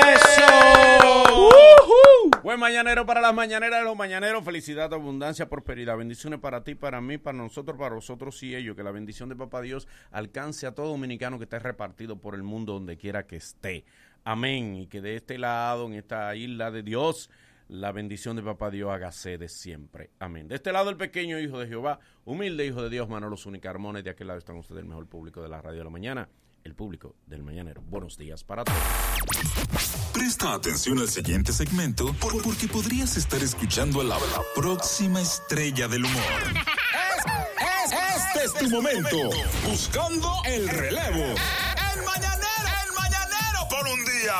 ¡Eso! Buen mañanero para las mañaneras de los mañaneros. Felicidad, abundancia, prosperidad. Bendiciones para ti, para mí, para nosotros, para vosotros y ellos. Que la bendición de Papá Dios alcance a todo dominicano que esté repartido por el mundo donde quiera que esté. Amén. Y que de este lado, en esta isla de Dios, la bendición de Papá Dios hágase de siempre. Amén. De este lado, el pequeño hijo de Jehová, humilde hijo de Dios, Manolo Zúñiga Carmones. De aquel lado están ustedes, el mejor público de la radio de la mañana, el público del mañanero. Buenos días para todos. Presta atención al siguiente segmento por- porque podrías estar escuchando a la, la próxima estrella del humor. este es tu momento. Buscando el relevo. El mañanero, el mañanero por un día.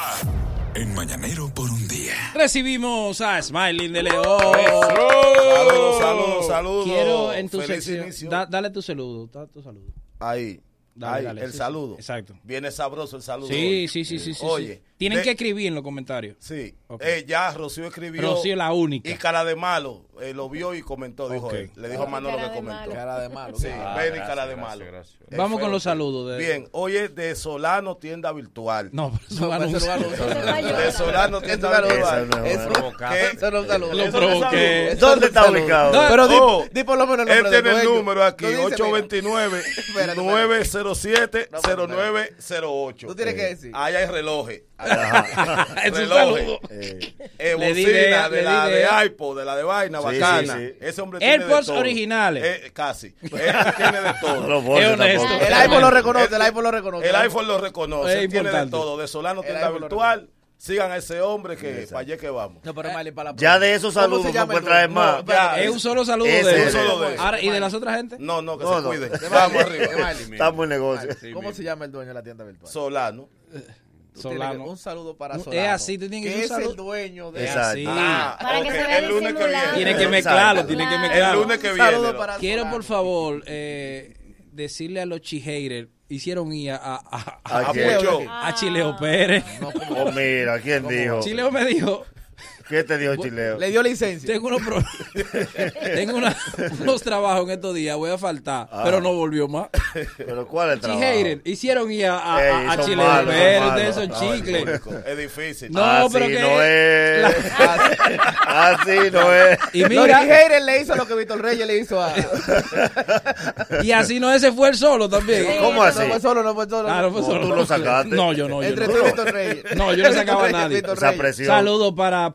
En mañanero por un día. Recibimos a Smiling de León. Saludos, saludos, saludos. Quiero en tu Feliz sección. da- dale tu saludo. da tu saludo. Ahí. Dale, ahí, dale, el sí, saludo. exacto. Viene sabroso el saludo. Sí, hoy. sí, sí, sí, sí. Oye. Tienen de- que escribir en los comentarios. Sí. Eh, ya Rocío escribió. Rocío la única. Y cara de malo. eh, lo vio y comentó, dijo Ok. él. Le dijo a Manolo que comentó. Cara de malo. Sí, Ah, ven y cara de malo. gracias. Vamos feo, con los saludos. De... Bien, hoy es de Solano Tienda Virtual. No, pero eso No, va a pero eso no va a anunciar. anunciar. De Solano Tienda Virtual. Eso no saludo. Lo provoqué. ¿Dónde está ubicado? No, Pero di, por lo menos el Él nombre del tiene el número aquí, Tú dices, 829 Espérate, 907 No, pero espérate. 0908. Tú tienes que decir. Ahí hay relojes. Es un saludo. Eh, bocina idea, de la de iPod, de la de vaina, Sí, bacana. sí, sí. Ese hombre tiene de AirPods todo. originales. Eh, casi. Él tiene de todo. No lo Es honesto. tampoco. El iPhone lo reconoce, el iPhone lo reconoce. El iPhone lo reconoce. Es Él tiene de todo. De Solano Tienda Virtual. Sigan a ese hombre que para allá que vamos. No, pero Miley, para la Ya de esos ¿Cómo saludos no puede traer más. No, Ya, Es un solo saludo Ese de solo. Ahora, ¿Y de las otras gente? No, no, que No, se no. cuiden. De Vamos arriba. Estamos en negocio. Sí, ¿Cómo se llama el dueño de la tienda virtual? Solano. Solano. que- Un saludo para Es Solano. así, tú tienes que que es el dueño de... Es Exacto. así. Ah, Para que ok, se vea el lunes que viene. Tiene que mezclarlo, tiene que Claro. El mezclarlo. lunes que viene. saludo ¿no? para Quiero, Solano. por favor, eh, decirle a los chihaters, hicieron ir a, a, a, ¿A A quién? Pucho. a Chileo Pérez. Oh, mira, ¿quién dijo? Chileo me dijo, ¿Qué te dijo Chileo? Le dio licencia. tengo unos, pro- tengo una- unos trabajos en estos días, voy a faltar, Ah. pero no volvió más. ¿Pero cuál es el trabajo? Chihaters, hicieron ir a, a, Ey, a son Chileo malos, son Pérez, malos. ustedes son chicles. Es difícil. No, Así pero que- no es. Ah, Así no es. Y Los mira, Haters le hizo lo que Víctor Reyes le hizo a... y así no ese fue el solo también. ¿Cómo así? No fue solo, no fue solo. Ah, no fue No, solo. tú lo sacaste. No, yo no. Yo Entre no. tú y Víctor Reyes. No, yo no sacaba a nadie. Saludos para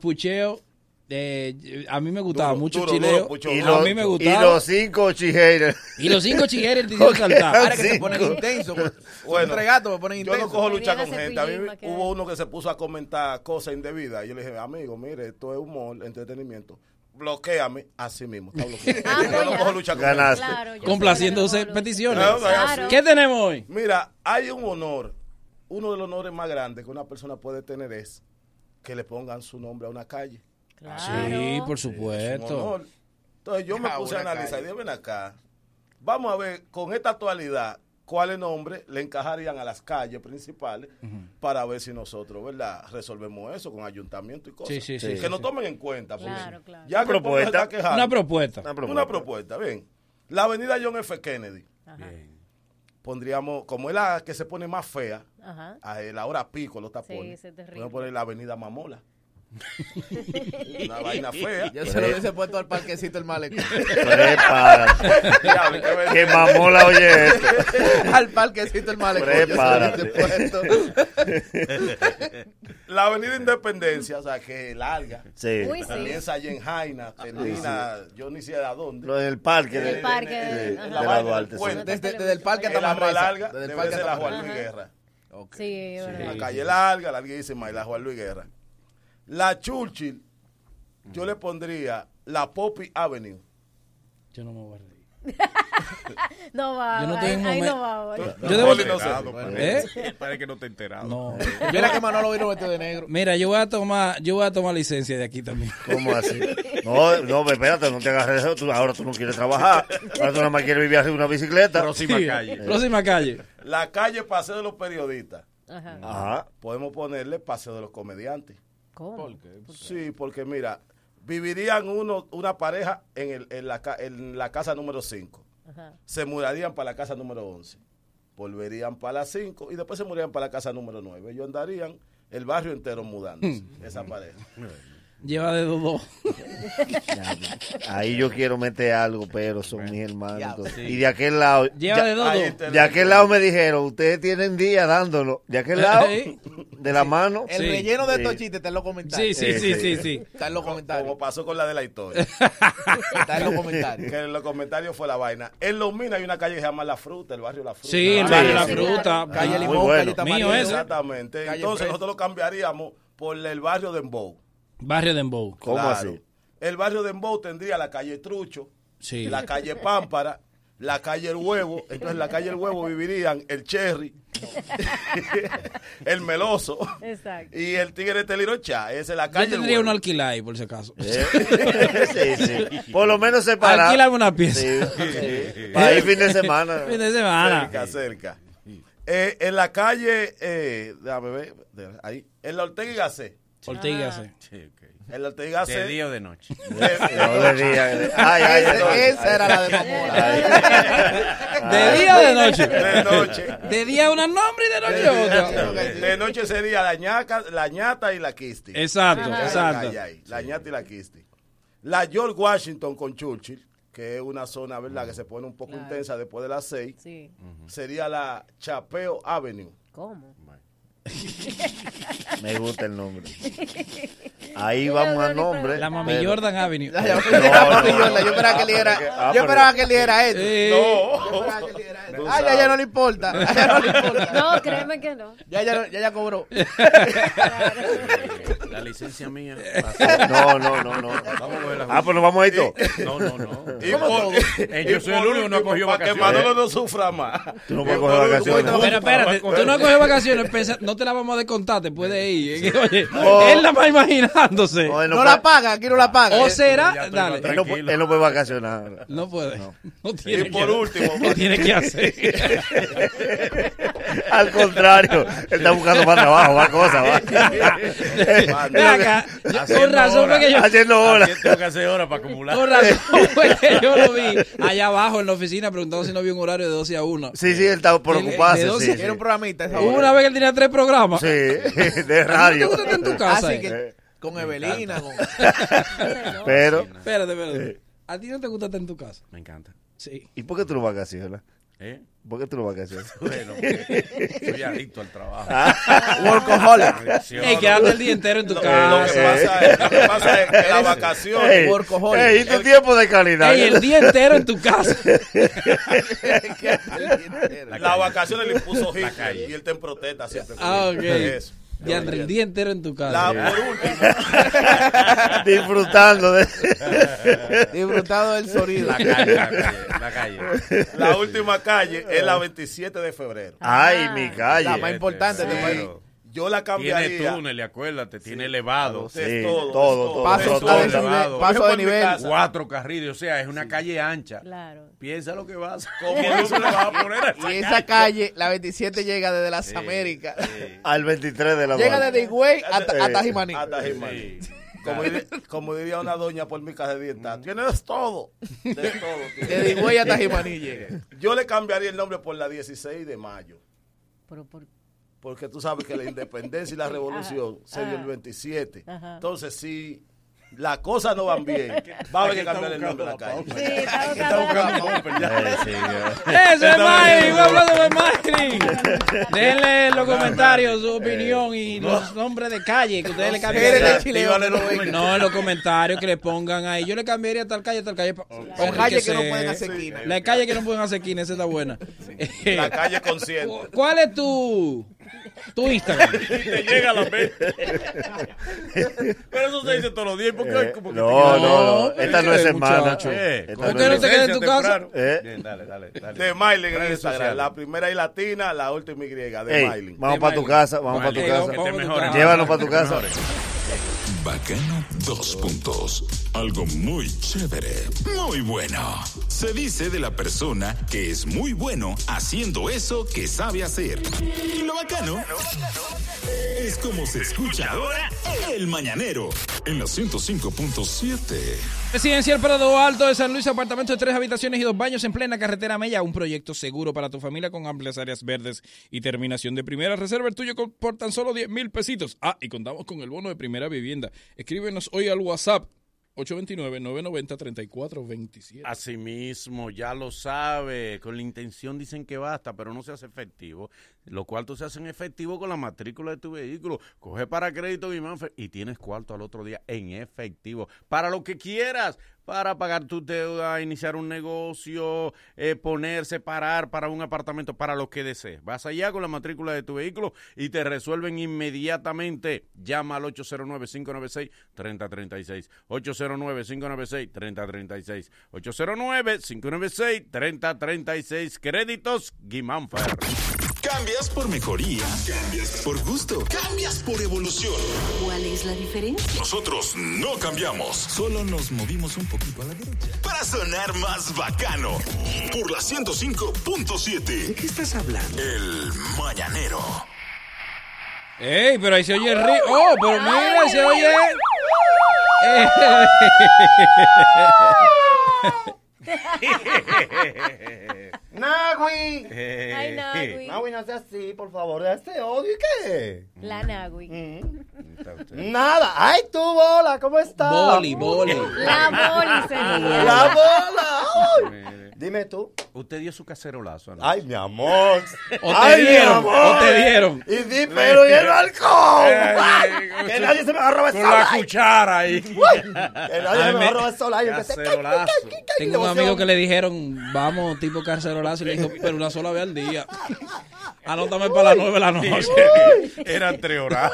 Eh, a mí me gustaba Duro, mucho duro, Chileo. duro. Y a los, mí me y gustaba. los cinco chihaters. Y los cinco chigueres te hicieron Ok. saltar. Ahora que se ponen intensos. Bueno, gatos me ponen Yo no cojo lucha con gente. A mí hubo uno que se puso a comentar cosas indebidas. Y yo le dije, amigo, mire, esto es humor, entretenimiento. Bloquéame así mismo. Está bloqueado. Ah, yo no cojo lucha con Ganaste. gente. Claro, Complaciéndose peticiones. Claro, Claro. ¿Qué tenemos hoy? Mira, hay un honor. Uno de los honores más grandes que una persona puede tener es que le pongan su nombre a una calle. Claro. Sí, por supuesto. Entonces yo me Ah, puse a analizar y dije, ven acá. Vamos a ver con esta actualidad cuáles nombres le encajarían a las calles principales para ver si nosotros, ¿verdad? Resolvemos eso con ayuntamiento y cosas. Sí, sí, sí, que sí, nos sí. tomen en cuenta. Claro, claro. Ya que Propuesta. Ponce está quejando, Una propuesta. Una propuesta. Una propuesta, bien. La avenida John F. Kennedy. Pondríamos, como es la que se pone más fea, Ajá. a la hora pico los tapones. Sí. Podemos poner la avenida Mamola. Una vaina fea. Yo se lo hubiese puesto al parquecito el malecón. Prepárate. Diablo. Que mamola oye esto. al parquecito el malecón. yo se lo Prepárate. La avenida Independencia, o sea, que es larga. Sí. Uy, sí. Comienza allá en Jaina, termina, yo ni sé a dónde. Lo del parque. De- parque de- de- de del puente. Desde, desde el parque hasta la más larga, Desde el parque hasta la Juan. Luis Guerra. Sí. La calle larga, larguísima, y la Juan Luis Guerra. La Churchill, yo le pondría la Poppy Avenue. Yo no me voy a reír. No va, Yo no ahí, tengo ahí no va. Yo debo- Enterado, ¿Eh? Parece que no te he enterado. No. Mira que Manolo vino vestido de negro. Mira, yo voy a tomar, yo voy a tomar licencia de aquí también. ¿Cómo así? No, no, espérate, no te agarres eso. Tú, ahora tú no quieres trabajar. Ahora tú nada más quieres vivir así en una bicicleta. Próxima Sí. calle. Próxima calle. La calle Paseo de los Periodistas. Ajá. Ajá. Podemos ponerle Paseo de los Comediantes. ¿Cómo? Sí, porque mira, vivirían uno, una pareja en, el- en la, ca- en la casa número 5. Ajá. Se mudarían para la casa número 11. Volverían para la 5 y después se mudarían para la casa número 9. Ellos andarían el barrio entero mudándose, esa pareja. Lleva de dos dos. Ahí yo quiero meter algo, pero son mis hermanos. Y de aquel lado. Lleva ya- de dos el- de aquel lado me dijeron, ustedes tienen días dándolo. De aquel lado, Sí. de la mano. El Sí. relleno de Sí. estos chistes está en los comentarios. Sí, sí, sí, sí, sí. Está en los comentarios. Como pasó con la de la historia. Está en los comentarios. que en los comentarios fue la vaina. En Los Minas hay una calle que se llama La Fruta, el barrio La Fruta. Sí, el Sí, barrio La sí. Fruta. Calle Ah, Limón, bueno. calle ese. Exactamente. Calle Entonces Fred. nosotros lo cambiaríamos por el barrio de Embou. Barrio de Embow. ¿Cómo Claro. así? El barrio de Embou tendría la calle Trucho, Sí. la calle Pámpara, la calle El Huevo. Entonces en la calle El Huevo vivirían el Cherry, el Meloso Exacto. y el Tigre Telirocha. Esa es la Yo calle El tendría Huevo. alquilada ahí, por si acaso. Eh, sí, sí. Por lo menos separar. Alquilame una pieza. Sí, sí. Para ir fin de semana. Fin de semana. Cerca, cerca. Eh, en la calle, eh, déjame ver, ahí, en la Ortega y Gasset. Ortega, sí. Sí, ok. En la Ortega. De día o de noche. No. Ay, ay, Ese- ay. Esa era la de Mamora. ¿De día o de noche? De noche. De día una nombre y de noche otra. De noche sería la ñaca, la ñata y la Kisti. Exacto, exacto. ahí, La ñata y la Kisti. La George Washington con Churchill, que es una zona, ¿verdad?, que se pone un poco Claro. intensa después de las seis. Sí. Sería la Chapeo Avenue. ¿Cómo? Me gusta el nombre. Ahí vamos a nombre. La Mami pero- Jordan Avenue. Ya, No, no, Yorla, Yo esperaba que él era. Ah, Yo esperaba que él era esto. No. Yo esperaba que él era esto. Ah, ya, ya no le importa. Ya, ya no le importa. No, créeme que no. Ya, ya, ya, ya cobró. La licencia mía. No, no, no, no. Vamos a coger la Ah, pues nos vamos a ir todos. No, no, no. Y por- Eh, yo y soy el por único que no ha cogido Para que vacaciones. Manolo no sufra más. Tú no Y puedes por coger último, vacaciones. Pero espérate, tú no coges vacaciones, pensa- no te la vamos a descontar, te puedes ir. Oye, él la va imaginándose. No, la paga, aquí no la paga. O será, dale, él no puede- no vacacionar. no puede. No, Y tiene por que, último, ¿Qué tiene que hacer? Al contrario, él está buscando más trabajo, más cosas. Ven acá, con razón fue que yo, Haciendo horas. Tengo que hacer horas para acumular. con razón fue que yo lo vi allá abajo en la oficina preguntando si no había un horario de 12 a 1. Sí, sí, él está por de doce- Sí, Quiero un sí. programita. esa una vez que él tenía tres programas. Sí, de ¿No te radio. gusta estar en tu casa? Así eh? que con Evelina, con... Pero, Espérate, espérate. ¿A ti no te gusta estar en tu casa? Me encanta. Sí. ¿y por qué tú no vacacionas? ¿Eh? ¿Por qué tú no vacacionas? Bueno, soy adicto al trabajo. Workaholic. Adicción. Ey, quédate el día entero en tu lo, lo que casa. pasa es, lo que pasa es que la vacación, Ey, workaholic. ey, ¿y tu tiempo de calidad? Ey, el día entero en tu casa. la vacación le impuso Hitler y él te en protesta siempre. Ah, ok. Eso. Diandre, el día entero en tu casa. La, por último, Disfrutando de... Disfrutado del sonido. La calle, la calle, la calle. la última calle es la 27 de febrero. Ay, mi calle. La más importante de este país. Yo la Tiene cambiaría. túnel, acuérdate, tiene elevado. Sí, de todo, todo, todo. Paso de todo elevado. Paso de nivel. Cuatro carriles, o sea, es una calle ancha. Claro. Piensa lo que vas. ¿Cómo ¿Cómo no se le vas a poner a esa Y esa calle, la 27 llega desde las Américas. Al 23 de la Llega desde Higüey hasta, Eh, hasta Jimaní. Hasta Jimaní. Sí. Como, diría, como diría una doña por mi casa de dieta, tienes todo. De todo. Desde Higüey hasta Jimaní llega. Yo le cambiaría el nombre por la 16 de mayo. Pero por... Porque tú sabes que la independencia y la revolución se dio el ajá. 27. Ajá. Entonces, si las cosas no van bien, va a haber que cambiar el nombre de la calle. Sí, está Está buscando. Eh, sí. ¡Eso es Mayri! ¡Un aplauso de Mayri! Denle en los comentarios su opinión y los nombres de calle que ustedes le Dígale no en los comentarios que le pongan ahí. Yo le cambiaría tal calle, tal calle. Con calles que no pueden hacer esquina. La calle que no pueden hacer esquina, esa está buena. La calle consciente. ¿Cuál es tu, tu Instagram? Y te llega a la mente. Pero eso se dice todos los días. ¿Por qué? Eh, no, te- no, no. Esta no ¿qué, es semana. Eh, Esta con ¿Por qué no te quedas en tu casa? Eh. Bien, dale, dale, dale. De Miley en Instagram. La primera y latina, la última y griega. De Miley. vamos para tu casa, vamos para tu casa. Llévanos para tu casa. Bacano, dos puntos. Algo muy chévere, muy bueno. Se dice de la persona que es muy bueno haciendo eso que sabe hacer. Y lo bacano es como se escucha ahora el mañanero en la 105.7. Residencial Prado Alto de San Luis, apartamento de tres habitaciones y dos baños en plena carretera Mella. Un proyecto seguro para tu familia con amplias áreas verdes y terminación de primera. Reserva el tuyo por tan solo 10 mil pesitos. Ah, y contamos con el bono de primera vivienda. Escríbenos hoy al WhatsApp 829-990-3427. Asimismo, ya lo sabe, con la intención dicen que basta, pero no se hace efectivo. Los cuartos se hacen efectivo con la matrícula de tu vehículo. Coge para crédito Guimánfer y tienes cuarto al otro día en efectivo. Para lo que quieras, para pagar tu deuda, iniciar un negocio, eh, poner, separar para un apartamento, para lo que desees. Vas allá con la matrícula de tu vehículo y te resuelven inmediatamente. Llama al 809-596-3036. 809-596-3036. 809-596-3036. Créditos Guimánfer. Cambias por mejoría. Cambias por gusto. Cambias por evolución. ¿Cuál es la diferencia? Nosotros no cambiamos. Solo nos movimos un poquito a la derecha. Para sonar más bacano. Por la 105.7. ¿De qué estás hablando? El mañanero. ¡Ey! Pero ahí se oye el río. ¡Oh! Pero mira, ahí se oye. Nagui. Ay, Nagui. Nagui, no sea así, por favor. Este odio, ¿y qué? La Nagui. Nada. Ay, tú, bola, ¿cómo estás? Boli, boli. La Boli sería. La bola. Ay. Dime tú. Usted dio su cacerolazo. ¿no? Ay, mi amor. O te Ay, mi dieron, amor. o te dieron. Y di, pero y el balcón. Ay, que nadie se me va a robar el Con la cuchara ahí. Que nadie Ay, se me va a robar el sol. Ay, yo que sé. Cacerolazo. Tengo un amigo que le dijeron, vamos, tipo carcerolazo, y le dijo, pero una sola vez al día. Anótame para las nueve de la noche. Eran tres horas.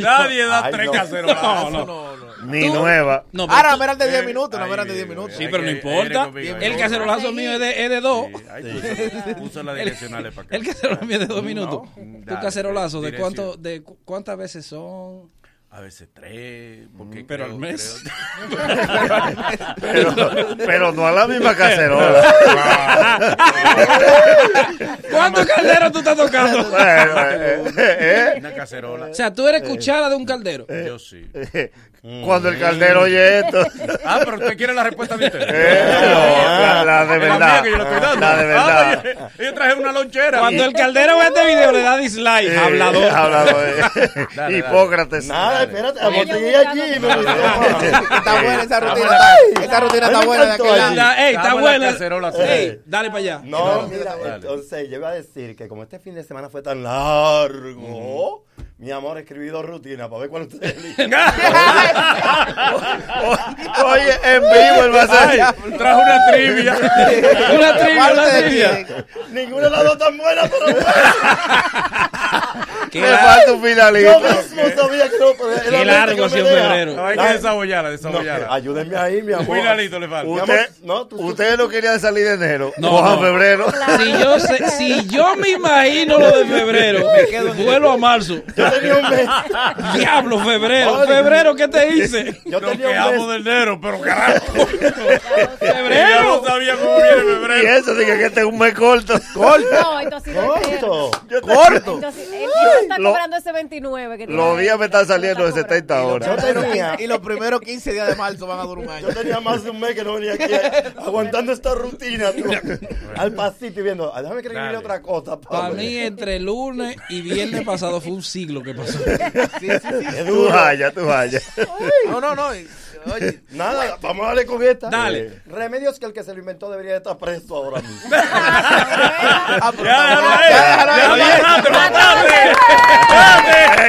Nadie da Ay, tres no. cacerolazos. No, no, Ni nueva. No, Ahora tú- no eran de 10 Eh, minutos, no eran de 10 Dios, minutos. Sí, pero no importa. El cacerolazo mío es de, es de dos. Sí, ay, tú usa las direccionales para acá. El cacerolazo mío es de dos minutos. No, Tu cacerolazo, ¿de cuánto, de cu- cuántas veces son? A veces tres. Porque Pero creo- al mes. creo- Pero, pero no a la misma cacerola. ¿Cuántos calderos tú estás tocando? Bueno, eh, eh, Una cacerola. O sea, tú eres cuchara de un caldero. Yo sí. eh. Cuando el caldero oye esto. Ah, pero usted quiere la respuesta de usted. Eh, no, la, la de verdad. La de verdad. Ah, yo, yo traje una lonchera. Cuando el caldero ve este video, le da dislike. Eh, Hablador. Hablador. eh. Hipócrates. Nada, espérate, Ay, yo amortigué allí. tu me. Está buena esa rutina. Esa rutina está buena de. Ey, está buena. Ey, dale para allá. No, mira, entonces yo iba a decir que como este fin de semana fue tan largo, mi amor, escribí dos rutinas para ver cuál eligen. Oye, en vivo el masaje. trajo una trivia. Una trivia, una. Ninguna de las dos tan buena, pero Qué, Me falta un yo finalista. mismo sabía que no. pero qué la largo ha sido me febrero. No, hay que La- desabollarla, No, desabollarla. ayúdenme ahí, mi Un amor. finalito le falta. Usted, no, tú- usted no quería salir de enero. No, no. febrero. Si yo, sé- si yo me imagino lo de febrero, vuelo a marzo. Yo tenía un mes. Diablo, febrero. Oye. Febrero, ¿qué te hice? Yo Nos tenía un quejamos mes. del enero, pero carajo. Febrero. Ya no sabía cómo viene Y febrero. eso sí que este es un mes corto. No, esto ha sido Corto. Corto. Entonces, está Lo- cobrando ese 29 que tiene Los días me están saliendo de está 70 cobrando. horas. Yo tenía, Y los primeros 15 días de marzo van a durar un año. yo tenía más de un mes que no venía aquí aguantando esta rutina. tú. al pasito y viendo, ah, déjame escribirle otra cosa. Para mí, entre lunes y viernes pasado fue un siglo que pasó. Es Tú duro. vaya, tú vaya. No, no, no. Oye, Nada, vamos a darle con esta. Dale. Eh, Remedios que el que se lo inventó debería estar preso ahora mismo. ah, pero Ya, no, déjalo ahí, ya,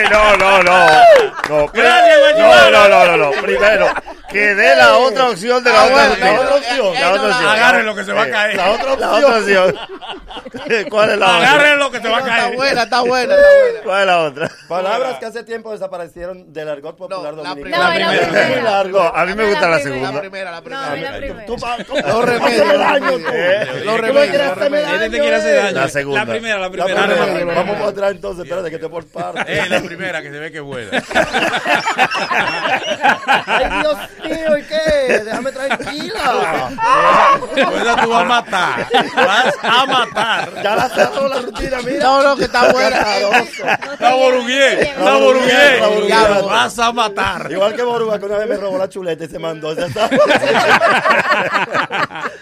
no, no, no. Gracias, no, no, no, no, no. Primero, que dé la otra opción de la Ah, otra opción. La otra opción. Agarren lo que se va a caer. La otra La otra opción. ¿Cuál es la otra? Agarren lo que te va a Está caer. buena, está buena, está buena. ¿Cuál es la otra? Palabras que hace tiempo desaparecieron del argot popular No, la dominicano. No, es la primera. primera. No, a mí me No, gusta la primera. segunda. La primera, la No, primera. es la primera. Tú, tú- Los remedios, Hace los daño, remedios. tú. Eh, Los ¿Tú no remedios, quiere hacer daño. La segunda. La primera, la La primera. primera. Vamos dale. a atrás entonces, espérate que te por parte. Eh, la primera que se ve que vuela. Ay, Dios mío, ¿y qué? Déjame tranquila. Esa tú vas a matar. Vas a matar. Ya la cerró la rutina, mira. No, no, que está buena. La borugué. La La borugué. borugué. Vas a matar. Igual que Boruga, que una vez me robó la chuleta y se mandó. ya está.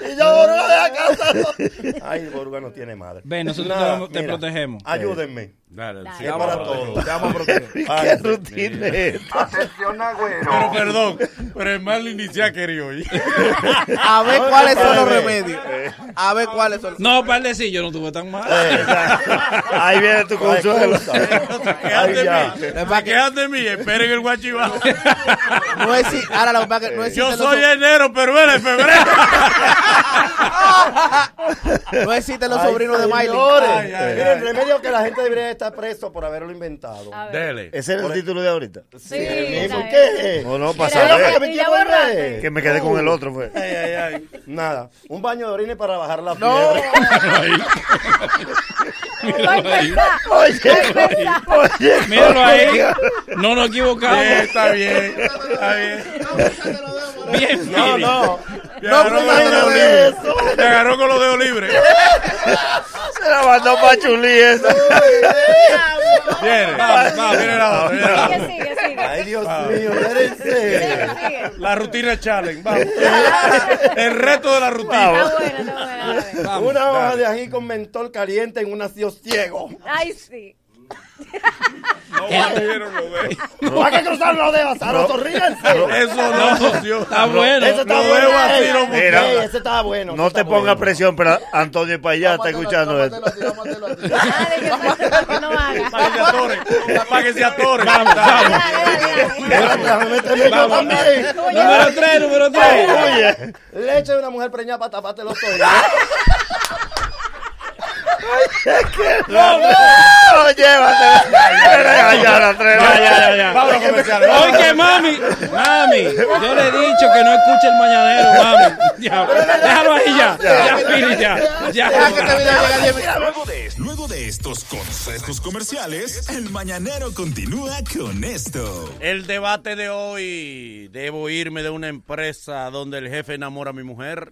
y yo, Boruga, deja casa. Ay, Boruga no tiene madre. Ven, nosotros Nada, te vamos- te mira, protegemos. Ayúdenme. Dale, Dale. sí. Para todos. Te ¿Qué rutina es esta? Pero perdón, pero es más inicial que hoy. A ver cuáles son los remedios. A ver cuáles son. No, par de sí, yo no tuve tan mal. Eh, Ahí viene tu consuelo. Se quejan de mí, esperen el guachivá. No es si, ahora lo que pasa es no Yo soy los, enero, pero él es febrero. no existen los sobrinos de Miley. Miren, remedio que la gente debería estar preso por haberlo inventado. Dele. Ese es el título de ahorita. Sí, ¿Y por qué? No, no, borraste. Que me quedé con el otro, fue. Ay, ay, ay. Nada. Un baño de orines para bajar la No. fiebre. Va a empezar. Oye. Míralo ahí. No nos equivocamos. Está bien. Está bien. Bien, No, No. Me agarró con los dedos libres. Me agarró con los dedos libres. Se la mandó pa' Chulí esa. Viene, vamos, vamos, viene la otra. Sigue, sigue, sigue. Ay, Dios mío, espérense. sigue. La rutina challenge, vamos. El reto de la rutina. Está buena, está buena. dale. Una hoja de ají con mentol caliente en un nacido ciego. Ay, sí. No batieron los dedos. No hay que cruzar los dedos, Azaroso, ríense. Eso no socio. Está bueno. Ese está Los bueno. Mira. ese estaba bueno. No te está pongas bueno. presión, pero Antonio para allá está escuchando esto. Ah, para que. Para que se atore. Vamos, vamos. Número 3, número 3. Oye, leche de una mujer preñada para taparte los oídos. No, llévatela. Ya, ya. Ya, ya. Vamos a comerciales. Oye, mami, mami, yo le he dicho que no escuche el mañanero, mami. Ya, déjalo ahí ya. Ya, Philly, ya. Ya. video llegue a 10 minutos. Luego de, luego de estos consejos comerciales, el mañanero continúa con esto. El debate de hoy, ¿debo irme de una empresa donde el jefe enamora a mi mujer?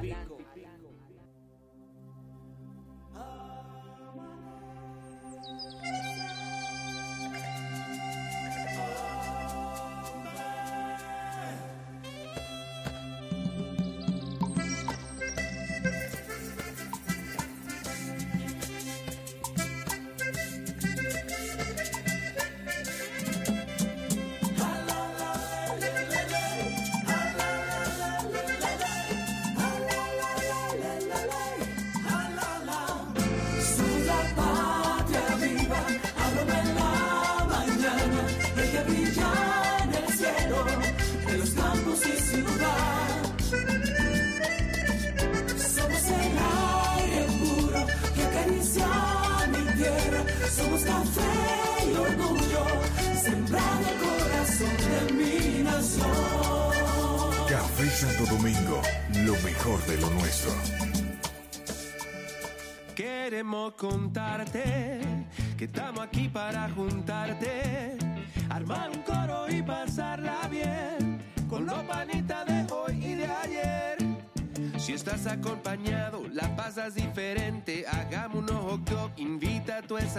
Café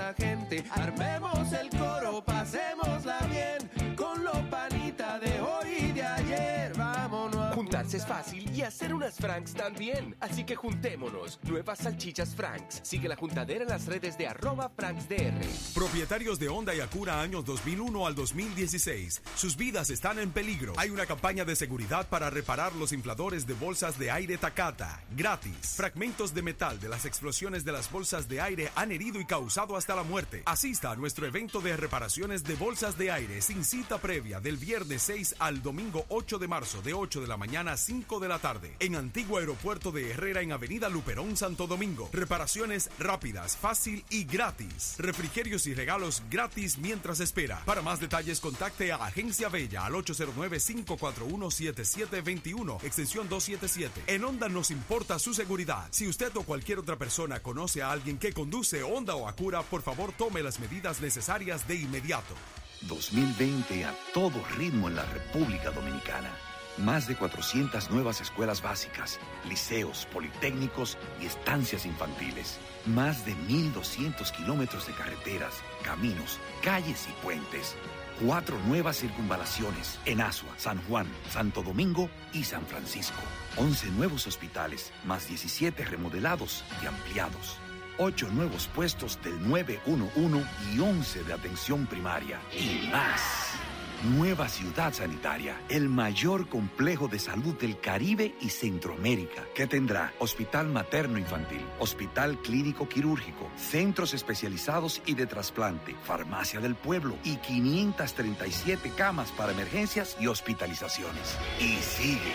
esa gente. Armemos el coro, pasémosla bien. Con lo panita de hoy y de ayer, vámonos. A Juntarse es fácil y hacer un Franks también. Así que juntémonos. Nuevas salchichas Franks. Sigue la juntadera en las redes de arroba FranksDR. Propietarios de Honda y Acura años 2001 al 2016. Sus vidas están en peligro. Hay una campaña de seguridad para reparar los infladores de bolsas de aire Takata. Gratis. Fragmentos de metal de las explosiones de las bolsas de aire han herido y causado hasta la muerte. Asista a nuestro evento de reparaciones de bolsas de aire sin cita previa del viernes 6 al domingo 8 de marzo de 8 de la mañana a 5 de la tarde en Antiguo Aeropuerto de Herrera en Avenida Luperón, Santo Domingo. Reparaciones rápidas, fácil y gratis. Refrigerios y regalos gratis mientras espera. Para más detalles contacte a Agencia Bella al 809-541-7721, extensión 277. En Honda nos importa su seguridad. Si usted o cualquier otra persona conoce a alguien que conduce Honda o Acura, por favor tome las medidas necesarias de inmediato. 2020 a todo ritmo en la República Dominicana. Más de 400 nuevas escuelas básicas, liceos, politécnicos y estancias infantiles. Más de 1.200 kilómetros de carreteras, caminos, calles y puentes. Cuatro nuevas circunvalaciones en Asua, San Juan, Santo Domingo y San Francisco. 11 nuevos hospitales, más 17 remodelados y ampliados. 8 nuevos puestos del 911 y 11 de atención primaria. Y más. Nueva ciudad sanitaria, el mayor complejo de salud del Caribe y Centroamérica, que tendrá hospital materno infantil, hospital clínico quirúrgico, centros especializados y de trasplante, farmacia del pueblo y 537 camas para emergencias y hospitalizaciones. Y sigue.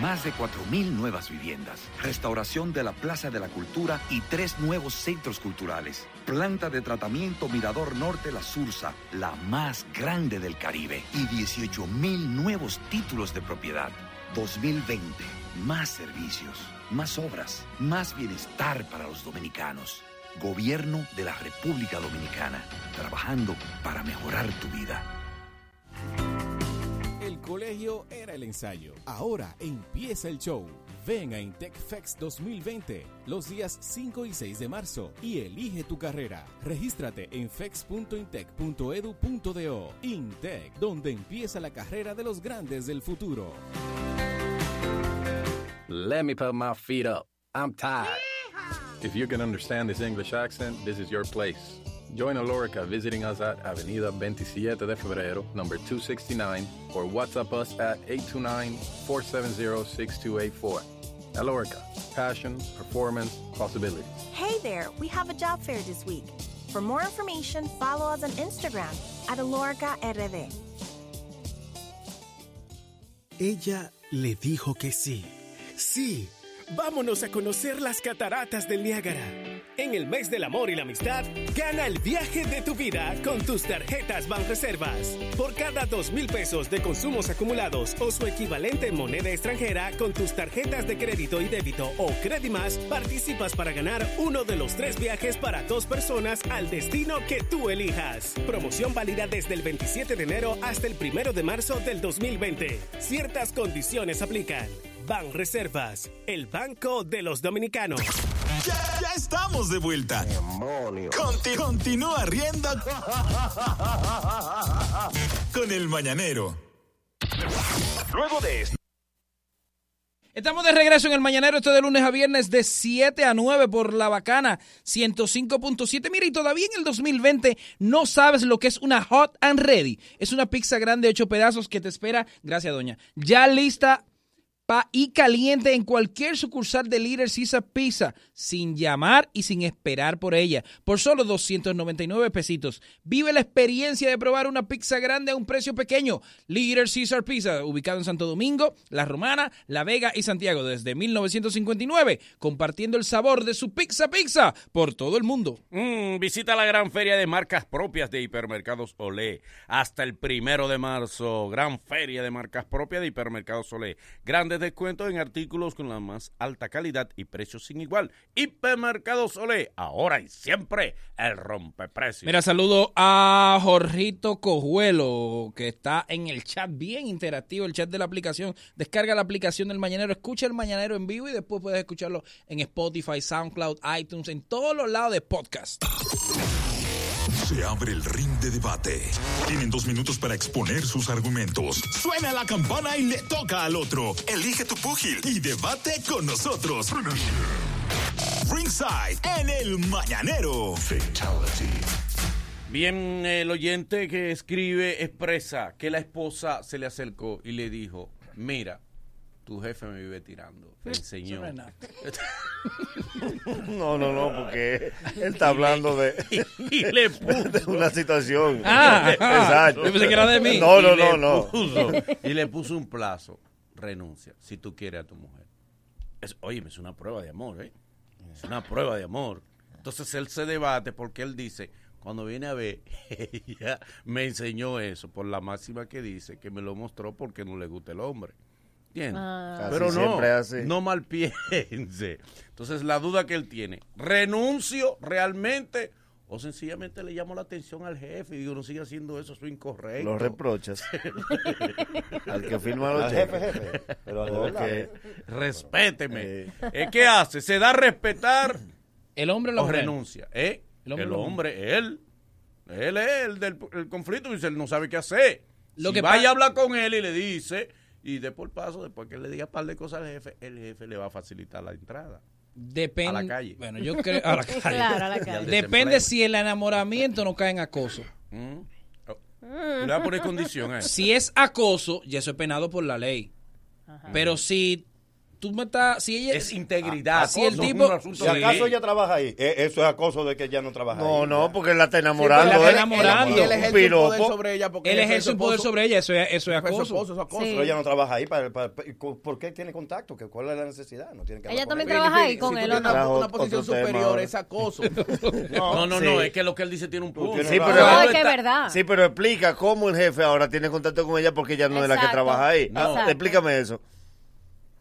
Más de 4.000 nuevas viviendas, restauración de la Plaza de la Cultura y tres nuevos centros culturales. Planta de tratamiento Mirador Norte La Sursa, la más grande del Caribe. Y 18.000 nuevos títulos de propiedad. 2020, más servicios, más obras, más bienestar para los dominicanos. Gobierno de la República Dominicana, trabajando para mejorar tu vida. Colegio era el ensayo. Ahora empieza el show. Ven a Intec Fex 2020 los días 5 y 6 de marzo y elige tu carrera. Regístrate en fex.intec.edu.do. Intec, donde empieza la carrera de los grandes del futuro. Let me put my feet up. I'm tired. If you can understand this English accent, this is your place. Join Alorica visiting us at Avenida 27 de Febrero, number 269, or WhatsApp us at 829-470-6284. Alorica, passion, performance, possibilities. Hey there, we have a job fair this week. For more information, follow us on Instagram at AloricaRD. Ella le dijo que sí. Sí, vámonos a conocer las cataratas del Niágara. En el mes del amor y la amistad, gana el viaje de tu vida con tus tarjetas Banreservas. Por cada dos mil pesos de consumos acumulados o su equivalente en moneda extranjera con tus tarjetas de crédito y débito o Credimas, participas para ganar uno de los tres viajes para dos personas al destino que tú elijas. Promoción válida desde el 27 de enero hasta el 1 de marzo del 2020. Ciertas condiciones aplican. Ban Reservas, el banco de los dominicanos. Ya, ya estamos de vuelta. Conti- continúa riendo con el mañanero. Luego de esto. Estamos de regreso en el Mañanero, esto de lunes a viernes de 7 a 9 por La Bacana 105.7. Mira, y todavía en el 2020 no sabes lo que es una Hot and Ready. Es una pizza grande de 8 pedazos que te espera, gracias doña, ya lista pa y caliente en cualquier sucursal de Líder Caesar Pizza, sin llamar y sin esperar por ella, por solo 299 pesitos. Vive la experiencia de probar una pizza grande a un precio pequeño. Líder Caesar Pizza, ubicado en Santo Domingo, La Romana, La Vega y Santiago desde 1959, compartiendo el sabor de su pizza pizza por todo el mundo. Mm, visita la gran feria de marcas propias de Hipermercados Olé hasta el primero de marzo. Gran feria de marcas propias de Hipermercados Olé. Grandes descuentos en artículos con la más alta calidad y precios sin igual. Hipermercados Olé, ahora y siempre el rompeprecios. Mira, saludo a Jorrito Cojuelo, que está en el chat, bien interactivo, el chat de la aplicación. Descarga la aplicación del Mañanero, escucha el Mañanero en vivo y después puedes escucharlo en Spotify, SoundCloud, iTunes, en todos los lados de podcast. Se abre el ring de debate. Tienen dos minutos para exponer sus argumentos. Suena la campana y le toca al otro. Elige tu púgil y debate con nosotros. Ringside en el Mañanero. Fatality. Bien, el oyente que escribe expresa que la esposa se le acercó y le dijo, mira, tu jefe me vive tirando. Me enseñó. No. No, no, no, porque él está hablando de, y le puso. de una situación. Ah, ah, Exacto. yo pensé que era de mí. No, no, no, no. puso- y le puso un plazo. Renuncia, si tú quieres a tu mujer. Es, oye, es una prueba de amor, ¿eh? Es una prueba de amor. Entonces él se debate porque él dice, cuando viene a ver, ella me enseñó eso, por la máxima que dice, que me lo mostró porque no le gusta el hombre. ¿Entiendes? Ah. Pero no, no mal piense. Entonces la duda que él tiene, ¿renuncio realmente o sencillamente le llamo la atención al jefe y digo, no sigue haciendo eso, eso es incorrecto? Los reprochas. Al que firma los Al cheques. jefe, jefe. Pero. Respéteme. Eh. ¿Eh, ¿Qué hace? ¿Se da a respetar El hombre o lo renuncia? ¿Eh? El El hombre lo- él. Él es el del el conflicto. Dice, él no sabe qué hacer. Lo si que vaya a hablar con él y le dice, y de por paso, después que le diga un par de cosas al jefe, el jefe le va a facilitar la entrada. Depende. A la calle. Bueno, yo creo. A la calle. Claro, a la calle. Depende si el enamoramiento no cae en acoso. Mm. Oh. Le va a poner condición a eso. Si es acoso, ya eso es penado por la ley. Pero si tú me estás. Si ella. Es integridad. Si el tipo. Si acaso ella trabaja ahí, eh, eso es acoso de que ella no trabaja No, ahí. no, porque él la está enamorando. Sí, la ¿eh? está enamorando. Y él ejerce un poder sobre ella porque Él ejerce su un poder esposo. sobre ella, eso es, eso es acoso. esposo, eso es acoso. Sí. Pero ella no trabaja ahí. Para, para- para- ¿Por qué tiene contacto? ¿Qué- ¿Cuál es la necesidad? No tiene que Ella también trabaja ahí con él, tienes ¿o no? una, posición superior, es acoso. No, no, no, es que lo que él dice tiene un punto. Sí, pero- está-. Sí, pero explica cómo el jefe ahora tiene contacto con ella porque ella no es la que trabaja ahí. Ah. Explícame eso.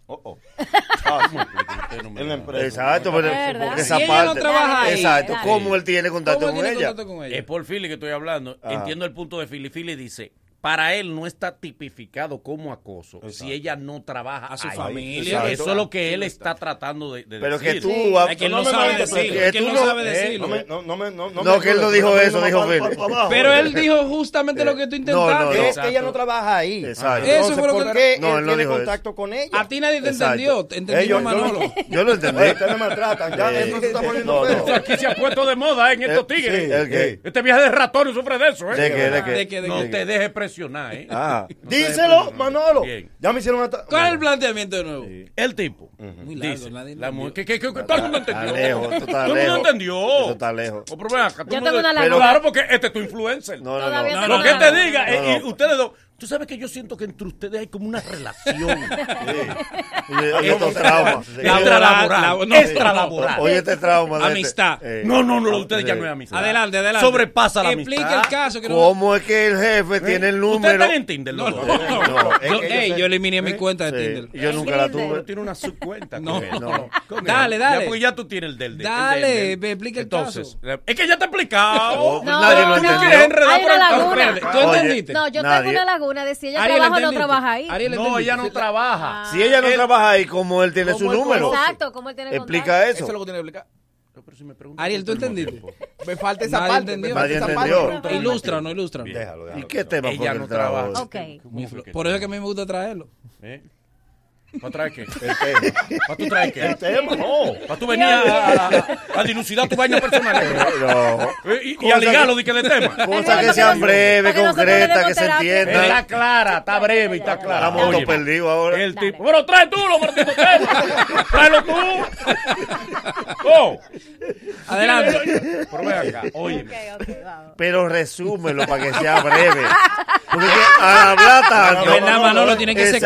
Oh, oh. Me En la empresa. Exacto, pero verdad. Si esa ella no parte. trabaja ahí, Exacto, cómo él tiene contacto ¿Cómo con tiene ella. contacto con ella? Es por Philly que estoy hablando. Ah. Entiendo el punto de Philly. Philly dice, para él no está tipificado como acoso si ella no trabaja A su ahí. familia. Exacto. Eso es lo que él está tratando de, de Pero que decir. tú. Es que él No no me sabe malinterpretes. decirlo. que Es que él tú no no- sabe eh, decirlo. No, me, no, no, me- no, no, No, me que él no dijo eso, no dijo Phil. Pero él dijo justamente lo que estoy intentando. no, Que no. es que ella no trabaja ahí. Exacto. Eso fue lo ¿por que- No, él él no tiene dijo eso. contacto con ella? A ti nadie te entendió. Ellos- yo- Manolo. Yo lo entendí. Ustedes me maltratan. Ya, Eh, esto se está poniendo no, feo. no. Aquí se ha puesto de moda ¿eh? en estos Eh, tigres. Este viaje de ratón sufre de eso, ¿eh? ¿De qué? ¿De qué? ¿De qué? ¿De no te dejes presionar, ¿eh? Ah. Díselo. Manolo. Bien. Ya me hicieron una... ¿Cuál es el planteamiento de nuevo? El tipo Muy largo, dice, nadie la entendió. mujer, que, que, que- todo el mundo entendió. Está lejos, tú estás todo el mundo lejos. entendió. Eso está lejos. O, pero ven acá, todo el Yo mundo- tengo una Pero laguna. Claro, porque este es tu influencer. No, no, no. Lo que te diga, eh, ustedes dos, tú sabes que yo siento que entre ustedes hay como una relación. Oye, estos traumas. Extralaboral. Oye, este trauma. de este- Amistad. Eh, No, no, no, de ustedes ya no es amistad. Adelante, adelante. Sobrepasa la Explica amistad. el caso. ¿Cómo es que el jefe tiene el Ustedes número? están en Tinder, No, los no, Yo, eliminé mi cuenta de Tinder. yo nunca la tuve. Tiene una subcuenta. No, no. Dale, dale. Ya, porque ya tú tienes el del del- Dale, ve, explica el Entonces, caso. es que ya te he explicado. No, No, nadie lo no. entendió. Hay. ¿Tú entendiste? No, yo tengo una laguna de si ella Ariel, trabaja o no trabaja ahí. Ariel, No, ella no trabaja. Ah. Si ella no Él- trabaja ahí, ¿cómo él tiene su ¿Cómo él número? Exacto, ¿cómo él tiene Explica contacto? Eso es eso. lo que tiene que explicar. Pero si me preguntas Ariel, ¿tú entendiste? Me falta esa Nadie parte. entendió. Nadie esa entendió. parte. Ilustra, no ilustra. Déjalo, ¿Y déjalo. qué tema Ella no trabaja. Por eso es que a mí me gusta traerlo. ¿Eh? ¿Para traer qué? El tema. ¿Para tú traer qué? El tema, no. ¿Para tú venir a, a, a- a dilucidar tu vaina personal? No. Eh, Y, a ligarlo de que de tema. Cosas que sean breves, concretas, que se terapia. Está entiendan. clara, está breve y está clara. Estamos todos Óyeme, perdidos ahora. El tipo, pero trae tú los malditos temas. Tráelo tú. Oh. Adelante. Pero ven acá, oye. Ok, ok, vamos. Pero resúmelo para que sea breve. Porque al hablar tanto. verdad, Manolo tiene que ser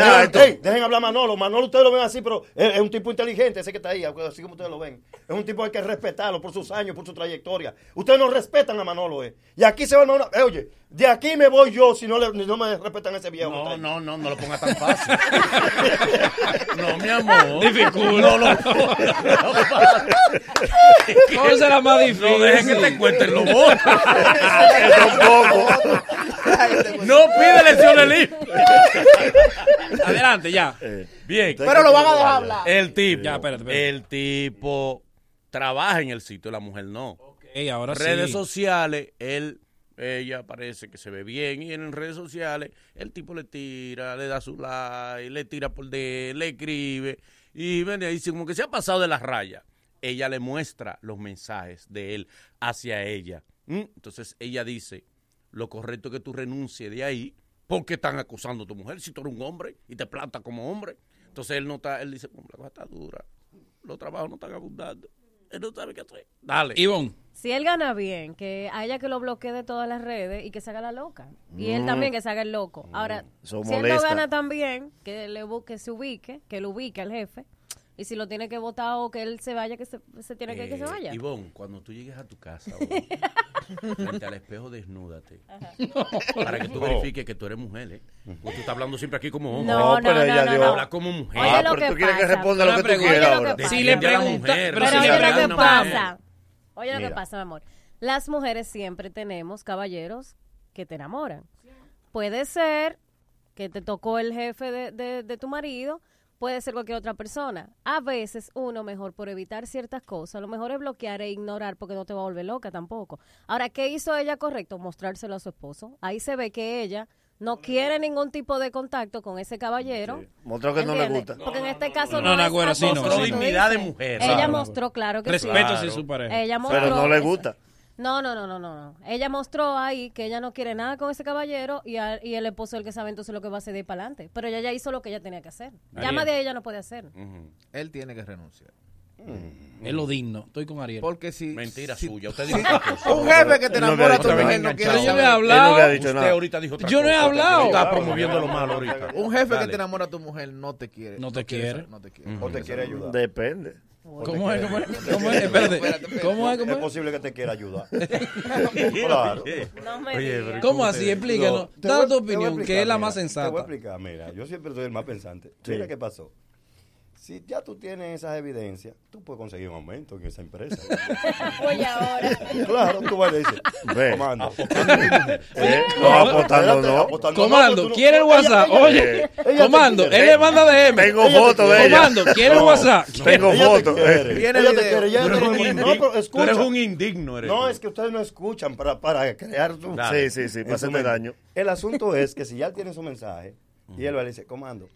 dejen hablar a Manolo. Manolo ustedes lo ven así, pero es, un tipo inteligente, ese que está ahí, así como ustedes lo ven. Es un tipo que hay que respetarlo por sus años, por su trayectoria. Ustedes no respetan a Manolo, eh. Y aquí se van a... eh, oye, de aquí me voy yo si no, le, no me respetan ese viejo. No, no, no, no lo ponga tan fácil. No, mi amor. Dificulta. No lo ¿Cómo será más difícil? No dejen que te cuenten los votos. Tampoco. No pide lecciones libres. Adelante, ya. Bien. Pero lo van a dejar hablar. El tipo, Ya, espérate, espérate. el tipo trabaja en el sitio, la mujer no. Ey, ahora redes sí. sociales, él, ella parece que se ve bien y en redes sociales el tipo le tira, le da su like, le tira por de, le escribe y ven, dice como que se ha pasado de las rayas. Ella le muestra los mensajes de él hacia ella. ¿Mm? Entonces ella dice, lo correcto es que tú renuncies de ahí porque están acusando a tu mujer si tú eres un hombre y te planta como hombre. Entonces él no está, él dice, "Bueno, la cosa está dura, los trabajos no están abundando, él no sabe qué hacer. Dale. Ivonne. Si él gana bien, que a ella que lo bloquee de todas las redes y que se haga la loca. Y él Mm. también que se haga el loco. Ahora, Eso si él no molesta. gana tan bien, que, le, bu- que se ubique, que lo ubique al jefe. Y si lo tiene que votar o que él se vaya, que se, se tiene que, que se Eh, vaya. Ivonne, cuando tú llegues a tu casa, frente al espejo, desnúdate. Para que tú No. verifiques que tú eres mujer, ¿eh? Porque tú estás hablando siempre aquí como hombre. No, No, pero no, ella no, dio- no. Habla como mujer. Oye, Ah, lo pero que tú quieres que pasa. responda lo que tú quieras Oye, lo que ahora. Si le pregunta- Pero si le lo que pasa. Oye lo que pasa, mi amor. Las mujeres siempre tenemos caballeros que te enamoran. Puede ser que te tocó el jefe de, de- de tu marido, puede ser cualquier otra persona. A veces uno mejor por evitar ciertas cosas, lo mejor es bloquear e ignorar porque no te va a volver loca tampoco. Ahora, ¿qué hizo ella correcto? Mostrárselo a su esposo. Ahí se ve que ella no quiere ningún tipo de contacto con ese caballero. Mostró que no le gusta. Porque en este caso No, no, no, es güero, sí, no, sí, no. Dignidad de mujer. Ella Claro. mostró, claro que Respeto sí. hacia su pareja. Ella mostró, Pero no le gusta. No, no, no, no, no. Ella mostró ahí que ella no quiere nada con ese caballero y, a- y el esposo es el que sabe entonces lo que va a hacer de ahí para adelante. Pero ella ya hizo lo que ella tenía que hacer. Más de ahí ella no puede hacer. Él tiene que renunciar. Es lo digno. Estoy con Ariel. Porque si. Mentira si- suya. Usted dijo un jefe que te no enamora a tu mujer no quiere Pero yo no he hablado. Él no dicho Usted nada. ahorita dijo otra Yo no he hablado. Está promoviendo lo malo ahorita. Un jefe que te enamora a tu mujer no te quiere. No te quiere No te quiere. O te quiere ayudar. Depende. ¿Cómo es? ¿Cómo es? ¿Cómo es? Espérate. ¿Cómo es? ¿Cómo Es es? posible que te quiera ayudar. claro. No me Oye, ¿Cómo así? Explícanos. No, Da tu opinión, explicar, que es la mira, más Te voy a sensata. explicar, mira, yo siempre soy el más pensante. Sí. Mira qué pasó. Si ya tú tienes esas evidencias, tú puedes conseguir un aumento en esa empresa. Oye, ahora. claro, tú vas y le dices, Ve. comando. Eh, no, apostando no. Comando, ¿quiere el WhatsApp? ella- Oye, comando, él le manda DM. Tengo fotos de ella. Comando, ¿quiere el WhatsApp? Tengo fotos. ella Tú te eres un indigno. eres un No, tú. es que ustedes no escuchan para, para crear su... Dale. Sí, sí, sí, para hacerme daño. El asunto es que si ya él tiene su mensaje y él le dice, comando,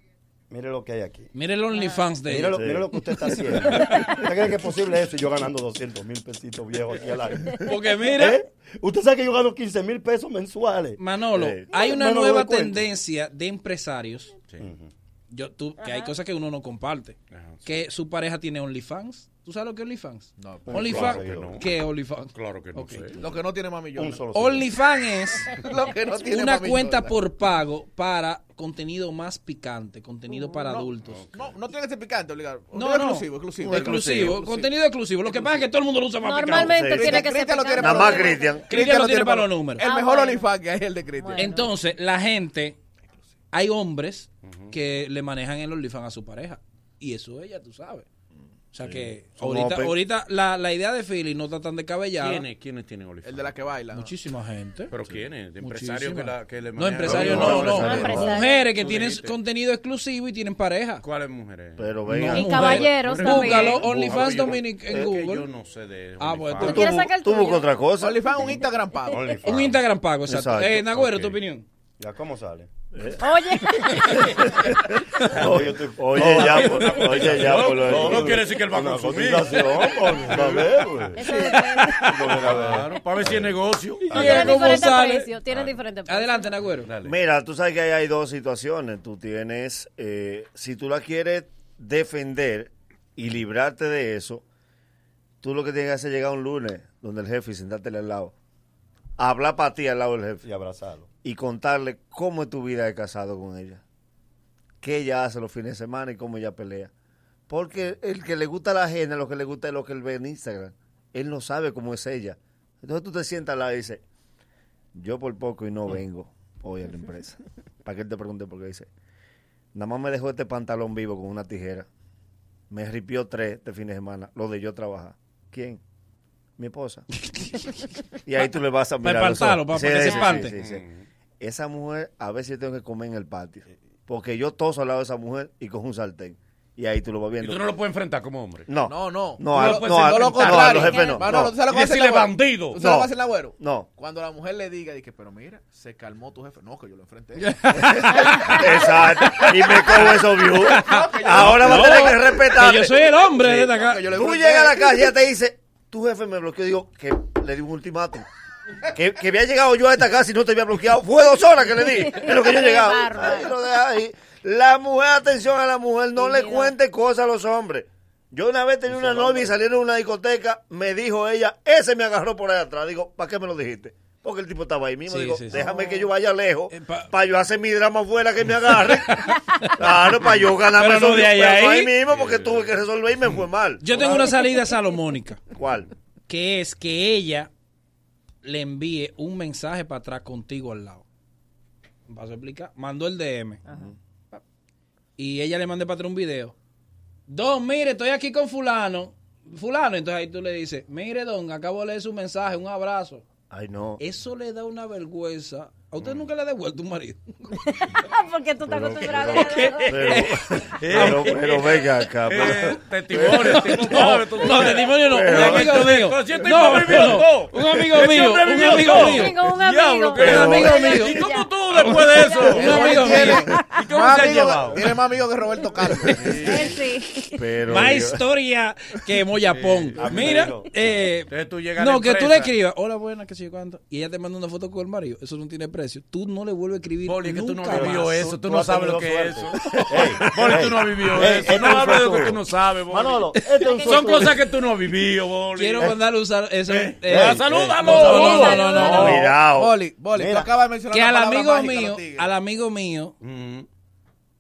mire lo que hay aquí. Mire el OnlyFans de Mire lo, mire lo que usted está haciendo. ¿Usted cree que es posible eso y yo ganando 200 mil pesitos viejos aquí al año? Porque mira, ¿Eh? Usted sabe que yo gano 15 mil pesos mensuales. Manolo, Sí. hay una nueva tendencia de empresarios. Yo, tú, que hay cosas que uno no comparte. Que su pareja tiene OnlyFans. ¿Tú sabes lo que es OnlyFans? No, OnlyFans. claro que no. ¿Qué es OnlyFans? Claro que no sé. Lo que no tiene mami solo OnlyFans es Lo que no tiene una cuenta Yola. por pago para contenido más picante, contenido para No, adultos. No, no tiene que ser picante, obligado. No, no. exclusivo, exclusivo. Exclusivo, contenido exclusivo. Lo que pasa es que todo el mundo lo usa para Normalmente Sí. tiene que ser picante. Nada más Cristian. Cristian lo tiene para los números. El Ah, mejor. OnlyFans que hay es el de Cristian. Entonces, la gente, hay hombres que le manejan el OnlyFans a su pareja. Y eso ella, tú sabes. O sea que ahorita, open. ahorita la, la idea de Philly no está tan descabellada. ¿Quiénes, ¿Quiénes tienen OnlyFans? El de la que baila. Muchísima gente. ¿Pero quiénes? ¿De empresarios que, la, que le No, manejan? empresarios No, no, no. no, empresarios. Mujeres que Tú tienen dijiste. contenido exclusivo y tienen pareja. ¿Cuáles mujeres? Pero No, venga. Y caballeros también. Búscalo, OnlyFans yo no- Dominic en es que Google. yo no sé de Ah, pues, OnlyFans. tú- ¿Quieres sacar el tuyo? buscas otra cosa. OnlyFans un Instagram pago. OnlyFans. Un Instagram pago, exacto. Exacto. Eh, Nagüero, Ok. tu opinión. ¿Ya cómo sale? Oye, Oye, oye, ya, por- oye, ya, por lo No, no quiere decir que él va a Una consumir. cotización, por- a ver. Claro, para ver si es negocio. No, ¿Y tienen diferentes precios. Tienen diferentes precios. Adelante, Nagüero. Mira, tú sabes que ahí hay dos situaciones. Tú tienes, eh, si tú la quieres defender y librarte de eso, tú lo que tienes que hacer es llegar un lunes donde el jefe y sentártele al lado. Hablar para ti al lado del jefe Y abrazarlo. Y contarle cómo es tu vida de casado con ella. Qué ella hace los fines de semana y cómo ella pelea. Porque el que le gusta la ajena, lo que le gusta es lo que él ve en Instagram. Él no sabe cómo es ella. Entonces tú te sientas al lado y dices, yo por poco y no vengo hoy a la empresa. Para que él te pregunte por qué dice, nada más me dejó este pantalón vivo con una tijera. Me ripió tres este fin de semana, lo de yo trabajar. ¿Quién? Mi esposa. y ahí tú le vas a mirar. espantarlo, para- para que se sí, espante. sí, sí, sí. Esa mujer, a veces yo tengo que comer en el patio. Porque yo toso al lado de esa mujer y cojo un sartén. Y ahí tú lo vas Y viendo. tú no lo puedes enfrentar como hombre. No. No, no. No, Tú a- lo puedes no, hacer a- todo lo no, a contrario. los jefes no. Manolo, No. ¿tú sabes lo que Y decirle bandido. ¿Tú sabes lo No. que hace el agüero? No. Cuando la mujer le diga, dice, pero mira, se calmó tu jefe. No, que yo lo enfrenté. Exacto. Y me cojo esos views. Ahora va a tener que respetar. Yo soy el hombre de acá. Tú llegas a la casa y ella te dice, tu jefe me bloqueó. Digo, que le di un ultimátum. Que, que había llegado yo a esta casa y no te había bloqueado. Fue dos horas que le di. Es lo que yo he llegado. bárbaro. Ahí lo deja ahí. La mujer, atención a la mujer, no le cuente cosas a los hombres. Yo una vez tenía una novia y salieron a una discoteca, me dijo ella, ese me agarró por ahí atrás. Digo, ¿para qué me lo dijiste? Porque el tipo estaba ahí mismo. Sí, Digo, sí, sí. déjame que yo vaya lejos Eh, pa- para yo hacer mi drama afuera que me agarre. claro, para yo ganarme Pero no de ahí pero ahí. ahí mismo porque tuve que resolver y me fue mal. Yo tengo una salida salomónica, ¿Cuál? que es que ella le envíe un mensaje para atrás contigo al lado. ¿Vas a explicar? Mandó el DM. Y ella le mandé para atrás un video. Don, mire, estoy aquí con fulano. Fulano, entonces ahí tú le dices, mire, don, acabo de leer su mensaje, un abrazo. Ay, no. Eso le da una vergüenza. ¿A usted nunca le ha devuelto un marido? Porque tú estás acostumbrado a Pero, pero, venga acá. pero- Eh, testimonio, tipo, No, testimonio no. Un amigo mío. Este No. Un amigo Este mío. Un amigo mío. Un amigo. que- Pero- Un amigo mío. ¿Y cómo tú después de eso? Un amigo mío. ¿Y cómo más se ha amigo- llevado? Tiene más amigos que Roberto Carlos. Él sí. Más historia que Moyapón. Mira, eh, Entonces tú llegas a la no, que tú le escribas, hola, buena, que sé yo cuánto, y ella te manda una foto con el marido, eso no tiene precio. Tú no le vuelves a escribir Boli, que tú no nunca has vivido eso, tú, Tú no sabes lo que es eso. Ey, Boli, ey, tú no has vivido ey, eso. este No es un hables de lo que tú no sabes, Boli. Manolo, este es un Son cosas que tú no has vivido, Boli. Quiero mandarle usar eso. Eh, eh, eh, salúdalo. No, no, no, no, no. Cuidado. Boli, Boli, tú acabas de mencionar Que al amigo mío, al amigo mío.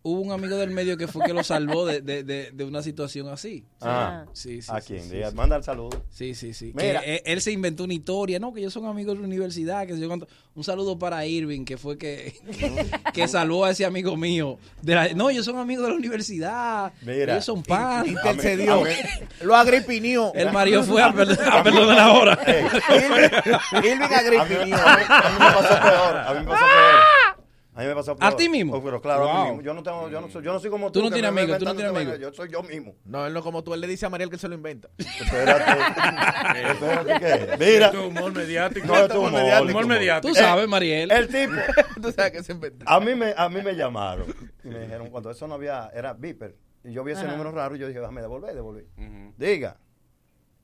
Hubo un amigo del medio que fue que lo salvó de, de, de, de una situación así. Ah, Sí, sí. ¿A sí, quién? sí, Diga, sí. Manda el saludo. Sí, sí, sí. Mira. Que él, él se inventó una historia, no, que ellos son amigos de la universidad, que yo. Un saludo para Irving, que fue que, que salvó a ese amigo mío. De la, no, ellos son amigos de la universidad. Mira. ellos son pan. Intercedió. A mí- Lo agripinió. El marido fue a, perder- a perdonar ahora. Irving mí, agripinió. a mí- a mí me pasó peor. A mí me pasó peor. A mí me pasó peor. ¿A ti mismo? Oh, pero claro, a mí Wow. mismo. Yo no, tengo, yo, no soy, yo no soy como Tú tú. no que tienes amigos, tú no tienes. Yo soy yo mismo. No, él no como tú. Él le dice a Mariel que se lo inventa. Espérate. Espérate, ¿qué? Mira. Esto es humor mediático. No, es humor humor, mediático. humor. mediático. Tú sabes, Mariel. El tipo. tú sabes que se inventa. A mí me, a mí me llamaron y me dijeron, cuando eso no había, era Viper. Y yo vi ese Ajá. número raro y yo dije, déjame devolver, devolví. Ujú. Diga,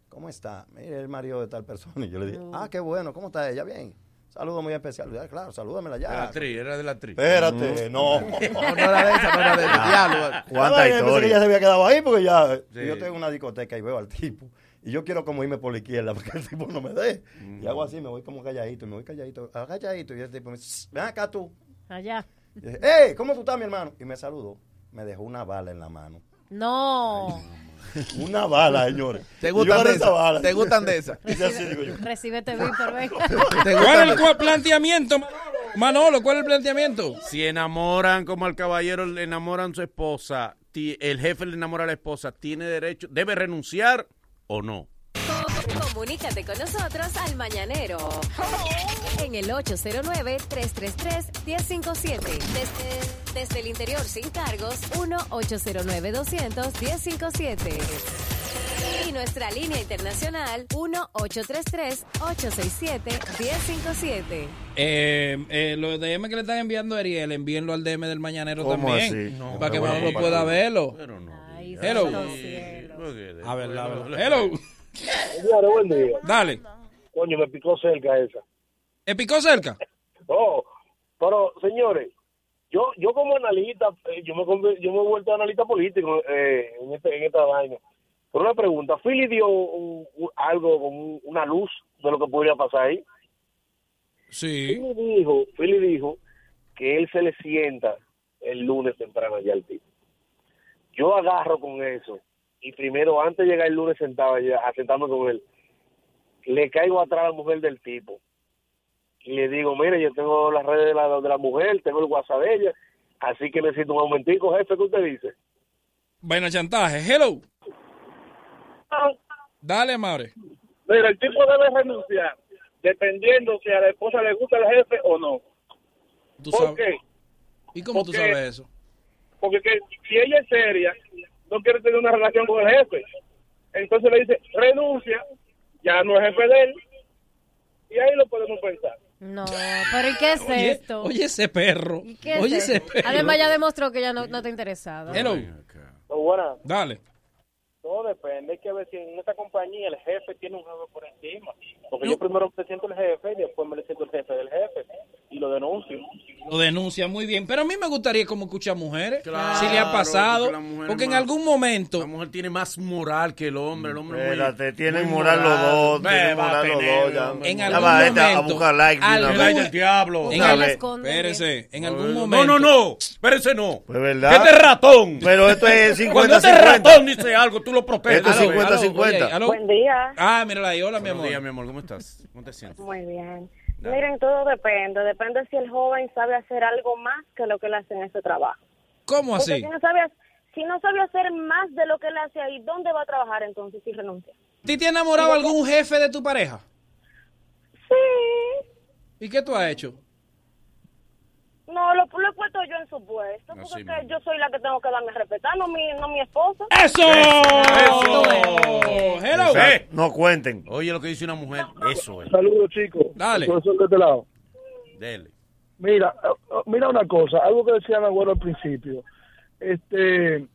¿cómo está? Mire, el marido de tal persona. Y yo le dije, ah, qué bueno, ¿cómo está ella? Bien. Saludo muy especial. Ya, claro, salúdamela De la ya. actriz, era de la actriz. Espérate, no. No, no era de esa, no era de esa. Diablo. ¿Cuánta yo pensé que historia? ya se había quedado ahí porque ya. Sí. Yo tengo una discoteca y veo al tipo. Y yo quiero como irme por la izquierda porque el tipo no me dé. Y hago así, me voy como calladito, me voy calladito, calladito. Y el tipo me dice, ven acá tú. Allá. Y dije, hey, ¿cómo tú estás, mi hermano? Y me saludó. Me dejó una bala en la mano. No. Una bala, señores. ¿Te gustan de esa esas? bala. ¿Te gustan de esas? Hice así, digo yo. Recíbete Víctor, ven. ¿Te ¿Cuál es el planteamiento, Manolo? Manolo, ¿cuál es el planteamiento? Si enamoran como al caballero le enamoran a su esposa, el jefe le enamora a la esposa, ¿tiene derecho, debe renunciar o no? Comunícate con nosotros al Mañanero. En el 809-333-1057. Desde, desde el interior sin cargos, 1-809-200-1057. Y nuestra línea internacional, 1-833-867-1057. Eh, eh, los DM que le están enviando a Ariel, envíenlo al DM del Mañanero ¿Cómo también. así? No, para que Manolo pueda verlo. Pero no. Ay, Hello. A ver. Hello. Señores, buen día. Dale. Coño, me picó cerca esa. ¿El picó cerca? Oh, pero señores, yo yo como analista, eh, yo me yo me he vuelto analista político eh, en, este, en esta vaina. Pero una pregunta, Philly dio un- un- algo un- una luz de lo que podría pasar ahí. Sí. Philly dijo, Philly dijo que él se le sienta el lunes temprano allá al tipo. Yo agarro con eso y primero antes de llegar el lunes sentado allá, a sentarme con él, le caigo atrás a la mujer del tipo y le digo, mire, yo tengo las redes de la, de la mujer, tengo el WhatsApp de ella, así que necesito un aumentico, jefe, ¿qué usted dice? Vaina chantaje. Hello. Dale, madre. Mira, el tipo debe renunciar, dependiendo si a la esposa le gusta el jefe o no. Tú ¿Por sabes- qué? ¿Y cómo tú Porque- sabes eso? Porque que, si ella es seria, no quiere tener una relación con el jefe. Entonces le dice, renuncia, ya no es jefe de él, y ahí lo podemos pensar. No, pero ¿y qué es Oye, esto? oye ese perro. ¿Y qué es Oye ese esto? perro. Además ya demostró que ya no, no está interesada. Hello. Buenas. Dale. Todo depende. Hay que ver si en esta compañía el jefe tiene un jefe por encima. Porque yo primero me siento el jefe y después me le siento el jefe del jefe. Y lo denuncio. Lo denuncia muy bien. Pero a mí me gustaría como escuchar mujeres. Claro, si le ha pasado. porque Porque en más- algún momento. La mujer tiene más moral que el hombre. El hombre es muy- Espérate, tienen muy moral los dos, tienen a moral los dos, ya. En moral. Ya algún va, gente, a momento. buscar like algún- del diablo. En al- vez. Espérese, en algún No, momento. No, no, no. Espérese, no. Pues verdad. Este es ratón. Pero esto es 50-50. Cuando este ratón dice algo, tú lo proteges. Esto es Aló, 50-50. aló, aló. Buen día. Ah, mírala ahí. Hola, mi amor. días, mi amor. ¿Cómo estás? ¿Cómo te sientes? Muy bien. Dale. Miren, todo depende. Depende si el joven sabe hacer algo más que lo que él hace en ese trabajo. ¿Cómo así? si no sabe, si no sabe hacer más de lo que él hace ahí, ¿dónde va a trabajar entonces si renuncia? ¿Ti te ha enamorado algún jefe de tu pareja? Sí. ¿Y qué tú has hecho? No, lo, lo he puesto yo en su puesto. Porque Así es que yo soy la que tengo que darme a respetar, no mi, no mi esposa. ¡Eso! Hello. Exacto. No cuenten. Oye, lo que dice una mujer, eso es. Saludos, chicos. Dale. Profesor de este lado. Dele. Mira, eh, eh, mira una cosa, algo que decía mi abuelo al principio. Este,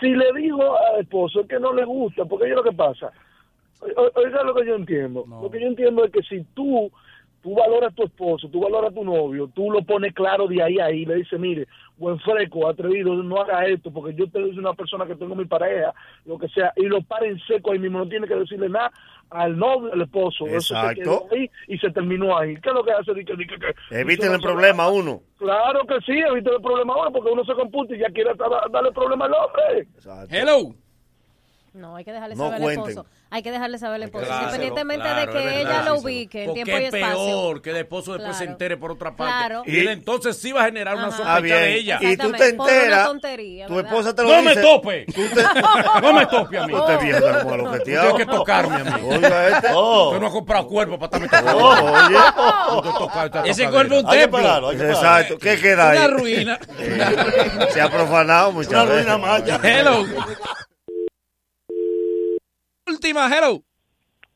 si le dijo al esposo que no le gusta, porque yo lo que pasa, oiga lo que yo entiendo. Lo que yo entiendo es que si tú, tú valoras a tu esposo, tú valoras a tu novio, tú lo pones claro de ahí a ahí, le dices, mire, buen fresco, atrevido, no haga esto, porque yo te soy una persona que tengo mi pareja, lo que sea, y lo para en seco ahí mismo, no tiene que decirle nada al novio, al esposo. Eso se Exacto. quedó ahí y se terminó ahí. ¿Qué es lo que hace? Di que- di que- que- Eviten el problema uno. Claro que sí, evita el problema ahora porque uno se computa y ya quiere da- darle problema al hombre. Hello. No, hay que dejarle No saber al esposo. Hay que dejarle saber al esposo. Claro, Independientemente claro, de que verdad. ella lo ubique en tiempo y es espacio. peor que el esposo después se Claro. entere por otra parte. Claro. Y él entonces sí va a generar una Ajá. sospecha Ah, de ella. Y tú te una enteras, tu esposa te lo ¡No dice. me tope! Tú te- No me tope a mí. Usted es vieja como lo que te Tienes que tocarme a mí. Oiga este. Oh. Usted no ha comprado cuerpo para estarme tocando. Oh, oye. Usted toca esta Ese cuerpo es un templo. Exacto. ¿Qué queda ahí? Una ruina. Se ha profanado muchas Una veces. ruina maya. Hello. Última, hello.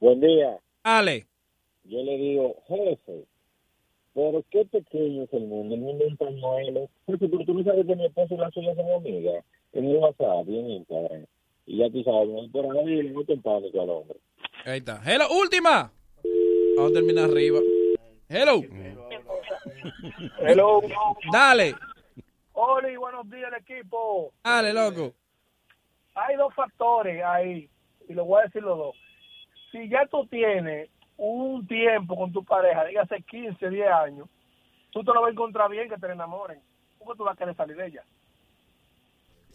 Buen día. Ale. Yo le digo, jefe, pero qué pequeño es el mundo. El mundo es un pañuelo. Jefe, pero tú no sabes que mi esposo y la suya son amigas. En el WhatsApp y en Instagram. Y ya tú sabes, no por ahí le meto en pánico al hombre. Ahí está. Hello, última. Vamos a terminar arriba. Hello. Hello. Dale. Oli, buenos días, el equipo. Dale, loco. Hay dos factores ahí, y lo voy a decir los dos. Si ya tú tienes un tiempo con tu pareja, dígase 15, 10 años, tú te lo vas a encontrar bien que te enamoren. ¿Cómo tú vas a querer salir de ella?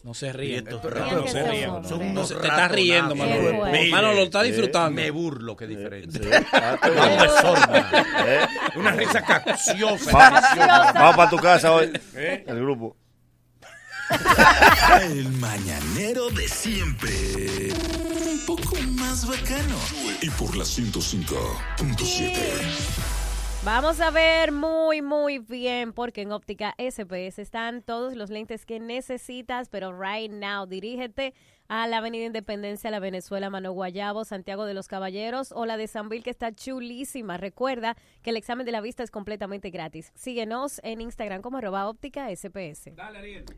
No se ríen. estos ratos no se ríen. No te estás riendo. Manolo. Mire, Manolo, lo está eh, disfrutando. Me burlo, que diferente. Ah, qué sorna. Eh. Una risa capciosa. Vamos para tu casa hoy. ¿Eh? El grupo. El mañanero de siempre. Un poco más bacano. Y por la 105.7. Vamos a ver muy, muy bien, porque en Óptica SPS están todos los lentes que necesitas, pero right now, dirígete a la Avenida Independencia, la Venezuela, Mano Guayabo, Santiago de los Caballeros o la de Sanville, que está chulísima. Recuerda que el examen de la vista es completamente gratis. Síguenos en Instagram como arroba óptica SPS.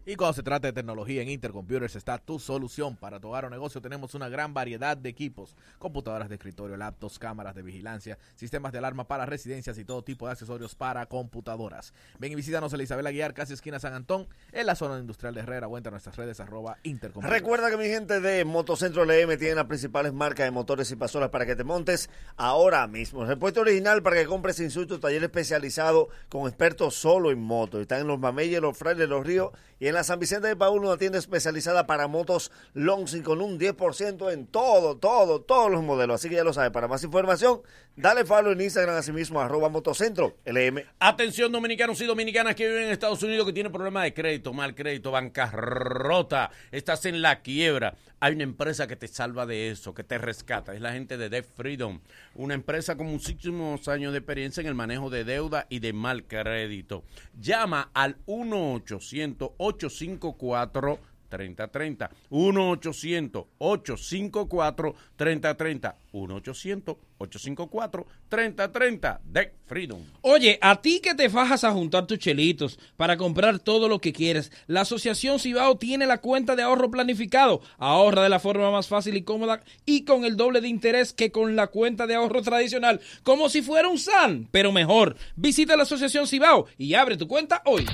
Y cuando se trata de tecnología en Intercomputers está tu solución para tu hogar o negocio. Tenemos una gran variedad de equipos, computadoras de escritorio, laptops, cámaras de vigilancia, sistemas de alarma para residencias y todo tipo de accesorios para computadoras. Ven y visítanos en la Isabel Aguiar, casi esquina San Antón, en la zona industrial de Herrera o entra a nuestras redes arroba Intercomputers. Recuerda que mi gente de Motocentro LM tiene las principales marcas de motores y pasolas para que te montes ahora mismo. Repuesto original para que compres sin susto, taller especializado con expertos solo en motos. Están en los Mameyes, los Frailes, los Ríos y en la San Vicente de Paúl, una tienda especializada para motos Longsing con un 10% en todo, todo, todos los modelos. Así que ya lo sabes. Para más información, dale follow en Instagram, así mismo, arroba Motocentro LM. Atención dominicanos y dominicanas que viven en Estados Unidos que tienen problemas de crédito, mal crédito, bancarrota, estás en la quiebra. Hay una empresa que te salva de eso, que te rescata. Es la gente de Debt Freedom, una empresa con muchísimos años de experiencia en el manejo de deuda y de mal crédito. Llama al 1-800-854 3030. 1-800-854-3030. 1-800-854-3030. Deck Freedom. Oye, a ti que te fajas a juntar tus chelitos para comprar todo lo que quieres, la Asociación Cibao tiene la cuenta de ahorro planificado. Ahorra de la forma más fácil y cómoda y con el doble de interés que con la cuenta de ahorro tradicional, como si fuera un SAN, pero mejor. Visita la Asociación Cibao y abre tu cuenta hoy.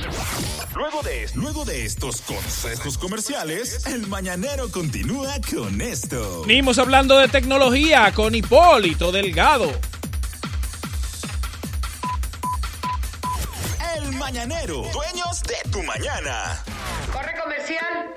Luego de, luego de estos consejos comerciales, el mañanero continúa con esto. Venimos hablando de tecnología con Hipólito Delgado. El mañanero, dueños de tu mañana. Corre comercial.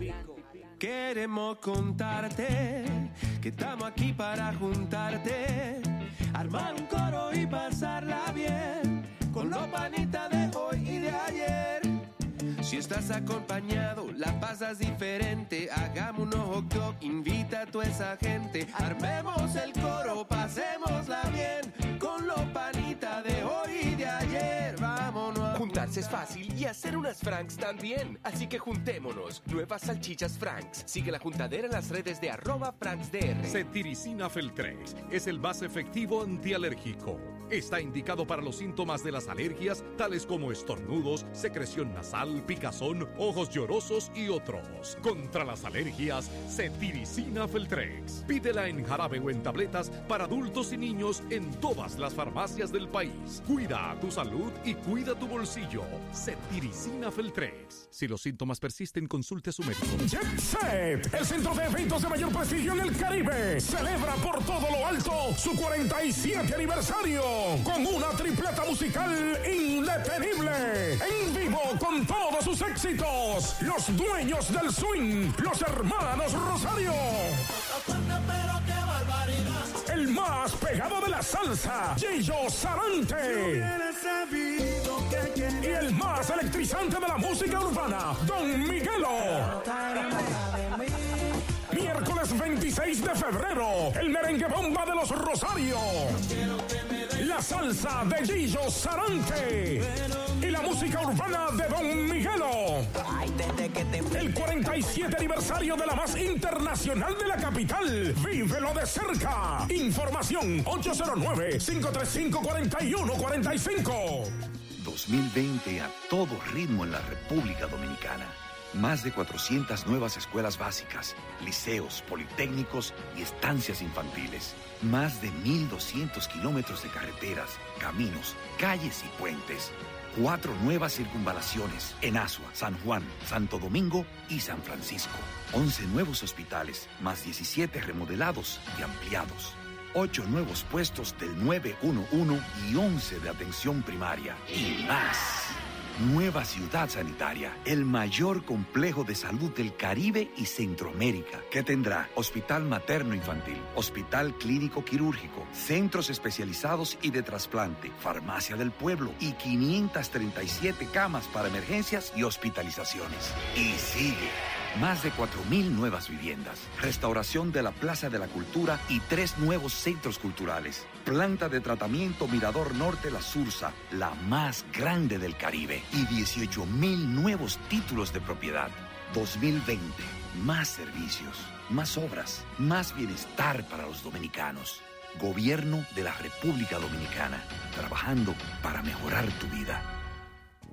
Queremos contarte que estamos aquí para juntarte, armar un coro y pasarla bien con los panitas de hoy y de ayer. Si estás acompañado, la pasas diferente. Hagamos unos hot invita a toda esa gente. Armemos el coro, pasémosla bien con los panitas de hoy y de ayer. Juntarse es fácil y hacer unas Franks también. Así que juntémonos. Nuevas salchichas Franks. Sigue la juntadera en las redes de arroba FranksDR. Cetiricina Feltrex es el más efectivo antialérgico. Está indicado para los síntomas de las alergias, tales como estornudos, secreción nasal, picazón, ojos llorosos y otros. Contra las alergias, Cetiricina Feltrex. Pídela en jarabe o en tabletas para adultos y niños en todas las farmacias del país. Cuida tu salud y cuida tu bolsillo. Cetiricina Feltrex. Si los síntomas persisten, consulte a su médico. Jet Set, el centro de eventos de mayor prestigio en el Caribe, celebra por todo lo alto su 47 aniversario con una tripleta musical indetenible. En vivo con todos sus éxitos, los dueños del swing, los hermanos Rosario. El más pegado de la salsa, Gillo Sarante. Y el más electrizante de la música urbana, Don Miguelo. Miércoles 26 de febrero, el merengue bomba de los Rosario. La salsa de Gillo Sarante. Y la música urbana de Don Miguelo. El 47 aniversario de la más internacional de la capital. Vívelo de cerca. Información 809-535-4145. 2020 a todo ritmo en la República Dominicana. Más de 400 nuevas escuelas básicas, liceos, politécnicos y estancias infantiles. Más de 1.200 kilómetros de carreteras, caminos, calles y puentes. Cuatro nuevas circunvalaciones en Asua, San Juan, Santo Domingo y San Francisco. 11 nuevos hospitales, más 17 remodelados y ampliados. Ocho nuevos puestos del 911 y 11 de atención primaria. Y más. Nueva ciudad sanitaria, el mayor complejo de salud del Caribe y Centroamérica, que tendrá hospital materno infantil, hospital clínico quirúrgico, centros especializados y de trasplante, farmacia del pueblo y 537 camas para emergencias y hospitalizaciones. Y sigue. Más de 4.000 nuevas viviendas, restauración de la Plaza de la Cultura y tres nuevos centros culturales. Planta de tratamiento Mirador Norte La Sursa, la más grande del Caribe. Y 18.000 nuevos títulos de propiedad. 2020, más servicios, más obras, más bienestar para los dominicanos. Gobierno de la República Dominicana, trabajando para mejorar tu vida.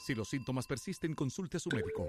Si los síntomas persisten, consulte a su médico.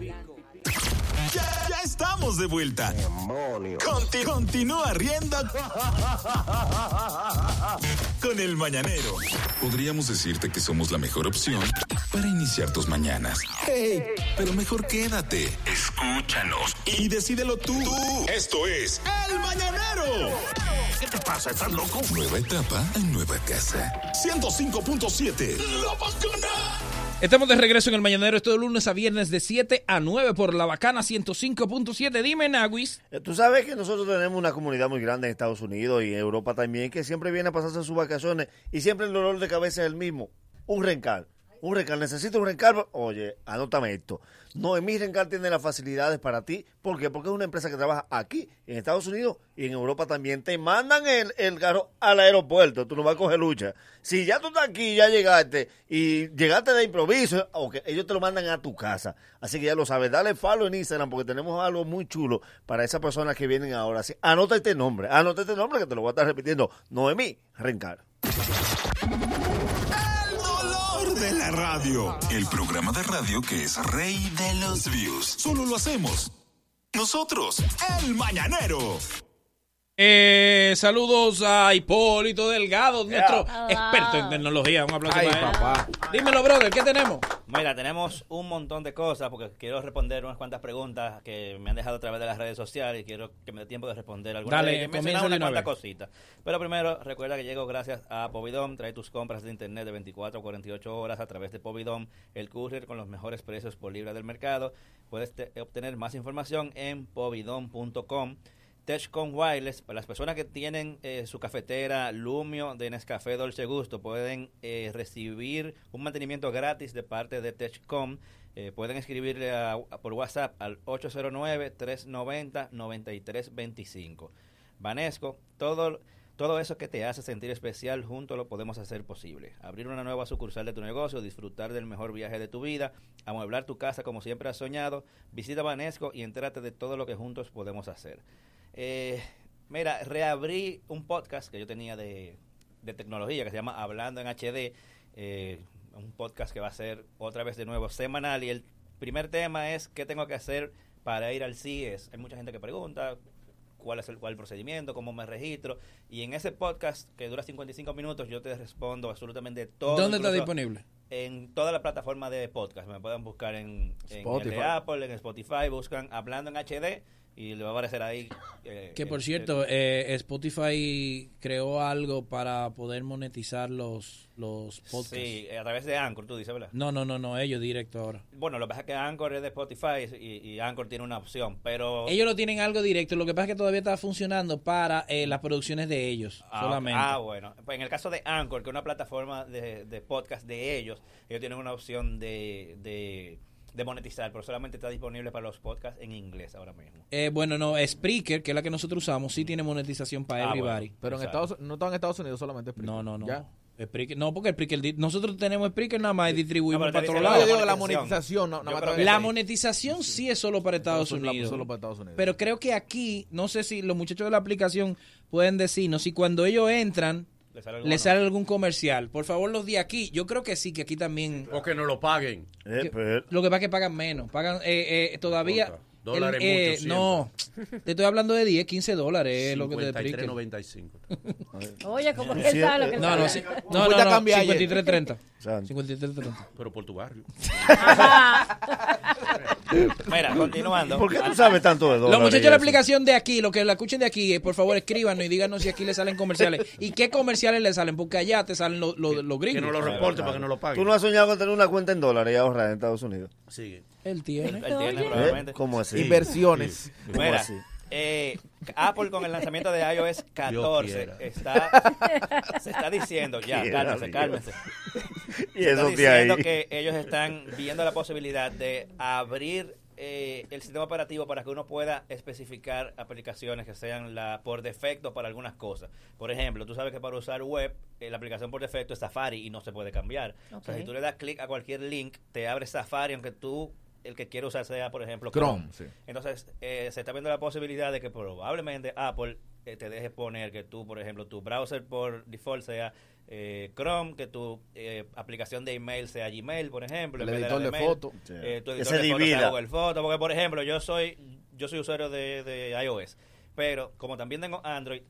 Ya, ya estamos de vuelta. Conti- continúa riendo con el mañanero. Podríamos decirte que somos la mejor opción para iniciar tus mañanas. Hey, pero mejor quédate. Escúchanos y decídelo tú. Esto es El Mañanero. ¿Qué te pasa? ¿Estás loco? Nueva etapa en nueva casa. 105.7. La bacana. Estamos de regreso en el Mañanero, esto de lunes a viernes de 7 a 9 por la bacana 105.7. Dime, Naguis. Eh, Tú sabes que nosotros tenemos una comunidad muy grande en Estados Unidos y en Europa también, que siempre viene a pasarse sus vacaciones y siempre el dolor de cabeza es el mismo. Un rencal. Un rencal. Necesito un rencal. Oye, anótame esto. Noemí Rencal tiene las facilidades para ti. ¿Por qué? Porque es una empresa que trabaja aquí, en Estados Unidos y en Europa también. Te mandan el, el carro al aeropuerto. Tú no vas a coger lucha. Si ya tú estás aquí, ya llegaste y llegaste de improviso, okay, ellos te lo mandan a tu casa. Así que ya lo sabes. Dale follow en Instagram porque tenemos algo muy chulo para esas personas que vienen ahora. Anota este nombre. Anota este nombre que te lo voy a estar repitiendo. Noemí Rencal. De la radio. El programa de radio que es rey de los views. Solo lo hacemos. Nosotros, El Mañanero. Eh, saludos a Hipólito Delgado, nuestro experto en tecnología. Un aplauso Ay, para él. papá. Dímelo, brother, ¿qué tenemos? Mira, tenemos un montón de cosas porque quiero responder unas cuantas preguntas que me han dejado a través de las redes sociales y quiero que me dé tiempo de responder algunas Dale, de. Mencionar comienza una cositas. Pero primero, recuerda que llego gracias a Povidom. Trae tus compras de internet de 24 a 48 horas a través de Povidom, el courier con los mejores precios por libra del mercado. Puedes te- obtener más información en povidom.com. Techcom Wireless, para las personas que tienen eh, su cafetera Lumio de Nescafé Dolce Gusto, pueden eh, recibir un mantenimiento gratis de parte de Techcom. Eh, pueden escribirle por WhatsApp al 809-390-9325. Vanesco, todo, todo eso que te hace sentir especial, juntos lo podemos hacer posible. Abrir una nueva sucursal de tu negocio, disfrutar del mejor viaje de tu vida, amueblar tu casa como siempre has soñado. Visita Vanesco y entérate de todo lo que juntos podemos hacer. Eh, mira, reabrí un podcast que yo tenía de, de tecnología que se llama Hablando en HD. eh, un podcast que va a ser otra vez de nuevo semanal. Y el primer tema es qué tengo que hacer para ir al CIES. Hay mucha gente que pregunta cuál es el, cuál el procedimiento, cómo me registro. Y en ese podcast que dura 55 minutos yo te respondo absolutamente todo. ¿Dónde está disponible? En toda la plataforma de podcast. Me pueden buscar en, en el Spotify. de Apple, en Spotify. Buscan Hablando en HD y le va a aparecer ahí. eh, Que por cierto, eh, Spotify creó algo para poder monetizar los, los podcasts. Sí, a través de Anchor, tú dices, ¿verdad? No, no, no, no, ellos directo ahora. Bueno, lo que pasa es que Anchor es de Spotify y, y Anchor tiene una opción, pero... Ellos lo tienen algo directo, lo que pasa es que todavía está funcionando para eh, las producciones de ellos Ah, solamente. ah, bueno. Pues en el caso de Anchor, que es una plataforma de, de podcast de ellos, ellos tienen una opción de, de, de monetizar, pero solamente está disponible para los podcasts en inglés ahora mismo. Eh, bueno, no, Spreaker, que es la que nosotros usamos, sí tiene monetización para Ah, everybody. bueno. Pero en Estados, no todo en Estados Unidos, solamente Spreaker. No, no, no. ¿Ya? Spreaker- no, porque Spreaker, nosotros tenemos Spreaker nada más y distribuimos No, para todos lados. la monetización, no, nada más te- La monetización sí es solo para Estados Unidos. solo para Estados Unidos. Pero creo que aquí, no sé si los muchachos de la aplicación pueden decirnos si cuando ellos entran ¿Le sale le algún comercial. Por favor, los de aquí, yo creo que sí, que aquí también. O que no lo paguen. Eh, Lo que pasa es que pagan menos. Pagan eh, eh, todavía. Dólares eh, mucho No, te estoy hablando de 10, 15 dólares. es lo que te. 53.95. Oye, como que él sabe lo que él No, no, sí. no, no, no, ayer. 53.30. 53.30. Pero por tu barrio. Mira, continuando. ¿Por qué tú sabes tanto de Los dólares? muchachos y de la aplicación de aquí, los que la escuchen de aquí, eh, por favor escríbanos y díganos si aquí le salen comerciales. ¿Y qué comerciales le salen? Porque allá te salen los, los, los gringos. no lo reporte para que no lo paguen. ¿Tú no has soñado con tener una cuenta en dólares y ahorrar en Estados Unidos? Sigue. Él tiene. Él tiene, ¿Eh? probablemente. ¿Cómo así? Inversiones. Sí. ¿Cómo Mira, así? eh, Apple con el lanzamiento de iOS 14 quiera. está se está diciendo ya, Quiera, cálmense. Y Se está eso de diciendo ahí. que ellos están viendo la posibilidad de abrir eh, el sistema operativo para que uno pueda especificar aplicaciones que sean la por defecto para algunas cosas. Por ejemplo, tú sabes que para usar web, eh, la aplicación por defecto es Safari y no se puede cambiar. O sea, si tú le das clic a cualquier link, te abre Safari, aunque tú el que quiere usar sea, por ejemplo, Chrome, Chrome. sí. Entonces, eh, se está viendo la posibilidad de que probablemente Apple eh, te deje poner que tú, por ejemplo, tu browser por default sea eh, Chrome, que tu eh, aplicación de email sea Gmail, por ejemplo. El editor de Mail. foto. Sí. Eh, tu editor se de fotos divida. Foto, porque por ejemplo, yo soy yo soy usuario de, de iOS, pero como también tengo Android,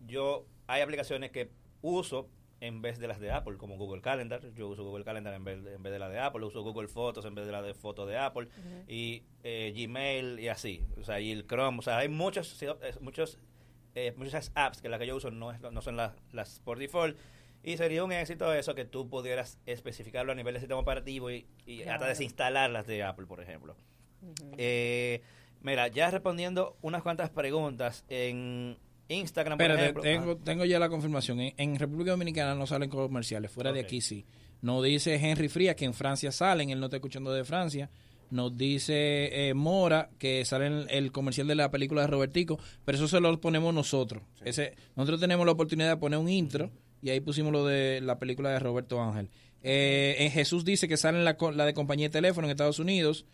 yo hay aplicaciones que uso en vez de las de Apple, como Google Calendar. Yo uso Google Calendar en vez, de- en vez de la de Apple. Uso Google Fotos en vez de la de fotos de Apple. Y eh, Gmail y así. O sea, y el Chrome. O sea, hay muchos, muchos, eh, muchas apps que las que yo uso no, es- no son las, las por default. Y sería un éxito eso que tú pudieras especificarlo a nivel de sistema operativo y, y hasta desinstalar las de Apple, por ejemplo. Eh, mira, ya respondiendo unas cuantas preguntas en Instagram, por Espérate, ejemplo. tengo, Ah. tengo ya la confirmación. En, en República Dominicana no salen comerciales, fuera de aquí sí. Nos dice Henry Frías que en Francia salen, él no está escuchando de Francia. Nos dice eh, Mora que sale el, el comercial de la película de Robertico, pero eso se lo ponemos nosotros. Ese, nosotros tenemos la oportunidad de poner un intro y ahí pusimos lo de la película de Roberto Ángel. Eh, en Jesús dice que sale la, la de compañía de teléfono en Estados Unidos.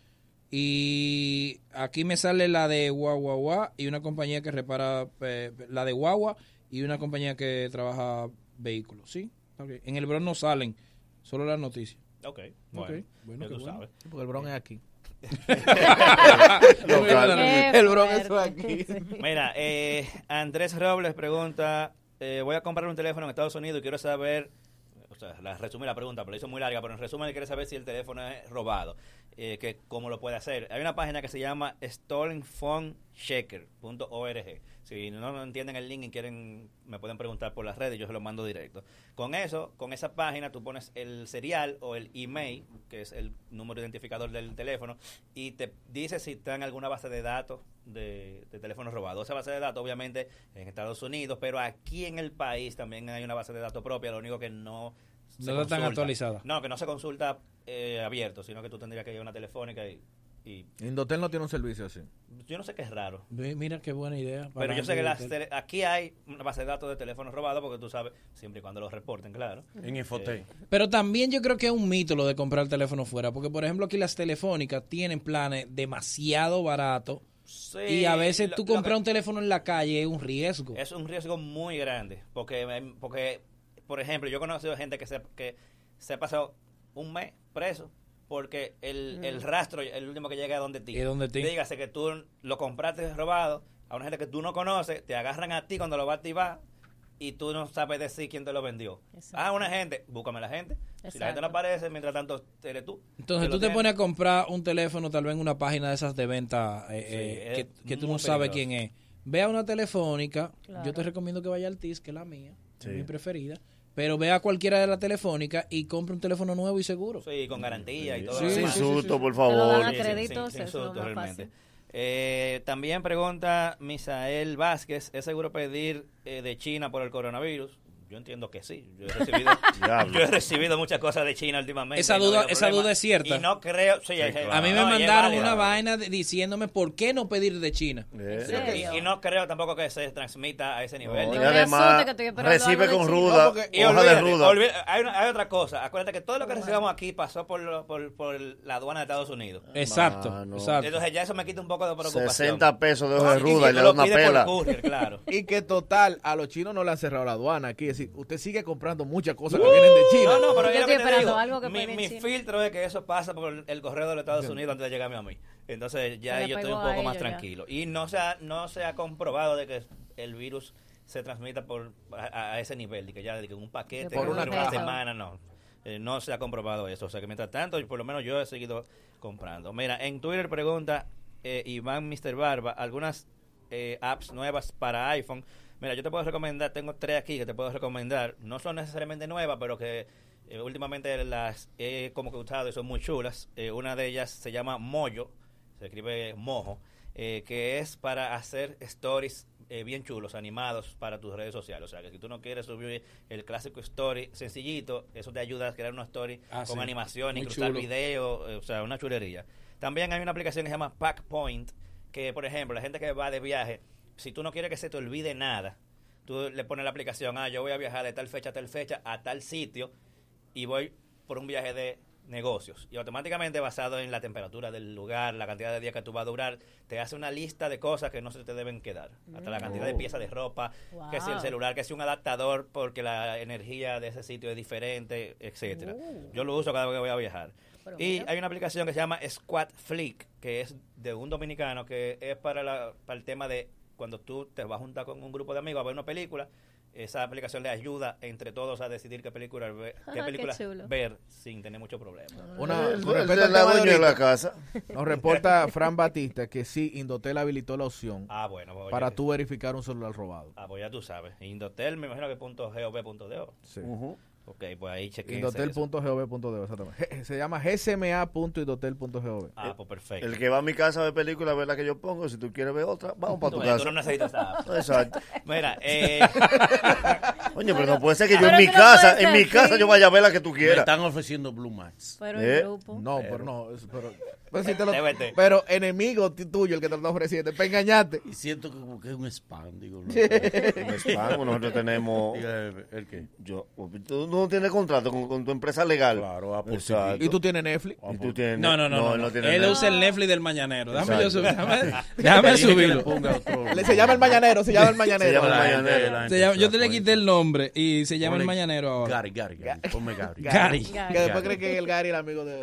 Y aquí me sale la de Guagua y una compañía que repara eh, la de Guagua y una compañía que trabaja vehículos, ¿sí? En el Bronx no salen, solo las noticias. Ok, bueno, bueno, ya qué tú bueno. sabes. Porque el Bronx es aquí. El Bronx es aquí. Mira, eh, Andrés Robles pregunta, eh, voy a comprar un teléfono en Estados Unidos y quiero saber, o sea, la resumí la pregunta, pero la hizo muy larga, pero en resumen quiere saber si el teléfono es robado, eh, que cómo lo puede hacer. Hay una página que se llama stolenphonechecker.org. Si no, no entienden el link y quieren, me pueden preguntar por las redes, yo se lo mando directo. Con eso, con esa página, tú pones el serial o el email, que es el número identificador del teléfono, y te dice si está en alguna base de datos de, de teléfonos robados. Esa base de datos, obviamente, en Estados Unidos, pero aquí en el país también hay una base de datos propia, lo único que no... se No está tan actualizada. No, que no se consulta eh, abierto, sino que tú tendrías que ir a una telefónica y... y Indotel no tiene un servicio así. yo no sé qué es raro. Mira qué buena idea. para Pero yo sé que las tele- aquí hay una base de datos de teléfonos robados porque tú sabes, siempre y cuando los reporten, claro. En Infotec. Eh, Pero también yo creo que es un mito lo de comprar teléfono fuera, porque por ejemplo aquí las telefónicas tienen planes demasiado baratos sí, y a veces lo- tú comprar que- un teléfono en la calle es un riesgo. Es un riesgo muy grande porque, em, porque por ejemplo, yo he conocido gente que se, que se ha pasado un mes preso porque el, Mm. el rastro, el último que llega es donde ti. Es donde ti. Dígase que tú lo compraste robado a una gente que tú no conoces, te agarran a ti cuando lo va a activar y tú no sabes decir quién te lo vendió. Ah, una gente, búscame la gente. Si la gente no Exacto. aparece, mientras tanto eres tú. Entonces tú te tienes. pones a comprar un teléfono tal vez en una página de esas de venta eh, Sí, eh, que, que tú no sabes quién es. Ve a una telefónica, Claro. yo te recomiendo que vaya al TIS, que es la mía, Sí. mi preferida, pero ve a cualquiera de la telefónica y compra un teléfono nuevo y seguro. Sí, con garantía y todo. Sí, Sin demás. sí, sí, susto, sí. por Te lo dan favor. Eh, también pregunta Misael Vázquez, ¿es seguro pedir eh, de China por el coronavirus? Yo entiendo que sí. Yo he recibido, yo he recibido muchas cosas de China últimamente. Esa y no duda- esa duda es cierta. Y no creo... sí, es- A mí me no, mandaron una vaina de- diciéndome por qué no pedir de China. Eh. Sí, y, y no creo tampoco que se transmita a ese nivel. No, y además recibe con ruda, Y hoja de ruda. olvídate, hay, una- hay otra cosa. Acuérdate que todo lo que recibamos aquí pasó por, lo- por, por la aduana de Estados Unidos. Exacto, Mano. exacto. Entonces ya eso me quita un poco de preocupación. 60 pesos de hoja de Y- y ruda y le da una pela. courier, claro. Y que total, a los chinos no le han cerrado la aduana aquí. Es decir, usted sigue comprando muchas cosas que vienen de China. No, no, pero Yo estoy esperando digo. algo que mi, mi filtro es que eso pasa por el correo de los Estados Unidos antes de llegarme a mí. Entonces ya yo estoy un poco más ya. tranquilo. Y no se, ha, no se ha comprobado de que el virus se transmita por a, a ese nivel, de que ya de que un paquete Que por una semana, no. Eh, no se ha comprobado eso. O sea que mientras tanto, por lo menos yo he seguido comprando. Mira, en Twitter pregunta eh, Iván Mr. Barba, algunas eh, apps nuevas para iPhone. Mira, yo te puedo recomendar, tengo tres aquí que te puedo recomendar. No son necesariamente nuevas, pero que eh, últimamente las he como que usado y son muy chulas. Eh, una de ellas se llama Mojo, se escribe Mojo, eh, que es para hacer stories bien chulos, animados para tus redes sociales. O sea, que si tú no quieres subir el clásico story sencillito, eso te ayuda a crear una story Ah, con sí. animación, Muy incrustar chulo. video, o sea, una chulería. También hay una aplicación que se llama Pack Point, que por ejemplo, la gente que va de viaje, si tú no quieres que se te olvide nada, tú le pones la aplicación, ah, yo voy a viajar de tal fecha a tal fecha a tal sitio y voy por un viaje de negocios. Y automáticamente, basado en la temperatura del lugar, la cantidad de días que tú vas a durar, te hace una lista de cosas que no se te deben quedar. Hasta la cantidad de Oh. piezas de ropa, que si el celular, que si un adaptador porque la energía de ese sitio es diferente, etcétera. Uh. Yo lo uso cada vez que voy a viajar. Pero y mira. hay una aplicación que se llama Squad Flick, que es de un dominicano, que es para, la- para el tema de cuando tú te vas a juntar con un grupo de amigos a ver una película, esa aplicación le ayuda entre todos a decidir qué película ver, qué película ver sin tener mucho problema. Una, El- con el respecto al la tema de dueña de la casa. Nos reporta Fran Batista que sí, Indotel habilitó la opción Ah, bueno, pues, para tú verificar un celular robado. Ah, pues ya tú sabes. Indotel, me imagino que punto .gov.do. Sí. Ok, pues ahí chequense eso. Indotel.gov.do, exactamente. Se llama gsma.indotel.gov. Ah, pues perfecto. El que va a mi casa a ver película, ver la que yo pongo. Si tú quieres ver otra, vamos para tu Tú, casa. tú no necesitas app. Exacto. Mira, eh... Oye, pero no puede ser que yo en mi no casa, en mi casa yo vaya a ver la que tú Me quieras. están ofreciendo Blue Max. Pero ¿Eh? el grupo. No, Pero- pero no. Pero, pero, si te lo- Débete. pero enemigo tuyo el que te lo está ofreciendo, para engañarte. Y siento que como que es un spam, digo. ¿no? Un spam, nosotros tenemos. ¿El qué? Yo, tú no tienes contrato con, con tu empresa legal. Claro, Exacto. TV. ¿Y tú tienes Netflix? Y tú tienes- No, no, no. no, él no. usa el Netflix del mañanero. Déjame, yo subir- déjame, déjame subirlo. Le- Se llama el mañanero, se llama el Se mañanero. llama el mañanero. Se llama- se yo te le quité el nombre y se llama el mañanero ahora. Gary, Gary, Gary. Ponme Gary. Gary. Que después cree que el Gary es el amigo de...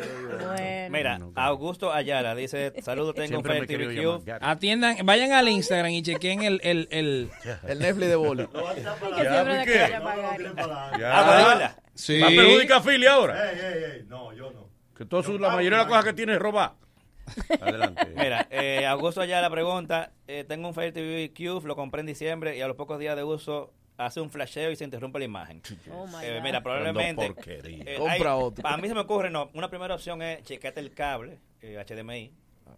Mira, claro. Augusto Ayala dice, saludos, tengo un Siempre llamar Cube. Gary. Atiendan, vayan al Instagram y chequen el, el, el El Netflix de boli. Ya, sí. ¿Va a perjudicar a Philly ahora? Ey, ey, ey, no, yo no. Que todo su- la mayoría de las cosas que tiene es robar. Adelante. Mira, eh, Augusto Ayala pregunta, eh, tengo un Fire TV Cube, lo compré en diciembre y a los pocos días de uso hace un flasheo y se interrumpe la imagen. Oh Eh, mira, probablemente... Eh, Compra hay- otro. A mí se me ocurre, no, una primera opción es chequete el cable eh, HDMI,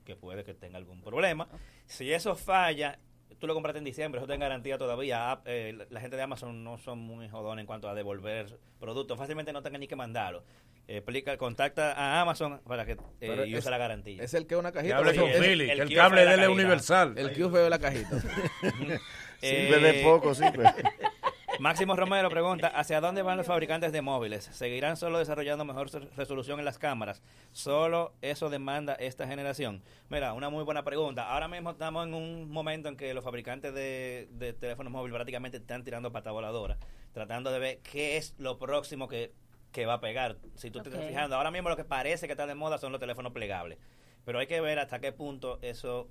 que puede que tenga algún problema. Si eso falla, tú lo compraste en diciembre, eso en garantía todavía. Ah, eh, la- la gente de Amazon no son muy jodón en cuanto a devolver productos. Fácilmente no tengan ni que mandarlo. Eh, explica, contacta a Amazon para que eh, y es- usa la garantía. Es el que es una Que cajita. hable con es- Philly, el que el cable la de caída. universal. El Q feo de la cajita. Sirve de poco, sirve. Máximo Romero pregunta, ¿hacia dónde van los fabricantes de móviles? ¿Seguirán solo desarrollando mejor so- resolución en las cámaras? ¿Solo eso demanda esta generación? Mira, una muy buena pregunta. Ahora mismo estamos en un momento en que los fabricantes de, de teléfonos móviles prácticamente están tirando pata voladora, tratando de ver qué es lo próximo que, que va a pegar. Si tú te estás fijando, ahora mismo lo que parece que está de moda son los teléfonos plegables. Pero hay que ver hasta qué punto eso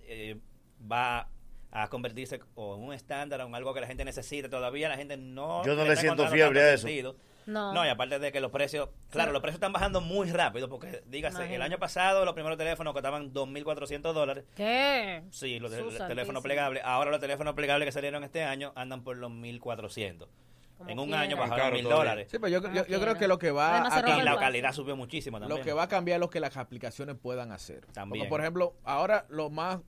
eh, va a convertirse o en un estándar o en algo que la gente necesite. Todavía la gente no... Yo no le siento fiebre a eso. sentido. No. No, y aparte de que los precios, claro, los precios están bajando muy rápido, porque dígase, el año pasado los primeros teléfonos costaban 2.400 dólares. ¿Qué? Sí, los, teléfonos plegables. Ahora los teléfonos plegables que salieron este año andan por los 1.400. Como En un quiera. año bajaron 1.000 todavía. dólares. Sí, pero yo, yo- creo que lo que va Además, a el la calidad subió muchísimo también. Lo que va a cambiar es lo que las aplicaciones puedan hacer. También. Porque, por ejemplo, ahora lo más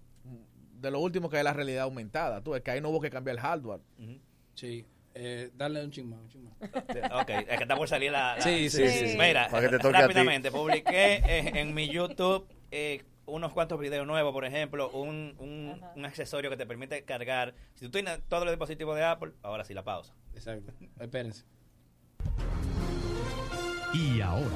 de lo último que es la realidad aumentada. Tú, es que ahí no hubo que cambiar el hardware. Sí. Eh, darle un ching más, un ching más. Ok, es que está por salir la... la- Sí, sí, sí. Mira, Para que te toque a ti. rápidamente, publiqué eh, en mi YouTube eh, unos cuantos videos nuevos, por ejemplo, un, un, un accesorio que te permite cargar. Si tú tienes todos los dispositivos de Apple, ahora sí la pausa. Exacto. Espérense. Y ahora,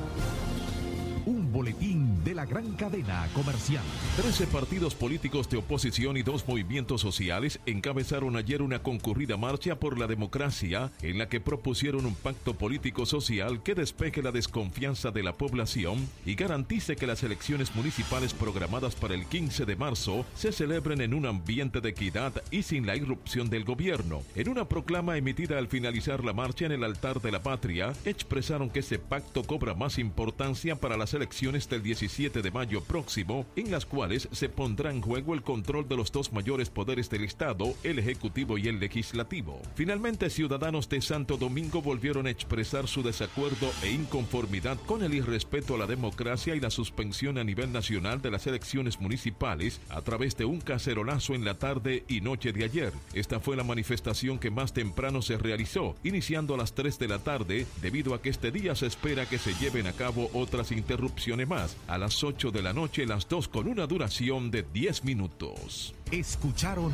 boletín de la gran cadena comercial. Trece partidos políticos de oposición y dos movimientos sociales encabezaron ayer una concurrida marcha por la democracia en la que propusieron un pacto político-social que despeje la desconfianza de la población y garantice que las elecciones municipales programadas para el 15 de marzo se celebren en un ambiente de equidad y sin la irrupción del gobierno. En una proclama emitida al finalizar la marcha en el altar de la patria, expresaron que ese pacto cobra más importancia para las elecciones del 17 7 de mayo próximo, en las cuales se pondrá en juego el control de los dos mayores poderes del Estado, el Ejecutivo y el Legislativo. Finalmente, ciudadanos de Santo Domingo volvieron a expresar su desacuerdo e inconformidad con el irrespeto a la democracia y la suspensión a nivel nacional de las elecciones municipales a través de un cacerolazo en la tarde y noche de ayer. Esta fue la manifestación que más temprano se realizó, iniciando a las 3 de la tarde, debido a que este día se espera que se lleven a cabo otras interrupciones más, a las 8 de la noche, las dos con una duración de 10 minutos. Escucharon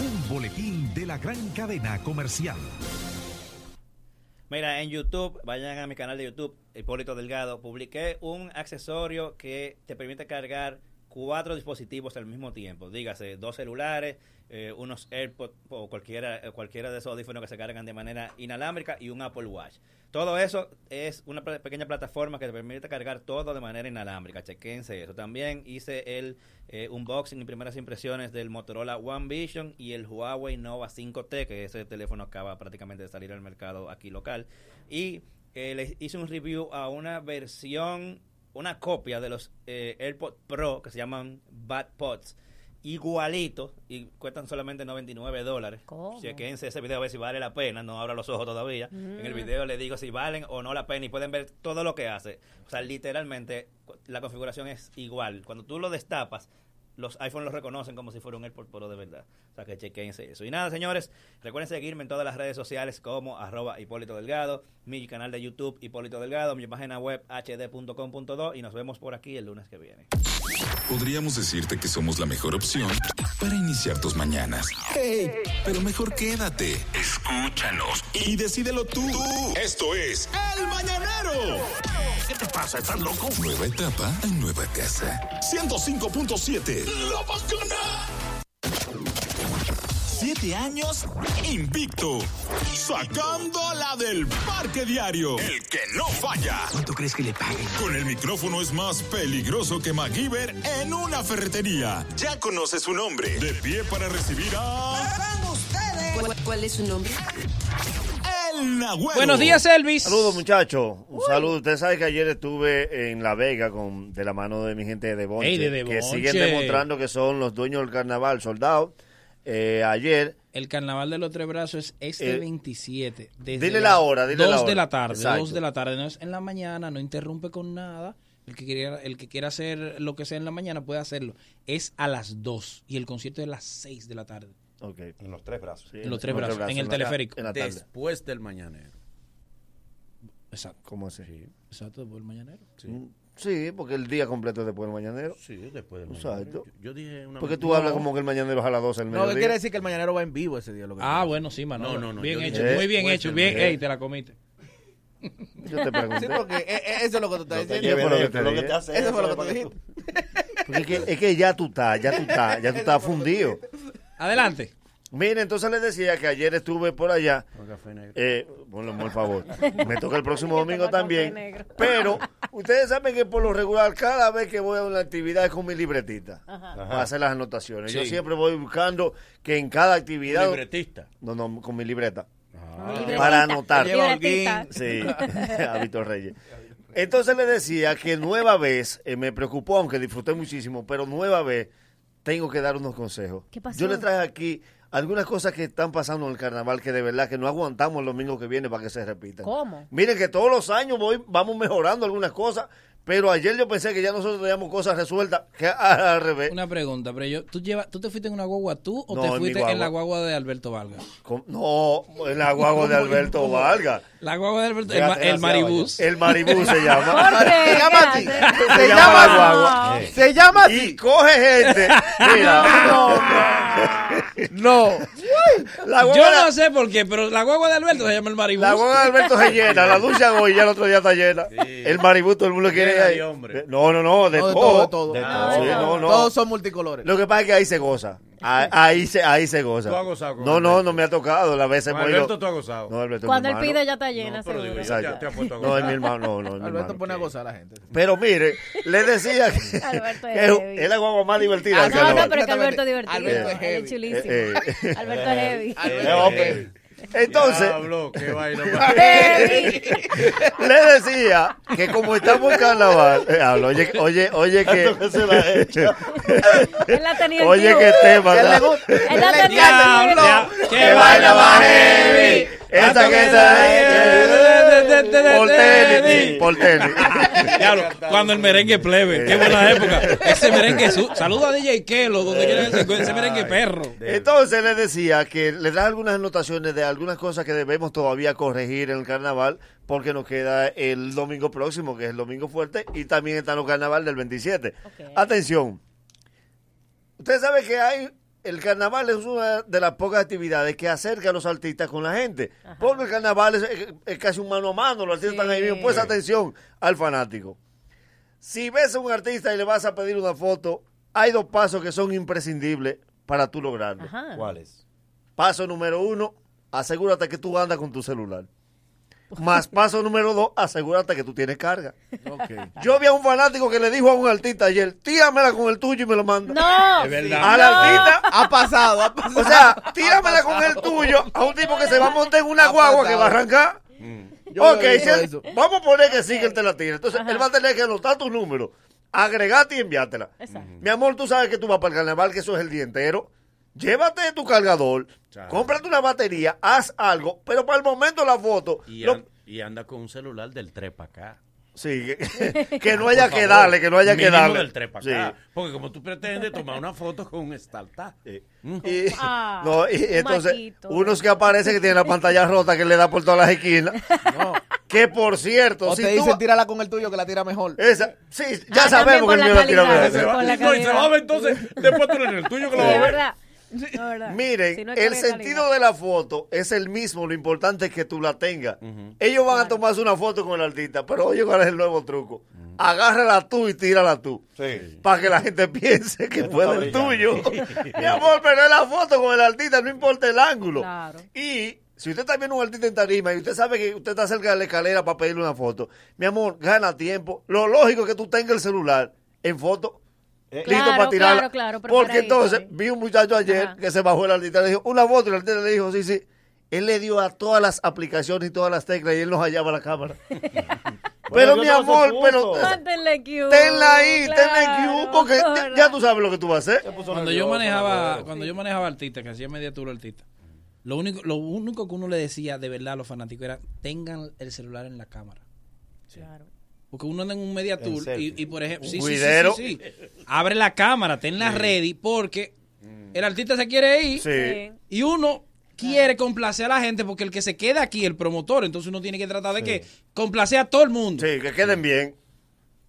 un boletín de la gran cadena comercial. Mira, en YouTube, vayan a mi canal de YouTube, Hipólito Delgado, publiqué un accesorio que te permite cargar cuatro dispositivos al mismo tiempo. Dígase, dos celulares, eh, unos AirPods o cualquiera, cualquiera de esos audífonos que se cargan de manera inalámbrica y un Apple Watch. Todo eso es una pe- pequeña plataforma que te permite cargar todo de manera inalámbrica. Chequense eso. También hice el eh, unboxing y primeras impresiones del Motorola One Vision y el Huawei Nova 5T, que ese teléfono acaba prácticamente de salir al mercado aquí local. Y eh, les hice un review a una versión, una copia de los eh, AirPods Pro que se llaman Bad Pods. Igualito y cuestan solamente 99 dólares. Chequense ese video a ver si vale la pena. No abra los ojos todavía. En el Mm. video les digo si valen o no la pena y pueden ver todo lo que hace. O sea, literalmente la configuración es igual. Cuando tú lo destapas, los iPhones los reconocen como si fuera un AirPod Pro de verdad. O sea, que chequense eso. Y nada, señores, recuerden seguirme en todas las redes sociales como arroba Hipólito Delgado, mi canal de YouTube Hipólito Delgado, mi página web hd.com.do y nos vemos por aquí el lunes que viene. Podríamos decirte que somos la mejor opción para iniciar tus mañanas. Hey, pero mejor quédate. Escúchanos y decídelo tú. Esto es El Mañanero. ¿Qué te pasa? ¿Estás loco? Nueva etapa en nueva casa. 105.7. La bacana. Siete años invicto. Sacando la del parque diario. El que no falla. ¿Cuánto crees que le paguen? Con el micrófono es más peligroso que MacGyver en una ferretería. Ya conoce su nombre. De pie para recibir a. ¿Cuál, cuál es su nombre? El Nahuel. Buenos días, Elvis. Saludos, muchachos. Un saludo. Usted sabe que ayer estuve en La Vega con de la mano de mi gente de Bonche, Ey, de que Devonche. siguen demostrando que son los dueños del carnaval, soldados. Eh, ayer El carnaval de los tres brazos es este Eh, 27. Desde dile la hora, dile la dos hora. de la tarde. Exacto. Dos de la tarde. No es en la mañana, no interrumpe con nada. El que, quiera, el que quiera hacer lo que sea en la mañana puede hacerlo. Es a las 2 y el concierto es a las 6 de la tarde. En los tres brazos. En los tres brazos, en el teleférico. Después del mañanero. Exacto. ¿Cómo así? Exacto, después del mañanero. Mm, Sí, porque el día completo es después del mañanero. Sí, después del Exacto. mañanero. Yo- yo dije una Porque vez- tú No. hablas como que el mañanero es a las 12 del No, mediodía. que quiere decir que el mañanero va en vivo ese día. Lo que Ah, pasa. bueno, sí, Manolo. No, no, no, Bien hecho, dije muy bien hecho. Bien, ey, te la comiste. Yo te pregunté. Sí, porque eh, eh, eso es lo que tú estás No te diciendo. de esto, lo que te Eso fue lo que tú dijiste. Porque es que, es que ya tú estás, ya tú estás, ya tú estás fundido. Adelante. Mire, entonces les decía que ayer estuve por allá. Con café negro. Eh, bueno, por favor. Me toca el próximo domingo también. negro. Pero ustedes saben que por lo regular, cada vez que voy a una actividad es con mi libretita. Ajá. Para hacer las anotaciones. Yo Sí. siempre voy buscando que en cada actividad. Libretista. No, no, con mi libreta. Libretita. Para anotar. Libretita. Sí, a Víctor Reyes. Entonces le decía que nueva vez, eh, me preocupó, aunque disfruté muchísimo, pero nueva vez tengo que dar unos consejos. ¿Qué pasó? Yo le traje aquí algunas cosas que están pasando en el carnaval que de verdad que no aguantamos el domingo que viene para que se repitan. ¿Cómo? Miren que todos los años voy, vamos mejorando algunas cosas, pero ayer yo pensé que ya nosotros teníamos cosas resueltas, que al revés. Una pregunta, pero yo, ¿tú, llevas, ¿tú te fuiste en una guagua tú o No, te fuiste en la guagua de Alberto Vargas? No, en la guagua de Alberto Vargas. La guagua de Alberto, el, el Maribús. El Maribú se llama. Se llama así. Se Se llama la guagua. Se llama Y así. coge gente. Mira. No. La Yo no sé por qué, pero la guagua de Alberto se llama el Maribús. la guagua de Alberto se llena. La ducha hoy ya el otro día está llena. El Maribú todo el mundo quiere ahí. No, no, no, de, No, de todo. todo, de todo. De todo. Sí, de no, no. Todos son multicolores. Lo que pasa es que ahí se goza. Ahí, ahí se, ahí se goza. ¿Tú has gozado con no, no, Alberto? no me ha tocado. La vez hemos Alberto ido. tú has gozado. No, Alberto es Cuando mi él hermano. pide ya está llena, No, pero seguro. digo, ya Exacto. te has puesto a No, es gozar. mi hermano. No, no, es mi Alberto hermano. pone a gozar a la gente. Pero mire, le decía que, Alberto es que heavy. es la guagua más divertida. Ah, del No, carnaval. no, pero es que Alberto es divertido. Alberto es Él heavy. es chulísimo. Eh, eh. Alberto es heavy. Alberto Eh, hombre. Entonces, Diablo, qué vaina. le decía que como estamos en carnaval, eh, hablo, oye, oye, oye que, Él la tenía oye que tema, Él le ¿verdad? gusta. Él la tenía en Diablo, tío. qué vaina más heavy. Esa que está por tenis, por tenis. Diablo, cuando el merengue plebe, qué buena época. Ese merengue, su- saluda a DJ Kelo, donde quiera que se ese merengue perro. Entonces le decía que le da algunas anotaciones de algunas cosas que debemos todavía corregir en el carnaval porque nos queda el domingo próximo, que es el domingo fuerte, y también está el carnaval del 27. Atención. Usted sabe que hay el carnaval es una de las pocas actividades que acerca a los artistas con la gente. Porque el carnaval es, es- es casi un mano a mano, los artistas están ahí mismo. Pues atención al fanático. Si ves a un artista y le vas a pedir una foto, hay dos pasos que son imprescindibles para tú lograrlo. Ajá. ¿Cuáles? Paso número uno, asegúrate que tú andas con tu celular. Más paso número dos, asegúrate que tú tienes carga. Yo vi a un fanático que le dijo a un artista ayer, tíramela con el tuyo y me lo manda. No. Es verdad. Al No. artista. Ha pasado, ha pasado. O sea, tíramela con el tuyo a un tipo que se va a montar en una guagua que va a arrancar. Yo ok, veo si eso, él- eso. vamos a poner que sí que él te la tira. Entonces, él va a tener que anotar tu número, agregarte y enviártela. Mi amor, tú sabes que tú vas para el carnaval, que eso es el día entero. Llévate tu cargador, cómprate una batería, haz algo, pero para el momento de la foto, Y, lo- an- y anda con un celular del 3 para acá. Sí, que, que no haya que darle, que no haya que darle. del 3 para Sí. acá. Porque como tú pretendes tomar una foto con un startup. Y, Ah, no, y un entonces, maquito. unos que aparecen que tienen la pantalla rota que le da por todas las esquinas. Que por cierto, O si te tú dicen tírala con el tuyo que la tira mejor. Esa, sí, ya Ah, sabemos que el mío la tira mejor. sí, No, y se va a ver entonces, después tú en el tuyo que lo Sí, vas a es ver. Miren, Si no es el calidad, sentido de la foto es el mismo, lo importante es que tú la tengas. Ellos van a tomarse una foto con el artista, pero oye cuál es el nuevo truco. Agárrala tú y tírala tú. Para que la gente piense que fue del tuyo. Mi amor, pero es la foto con el artista, no importa el ángulo. Claro. Y si usted está viendo un artista en tarima y usted sabe que usted está cerca de la escalera para pedirle una foto, mi amor, gana tiempo. Lo lógico es que tú tengas el celular en foto. Listo Claro, para tirarla. claro, claro, Porque entonces ahí. vi un muchacho ayer Ajá. que se bajó el artista y le dijo una foto y el artista le dijo, sí, sí. Él le dio a todas las aplicaciones y todas las teclas y él nos hallaba la cámara. pero mi amor, pero Q. tenla ahí, tenla en Claro, Q, porque ya, ya tú sabes lo que tú vas a hacer. Cuando yo manejaba, cuando yo manejaba artistas, que hacía media tour artista, lo único, lo único que uno le decía de verdad a los fanáticos era tengan el celular en la cámara. Claro. Porque uno anda en un media tour y, y, por ejemplo, sí, sí, sí, cuidero. sí, sí. abre la cámara, tenla ready porque el artista se quiere ir Sí. y uno quiere complacer a la gente porque el que se queda aquí, el promotor, entonces uno tiene que tratar de que complacer a todo el mundo. Sí, que queden bien.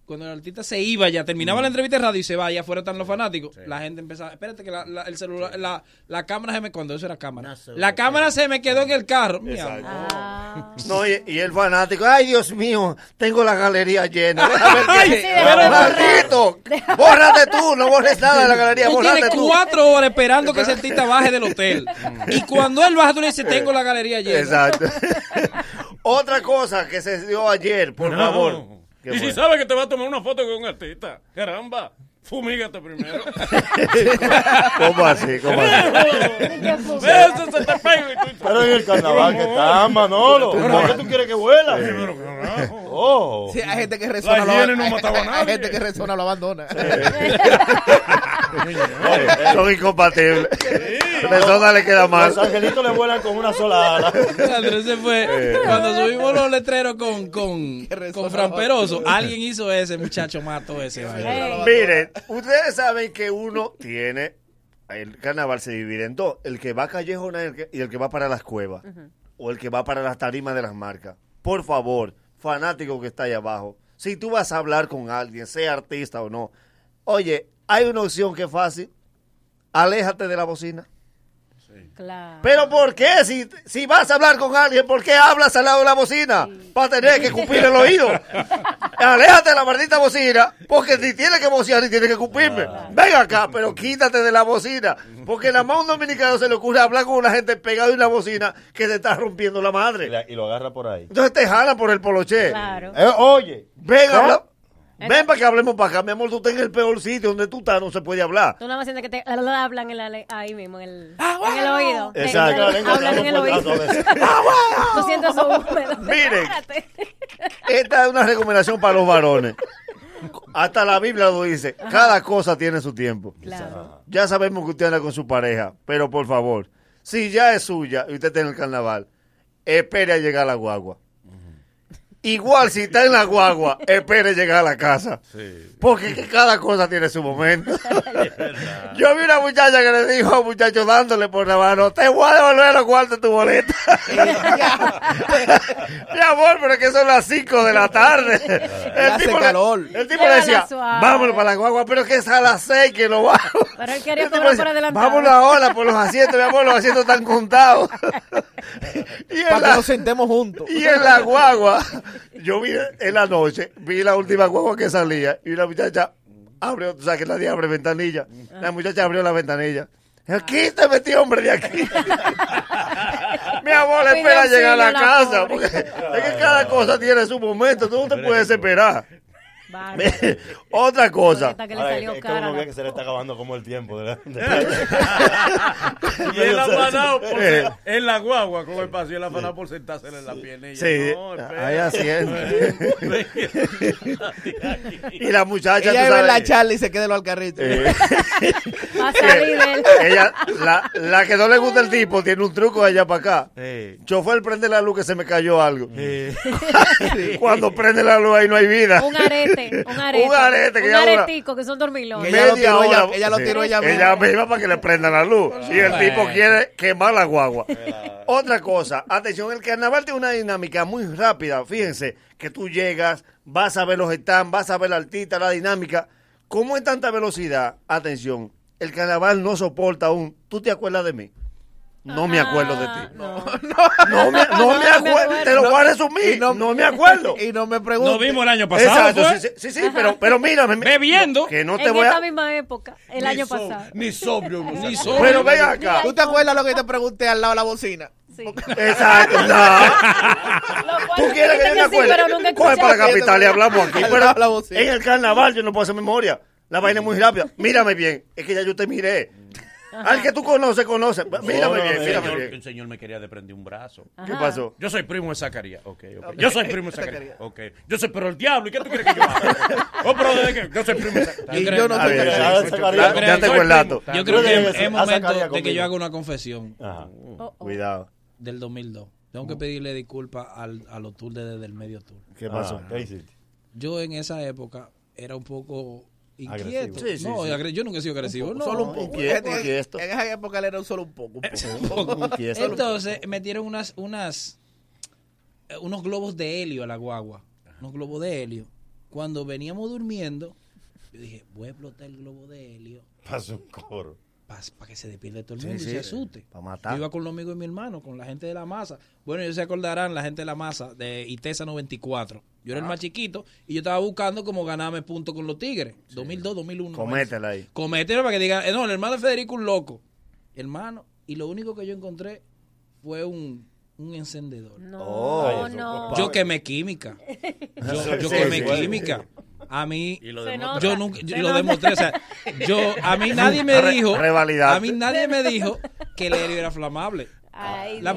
Cuando el artista se iba ya, terminaba la entrevista de radio y se va, ya afuera están los fanáticos, la gente empezaba, espérate que la, la- el celular, la, la cámara se me, cuando eso era cámara, la cámara se me quedó en el carro. Ah. No, y, y el fanático, ay Dios mío, tengo la galería llena. Ay, sí, déjame maldito, bórrate tú, no borres nada de la galería, Tú bórrate tienes tú. cuatro horas esperando que ese artista baje del hotel. Y cuando él baja, tú le dices, tengo la galería llena. Exacto. Otra cosa que se dio ayer, por No. favor. ¿Qué Y si fue? sabes que te va a tomar una foto con un artista, caramba, fumígate primero. ¿Cómo así? ¿Cómo así? Eso se te pega y tú- Pero en el carnaval que está, Manolo. ¿Por qué tú quieres que vuela? Oh. Sí, hay gente que resona, La lo, no hay- mataba a hay gente que resona, lo abandona. Son incompatibles. Persona le queda mal. Los angelitos le vuelan con una sola ala. Andrés se fue. Cuando subimos los letreros con, con, con Fran Peroso, alguien hizo ese, muchacho mató ese. Miren, ustedes saben que uno tiene. El carnaval se divide en dos: el que va a Callejón y el que- y el que va para las cuevas. O el que va para las tarimas de las marcas. Por favor, fanático que está ahí abajo. Si tú vas a hablar con alguien, sea artista o no, oye, hay una opción que es fácil. Aléjate de la bocina. Claro. Pero ¿por qué? Si, si vas a hablar con alguien, ¿por qué hablas al lado de la bocina? Para tener que cupir el oído. Aléjate de la maldita bocina, porque si tienes que bocear y tienes que cupirme. Ven acá, pero quítate de la bocina. Porque nada más a un dominicano se le ocurre hablar con una gente pegada en una bocina que se está rompiendo la Y, madre. la- y lo agarra por ahí. Entonces te jalan por el poloché. Claro. Eh, oye. Ven a ¿No? Ven para que hablemos para acá, mi amor. Tú estás en el peor sitio donde tú estás, no se puede hablar. Tú nada más sientes que te hablan en la- ahí mismo, en el, en el oído. Te- Exacto. te- hablan en el oído. Tú sientes eso húmedo. Miren, esta es una recomendación para los varones. Hasta la Biblia lo dice. Cada cosa tiene su tiempo. Claro. Ya sabemos que usted anda con su pareja, pero por favor, si ya es suya y usted está en el carnaval, espere a llegar a la guagua. Igual si está en la guagua, espere llegar a la casa. Porque que cada cosa tiene su momento. Yo vi una muchacha que le dijo a un muchacho dándole por la mano, te voy a devolver los cuartos tu boleta. Mi amor, pero es que son las 5 de la tarde. El hace tipo, le- calor. el tipo le decía, vámonos para la guagua, pero que es a las 6 que lo vamos. Pero él quería cobrar por adelantado. Vámonos ahora por los asientos, mi amor, los asientos están contados. y, Para que nos sentemos juntos. y en la guagua, yo vi en la noche, vi la última guagua que salía y una muchacha abrió, tú sabes que nadie abre ventanilla. La muchacha abrió la ventanilla. Quítame este hombre de aquí. Mi amor, espera llegar a la la casa. pobre. Porque es que cada cosa tiene su momento. Tú no te puedes esperar. Otra cosa. Esta que le salió es que cara uno la ve que se le está acabando como el tiempo. de la- Y él afanado por Eh. en la guagua con el paso y él afanado por sentársela en la Sí, no, espera. ahí asiente. Y la muchacha, Ella tú la charla y se queda los alcarritos. Eh. Va a salir de él. ella, la, la que no le gusta el tipo, tiene un truco de allá para acá. Chofer, prende la luz que se me cayó algo. Cuando prende la luz ahí no hay vida. Un arete, un arete. Un arete que un aretico, que son dormilones. ella lo tiró ella- hora. ella lo Sí. tiró ella misma. Ella misma para que le prendan la luz. Y el tipo quiere quemar la guagua. Otra cosa, atención, el carnaval tiene una dinámica muy rápida. Fíjense que tú llegas, vas a ver los stands, vas a ver la artista, la dinámica. ¿Cómo es tanta velocidad? Atención, el carnaval no soporta aún. ¿Tú te acuerdas de mí? No me acuerdo de ti. No. No me, no me acuerdo. Te lo voy a resumir. No, me acuerdo. Y no me preguntes. Nos vimos el año pasado. Exacto, sí, sí, sí, sí, pero, pero mírame. Bebiendo. Que no te en voy esta a... misma época, el Ni año so- pasado. Ni sobrio. Ni sobrio. Pero ven acá. ¿Tú te acuerdas lo que te pregunté al lado de la bocina? Sí. Exacto, no. ¿Tú quieres que yo sí, acuerde? pero nunca Coge para la capital y hablamos aquí. Pero en el carnaval yo no puedo hacer memoria. La vaina es muy rápida. Mírame bien. Es que ya yo te miré. Al que tú conoces, conoce. Mírame bien, El mírame señor, bien. el señor me quería desprender un brazo. ¿Qué pasó? Yo soy primo de Zacarías. Ok, ok. Yo soy primo de Zacarías. Ok. Yo soy, pero el diablo. ¿Y qué tú quieres que yo haga? Oh, pero desde que yo soy primo de Zacarías. Y yo no Ah, sí. Ya tengo el dato. Yo creo que es, momento de que yo haga una confesión Ajá. Cuidado. del 2002. Tengo que pedirle disculpas al, a los tours de desde el medio tour. ¿Qué pasó? Ah, ¿Qué hiciste? Yo en esa época era un poco inquieto. Agresivo. Sí, sí, no, sí. yo nunca he sido agresivo. no. Solo un poco. Inquieto, En- inquieto. En esa época él era solo un poco. Un poco. Inquieto. Entonces metieron unas, unas, eh, unos globos de helio a la guagua. Unos globos de helio. Cuando veníamos durmiendo, yo dije, voy a explotar el globo de helio Pasó un coro. Para que se despierte todo el Sí, mundo y sí, se asuste. pa' matar. Yo iba con los amigos de mi hermano, con la gente de la masa. Bueno, ellos se acordarán, la gente de la masa, de ITESA 94. Yo era el más chiquito y yo estaba buscando como ganarme puntos con los tigres. 2002, 2001. Cométela ahí. Comételo para que digan, eh, no, el hermano de Federico un loco. Hermano, y lo único que yo encontré fue un, un encendedor. No, Oh. no. Yo quemé química. Yo, yo Sí, quemé sí. química. A mí, Y lo yo nunca, yo lo demostré. O sea, yo, a mí nadie me Re- dijo, a mí nadie me dijo que el helio era flamable. Ay, La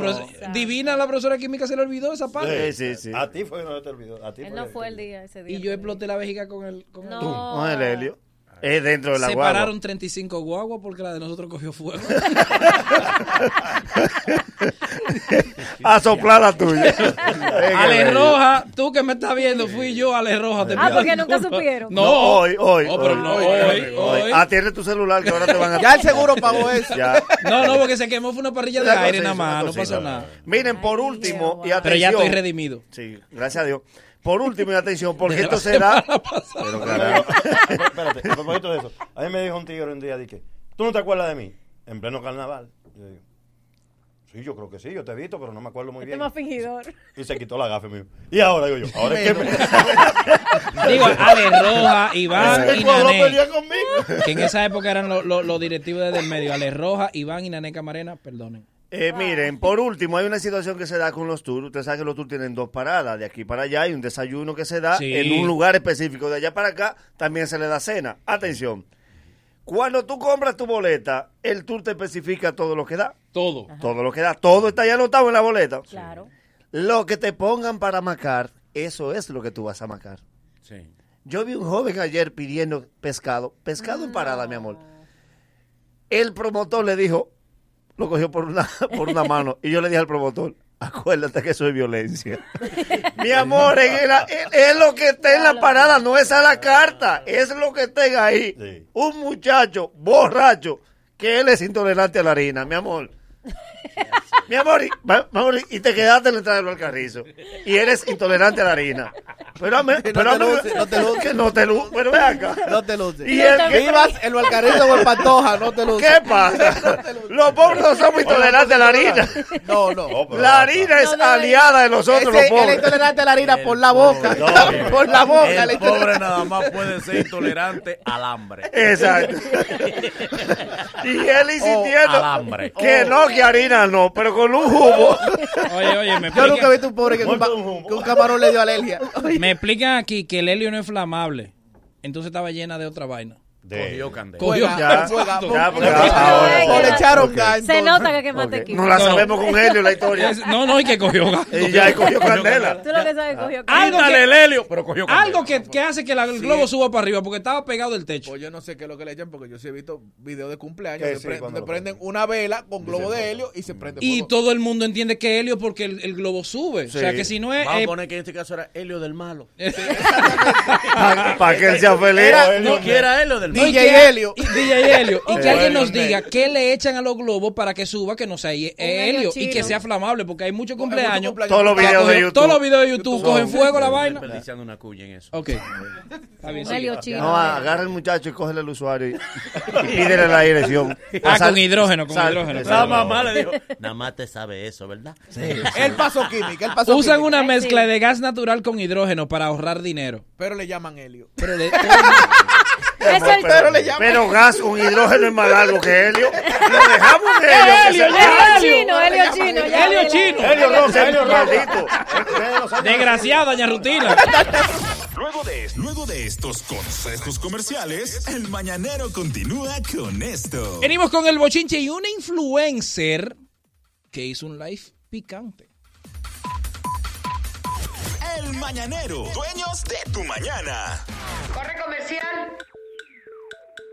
divina, la profesora de química se le olvidó esa parte. Sí, sí, sí. A ti fue que no te olvidó. A ti Él fue no fue el día ese día. Y yo exploté la vejiga con el, con el No. Con el helio. Es dentro de la Se guagua. pararon 35 guaguas porque la de nosotros cogió fuego. A soplar la tuya. Ale Roja, tú que me estás viendo, fui yo, Ale Roja. te Ah, porque nunca supieron. No, No, hoy, hoy. Oh, pero hoy, no, hoy, hoy. Atiende tu celular que ahora te van a... Ya el seguro pagó eso. Ya. No, no, porque se quemó fue una parrilla de aire nada más, no pasó nada. Miren, por último, y atención. Pero ya estoy redimido. Sí, gracias a Dios. Por último, y atención, porque esto será... Pero carajo. espérate, a propósito de eso. A mí me dijo un tigre un día, dije, ¿tú no te acuerdas de mí? En pleno carnaval. Yo digo, sí, yo creo que sí, yo te he visto, pero no me acuerdo muy Este bien. más fingidor. Y se quitó la gafe mío. Y ahora digo yo, ahora es que me... Digo, Ale Roja, Iván y Nané. conmigo. Que en esa época eran los, los- los directivos desde el medio. Ale Roja, Iván y Nané Camarena, perdonen. Eh, miren, por último, hay una situación que se da con los tours. Ustedes saben que los tours tienen dos paradas. De aquí para allá hay un desayuno que se da Sí. en un lugar específico. De allá para acá también se le da cena. Atención. Cuando tú compras tu boleta, el tour te especifica todo lo que da. Todo. Todo lo que da. Todo está ya anotado en la boleta. Claro. Lo que te pongan para macar, eso es lo que tú vas a macar. Sí. Yo vi un joven ayer pidiendo pescado. Pescado en parada, mi amor. El promotor le dijo, lo cogió por una, por una mano. Y yo le dije al promotor, acuérdate que eso es violencia. mi amor, es, el- es- es lo que está en la parada, no es a la carta. Es lo que tenga ahí. Un muchacho borracho que él es intolerante a la harina, mi amor. Mi amor, y, amor, y te quedaste en la entrada del Valcarrizo. Y eres intolerante a la harina. Pero, pero te luces, no te luces. que no te luces. Pero ve acá. No te luces. Y el que- Vivas el Valcarrizo o el Pantoja, no te luces. ¿Qué pasa? Los pobres no somos intolerantes a la harina. No, no. La harina es aliada de nosotros, los Ese- Él es pobres. intolerante a la harina por la boca. por la boca. El pobre nada más puede ser intolerante al hambre. Exacto. Y él insistiendo alambre. que no, que harina no, pero con un jugo. Oye, oye, me Yo nunca he explican, visto un pobre que, un, que un camarón le dio alergia. me explican aquí que el helio no es flamable. Entonces estaba llena de otra vaina. Cogió candela. Cogió. Ya, Fuega, ya, porque ahora- O le echaron Ok. gas. Se nota que quemaste Ok. equipo. No la No. sabemos con Helio la historia. Es- no, no, y que cogió gas. Y ya cogió candela. Tú lo que sabes cogió que, el helio, pero cogió candela. algo que, que hace que la- el globo suba para arriba porque estaba pegado del techo. Pues yo no sé qué es lo que le echan porque yo sí he visto videos de cumpleaños sí, pre- donde prenden una vela con globo de helio y se prende Y todo el mundo entiende que helio porque el, el globo sube. O sea que si no es. Vamos a eh, poner que en este caso era helio del malo. Para que él sea feliz. No quiera helio del malo. Y DJ que- Helio. y DJ Helio. Y que Bueno, alguien nos diga qué le echan a los globos para que suba, que no sea helio. Y que sea flamable, porque hay muchos cumpleaños. Todos los videos de YouTube. Todos los videos de YouTube cogen fuego la vaina. Desperdiciando una cuya en eso. Ok. Está bien, sí. No, agarra el muchacho y cógele el usuario y, pídele la dirección. Ah, con hidrógeno, con hidrógeno. La mamá le dijo, nada más te sabe eso, ¿verdad? Él pasó química, él pasó Usan una mezcla sí. de gas natural con hidrógeno para ahorrar dinero. Pero le llaman helio. Pero le- el- Pero le llaman Pero gas con hidrógeno es más largo que helio. Lo dejamos en helio. que Helio, chino, helio chino. ya, Helio chino. Helio rosa, helio maldito. Desgraciado, doña Rutina. Luego de, luego de estos consejos comerciales, el mañanero continúa con esto. Venimos con el bochinche y una influencer que hizo un live picante. El mañanero, dueños de tu mañana. Corre comercial.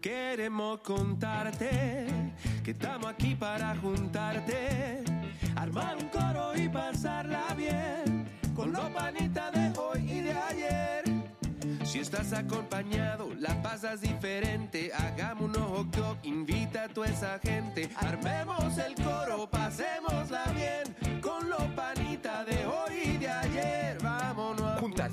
Queremos contarte que estamos aquí para juntarte, armar un coro y pasarla bien con los panitas de hoy y de ayer. Si estás acompañado, la pasas diferente. Hagamos un ojo club, invita a toda esa gente. Armemos el coro, pasémosla bien con los panitas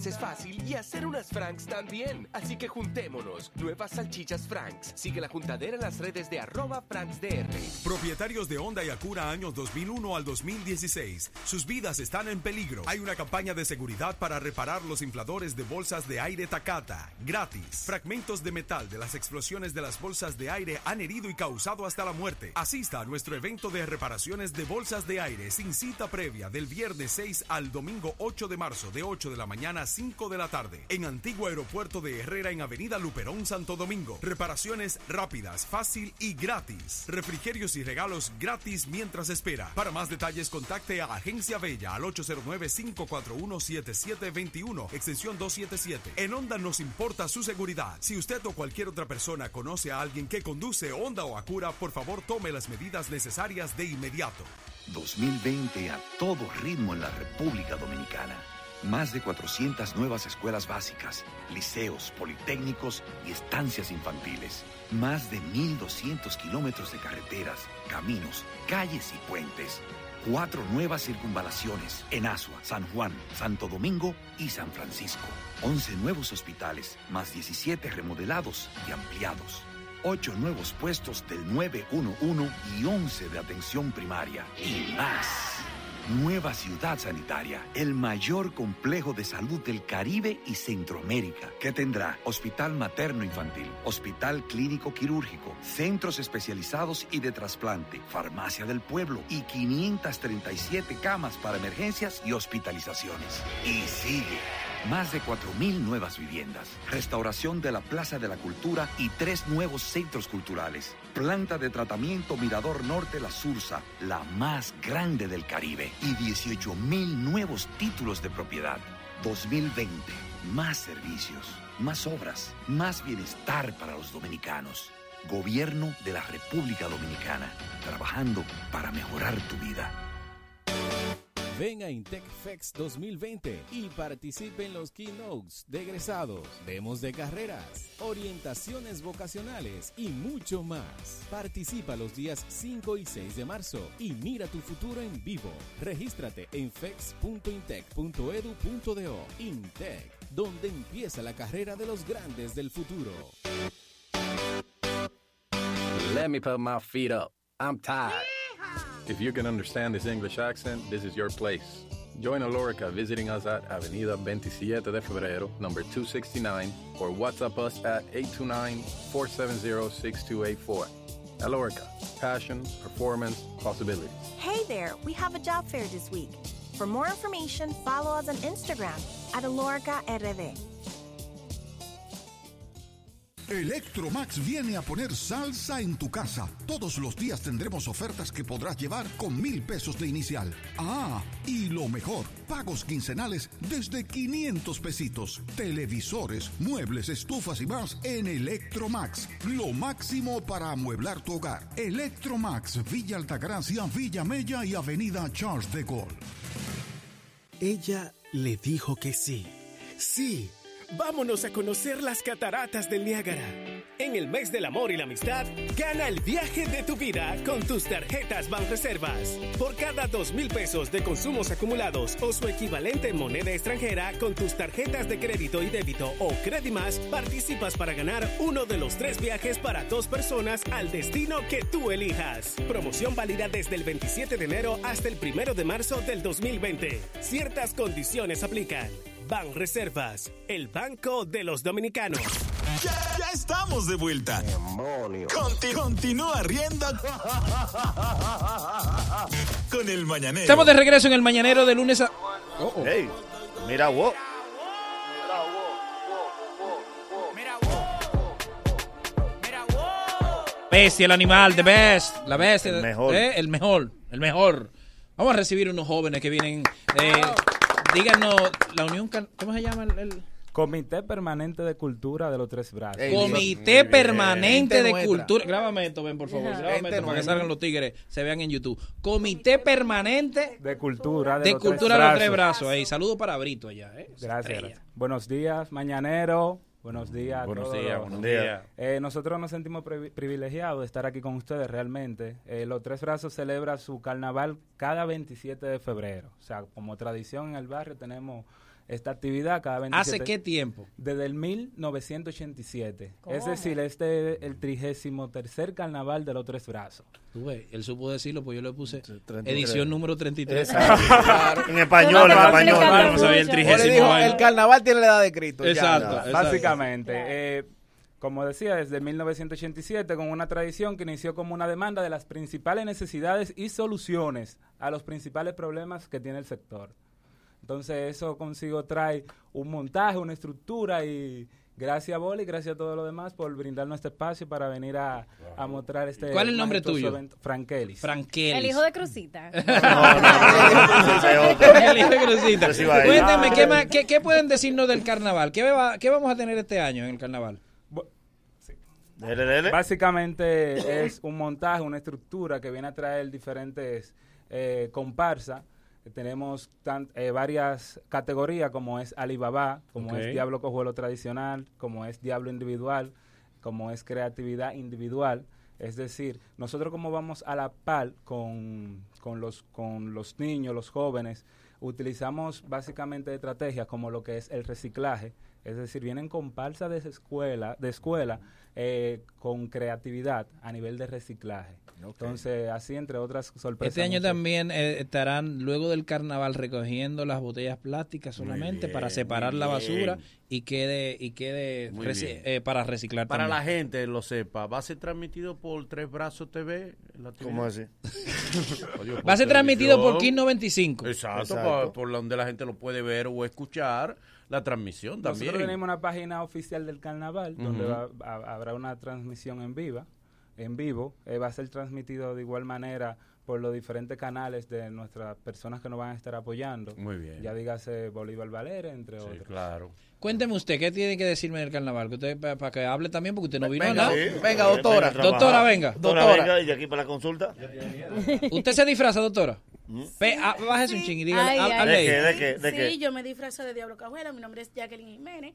es fácil y hacer unas Franks también. Así que juntémonos. Nuevas salchichas Franks. Sigue la juntadera en las redes de arroba FranksDR. Propietarios de Honda y Acura años 2001 al 2016. Sus vidas están en peligro. Hay una campaña de seguridad para reparar los infladores de bolsas de aire Takata. Gratis. Fragmentos de metal de las explosiones de las bolsas de aire han herido y causado hasta la muerte. Asista a nuestro evento de reparaciones de bolsas de aire sin cita previa del viernes 6 al domingo 8 de marzo de 8 de la mañana 5 de la tarde en Antiguo Aeropuerto de Herrera en Avenida Luperón, Santo Domingo. Reparaciones rápidas, fácil y gratis. Refrigerios y regalos gratis mientras espera. Para más detalles contacte a Agencia Bella al 809-541-7721, extensión 277. En Honda nos importa su seguridad. Si usted o cualquier otra persona conoce a alguien que conduce Honda o Acura, por favor tome las medidas necesarias de inmediato. 2020 a todo ritmo en la República Dominicana. Más de 400 nuevas escuelas básicas, liceos, politécnicos y estancias infantiles. Más de 1.200 kilómetros de carreteras, caminos, calles y puentes. Cuatro nuevas circunvalaciones en Asua, San Juan, Santo Domingo y San Francisco. 11 nuevos hospitales, más 17 remodelados y ampliados. 8 nuevos puestos del 911 y 11 de atención primaria. Y más. Nueva ciudad sanitaria, el mayor complejo de salud del Caribe y Centroamérica, que tendrá hospital materno infantil, hospital clínico quirúrgico, centros especializados y de trasplante, farmacia del pueblo y 537 camas para emergencias y hospitalizaciones. Y sigue. Más de 4.000 nuevas viviendas, restauración de la Plaza de la Cultura y tres nuevos centros culturales. Planta de tratamiento Mirador Norte La Sursa, la más grande del Caribe. Y 18.000 nuevos títulos de propiedad. 2020, más servicios, más obras, más bienestar para los dominicanos. Gobierno de la República Dominicana, trabajando para mejorar tu vida. Ven a Intec Fex 2020 y participe en los keynotes de egresados, demos de carreras, orientaciones vocacionales y mucho más. Participa los días 5 y 6 de marzo y mira tu futuro en vivo. Regístrate en fex.intec.edu.do. Intec, donde empieza la carrera de los grandes del futuro. Let me put my feet up. I'm tired. If you can understand this English accent, this is your place. Join Alorica visiting us at Avenida 27 de Febrero, number 269, or WhatsApp us at 829-470-6284. Alorica, passion, performance, possibilities. Hey there, we have a job fair this week. For more information, follow us on Instagram at Alorica RD. Electromax viene a poner salsa en tu casa. Todos los días tendremos ofertas que podrás llevar con mil pesos de inicial. Ah, y lo mejor, pagos quincenales desde 500 pesitos. Televisores, muebles, estufas y más en Electromax. Lo máximo para amueblar tu hogar. Electromax, Villa Altagracia, Villa Mella y Avenida Charles de Gaulle. Ella le dijo que sí. Sí. Vámonos a conocer las cataratas del Niágara. En el mes del amor y la amistad, gana el viaje de tu vida con tus tarjetas Banreservas. Por cada dos mil pesos de consumos acumulados o su equivalente en moneda extranjera con tus tarjetas de crédito y débito o Credimas, participas para ganar uno de los tres viajes para dos personas al destino que tú elijas. Promoción válida desde el 27 de enero hasta el 1 de marzo del 2020. Ciertas condiciones aplican. Ban Reservas, el banco de los dominicanos. Ya, ya estamos de vuelta. Conti- continúa riendo con el mañanero. Estamos de regreso en el mañanero de lunes a. Hey, mira, wow. Bestia, el animal, the best. La bestia. El mejor. ¿eh? El mejor. El mejor. Vamos a recibir unos jóvenes que vienen. eh, díganos, la unión. ¿Cómo se llama el.? el- Comité Permanente de Cultura de los Tres Brazos. Comité Permanente de Cultura. Grábame esto, ven, por favor. Grábame esto para que salgan los tigres, se vean en YouTube. Comité Permanente de Cultura de los Cultura Tres de los Tres Brazos. Ahí, saludo para Brito allá. ¿eh? Gracias. Buenos días, mañanero. Buenos días. a Buenos todos días, buenos días. Eh, nosotros nos sentimos privi- privilegiados de estar aquí con ustedes realmente. Eh, los Tres Brazos celebra su carnaval cada 27 de febrero. O sea, como tradición en el barrio tenemos esta actividad cada 27. ¿Hace qué tiempo? Desde el 1987. ¿Cómo? Es decir, este es el trigésimo tercer carnaval de los Tres Brazos. Tú ves, él supo decirlo, pues yo le puse 33. edición número 33. Exacto. Claro. En español, en español. Vamos a ver el dijo, trigésimo año. el carnaval tiene la edad de Cristo. ya. Exacto, exacto. Básicamente. eh, como decía, desde 1987, con una tradición que inició como una demanda de las principales necesidades y soluciones a los principales problemas que tiene el sector. Entonces, eso consigo trae un montaje, una estructura y gracias a Boli, gracias a todo lo demás por brindarnos este espacio para venir a, a mostrar este. ¿Cuál es el nombre tuyo? evento. Frankelis. Frankelis. El hijo de Crucita. El hijo de Crucita. Pues. Cuéntame, ¿qué, Ah. más- qué- qué pueden decirnos del carnaval? ¿Qué, va- qué vamos a tener este año en el carnaval? Básicamente es un montaje, una estructura que viene a traer diferentes eh, comparsas tenemos tan- eh, varias categorías como es Alibaba, como es Diablo Cojuelo tradicional, como es Diablo individual, como es creatividad individual. Es decir, nosotros como vamos a la par con, con, los, con los niños, los jóvenes, utilizamos básicamente estrategias como lo que es el reciclaje. Es decir, vienen comparsas de escuela, de escuela eh, con creatividad a nivel de reciclaje. Entonces, así entre otras sorpresas. Este año muchas- también eh, estarán luego del carnaval recogiendo las botellas plásticas solamente bien, para separar la basura y quede y quede reci- eh, para reciclar Para la gente lo sepa, ¿va a ser transmitido por Tres Brazos TV? la ¿Cómo así? Va a ser transmitido por. King 95. Exacto, Exacto. por donde la gente lo puede ver o escuchar la transmisión también. Nosotros tenemos una página oficial del carnaval donde va- ha- habrá una transmisión en viva, en vivo. Eh, va a ser transmitido de igual manera por los diferentes canales de nuestras personas que nos van a estar apoyando. Muy bien. Ya dígase Bolívar Valera, entre Sí, otros. claro. Cuénteme usted, ¿qué tiene que decirme del carnaval? Que usted para que hable también porque usted no vino a Venga, nada. sí. Venga, doctora. Venga, Doctora, venga. Doctora, Doctora. venga, y aquí para la consulta. ¿Usted se disfraza, doctora? ¿Mm? Pe- ah, bájese un ching y dígale, Ay, hab- ay, hable ¿De qué? ¿De qué? ¿De sí, qué? yo me disfrazo de Diablo Cajuela. Mi nombre es Jacqueline Jiménez.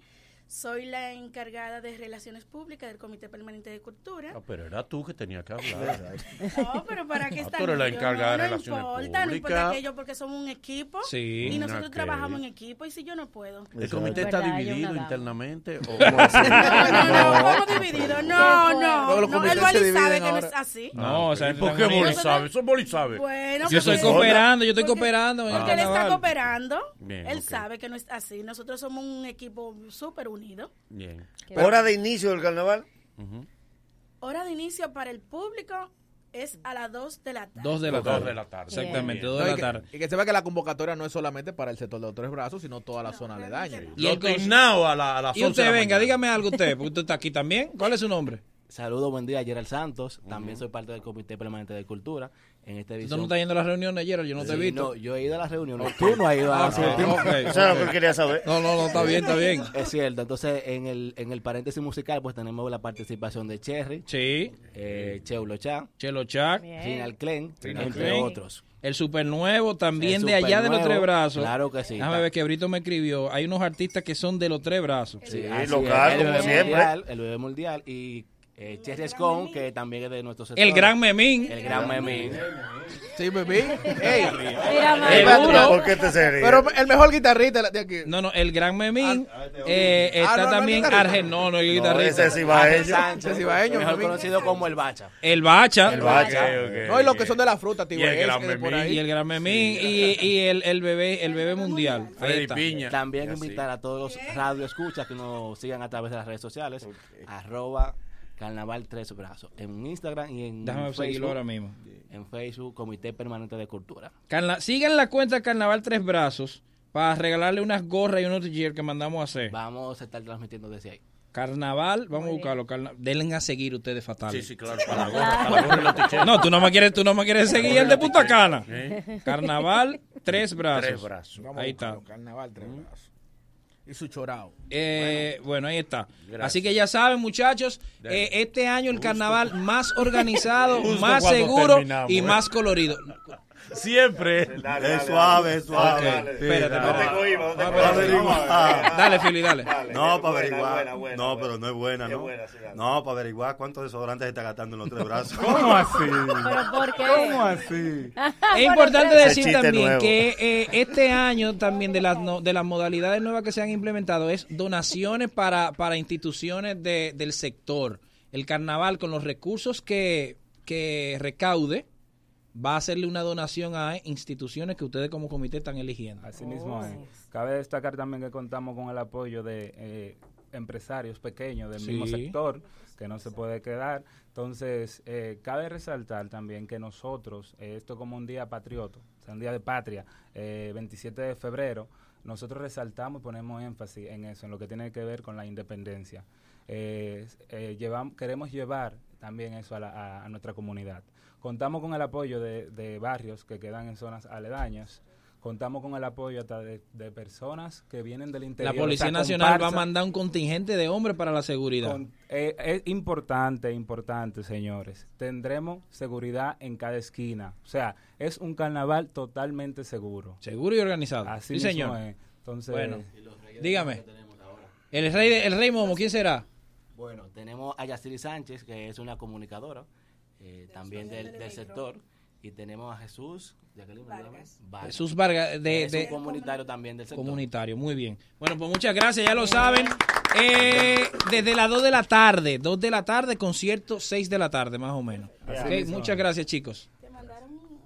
Soy la encargada de Relaciones Públicas del Comité Permanente de Cultura. Ah, pero era tú que tenías que hablar. No, pero ¿para qué está tú eres la encargada de no, Relaciones no importa, no importa Públicas. que yo porque somos un equipo Sí. y nosotros Ok. trabajamos en equipo y si yo no puedo. ¿El comité está dividido internamente? O. No, no, no, ¿cómo dividido? No, no, Todos los no, comités el se Boli dividen sabe que no es así. No, o sea, ¿Y por qué Boli sabe? Eso Boli sabe. Bueno, Yo estoy cooperando, yo estoy cooperando Porque él está cooperando. Él sabe que no es así. Nosotros somos un equipo súper unido. Bien. Hora de inicio del carnaval. Hora de inicio para el público es a las 2 de la tarde. Dos de la Dos tarde. de la tarde. Exactamente, Bien. dos No, de y, la que, tarde. y que se vea que la convocatoria no es solamente para el sector de los tres brazos, sino toda la zona aledaña. Y el a, la- a las Y 11 de usted, la venga, mañana. dígame algo usted, porque usted está aquí también. ¿Cuál es su nombre? Saludos, buen día, Gerald Santos. También soy parte del Comité Permanente de Cultura. En esta ¿Tú edición. no estás yendo a las reuniones ayer? Yo no te he visto. no, yo he ido a las reuniones. Tú no has ido a Ah, las ok, Eso era lo que quería saber. No, no, no, está bien, está bien. Es cierto. Entonces, en el, en el paréntesis musical, pues tenemos la participación de Cherry, Sí, eh, Cheulo Cha, Chelo Chac, Bien. Rinal Clen, Rinal entre otros. el super nuevo también El de allá de los tres brazos. claro que sí. Déjame ver que Brito me escribió. Hay unos artistas que son de los tres brazos. Sí, local, es. como siempre. mundial, el bebé mundial y eh, Cherry Scone, que también es de nuestro sector. El gran Memín. El gran Memín. Sí. Ey, Mira, man. El pero mejor guitarrista de aquí. No, no, el gran Memín. eh, Ah, está no, no, también el guitarrista. Argen. No, no, el No, guitarrista. ese sí va a Ángel ellos. Sánchez, Ese ibaeño, mejor Memín. conocido como el Bacha. El Bacha. El Bacha. Ok, ok, No, y los que son de la fruta, tío. Y el gran Memín. Y el gran Memín y, y el, el bebé el bebé mundial. Freddy está. Piña. También invitar a todos los radioescuchas que nos sigan a través de las redes sociales. Arroba Carnaval Tres Brazos. En Instagram y en Déjame seguirlo Facebook. ahora mismo. En Facebook, Comité Permanente de Cultura. Carna- sigan la cuenta Carnaval Tres Brazos para regalarle unas gorras y unos t-shirts que mandamos a hacer. Vamos a estar transmitiendo desde ahí. Carnaval, vamos a buscarlo. carna- Denle a seguir ustedes fatal. Sí, sí, claro. Para la gorra, para la gorra y los. No, tú no me quieres, tú no me quieres seguir el de Punta Cana. ¿Eh? Carnaval Tres Brazos. Tres brazos. Vamos a Ahí está. buscarlo, Carnaval, tres brazos. Y su chorao. Eh, bueno. ahí está. Gracias. Así que ya saben, muchachos, eh, este año el carnaval más organizado, más seguro y ¿eh? más colorido. Siempre. Es suave, es suave. Espérate, No te espérate. cohibas, no te Ah, cohibas. espérate. Averigua. Dale, Fili, dale. No, para Buena, averiguar. buena, buena, no, buena. pero no es buena, Es ¿no? buena, sí, no, para averiguar cuántos desodorantes se está gastando en los tres brazos. ¿Cómo así? ¿Pero por qué? ¿Cómo así? Es importante decir también nuevo. que eh, este año también de las no- de las modalidades nuevas que se han implementado es donaciones para, para instituciones de- del sector. El carnaval con los recursos que, que recaude va a hacerle una donación a instituciones que ustedes como comité están eligiendo. Así mismo es. Cabe destacar también que contamos con el apoyo de eh, empresarios pequeños del mismo sector que no se puede quedar. Entonces, eh, cabe resaltar también que nosotros, eh, esto como un día patriota, o sea, un día de patria, eh, 27 de febrero, nosotros resaltamos y ponemos énfasis en eso, en lo que tiene que ver con la independencia. Eh, eh, llevam- queremos llevar también eso a, la- a- a nuestra comunidad. Contamos con el apoyo de, de barrios que quedan en zonas aledañas, Contamos con el apoyo hasta de, de personas que vienen del interior. La Policía o sea, Nacional va a mandar un contingente de hombres para la seguridad. Con- eh, es importante, importante, señores. Tendremos seguridad en cada esquina. O sea, es un carnaval totalmente seguro. Seguro y organizado. Así Sí, mismo señor. es. Entonces, Bueno, dígame. El rey, el rey Momo, ¿quién será? Bueno, tenemos a Yaciri Sánchez, que es una comunicadora, eh, también del, del sector, y tenemos a Jesús Jacqueline, Vargas. Jesús Vargas, de- es de- un comunitario también del sector. Comunitario, muy bien. Bueno, pues muchas gracias, ya lo saben. Eh, desde las 2 de la tarde, 2 de la tarde, concierto 6 de la tarde, más o menos. Muchas gracias, chicos.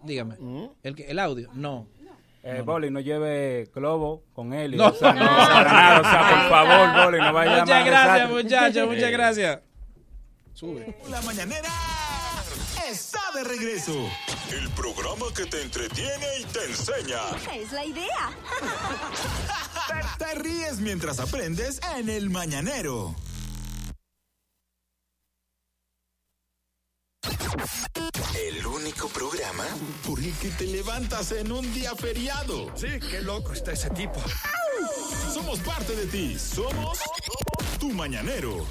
Dígame. ¿El, que- el audio? No. eh, Boli, no lleve globo con él. No. O sea, no, para nada. O sea, por favor, Boli, no vaya a Muchas gracias, muchachos, muchas gracias. Sube. La mañanera de regreso. El programa que te entretiene y te enseña. Es la idea. Te, te ríes mientras aprendes en el mañanero. El único programa por el que te levantas en un día feriado. Sí, qué loco está ese tipo. Somos parte de ti. Somos tu mañanero.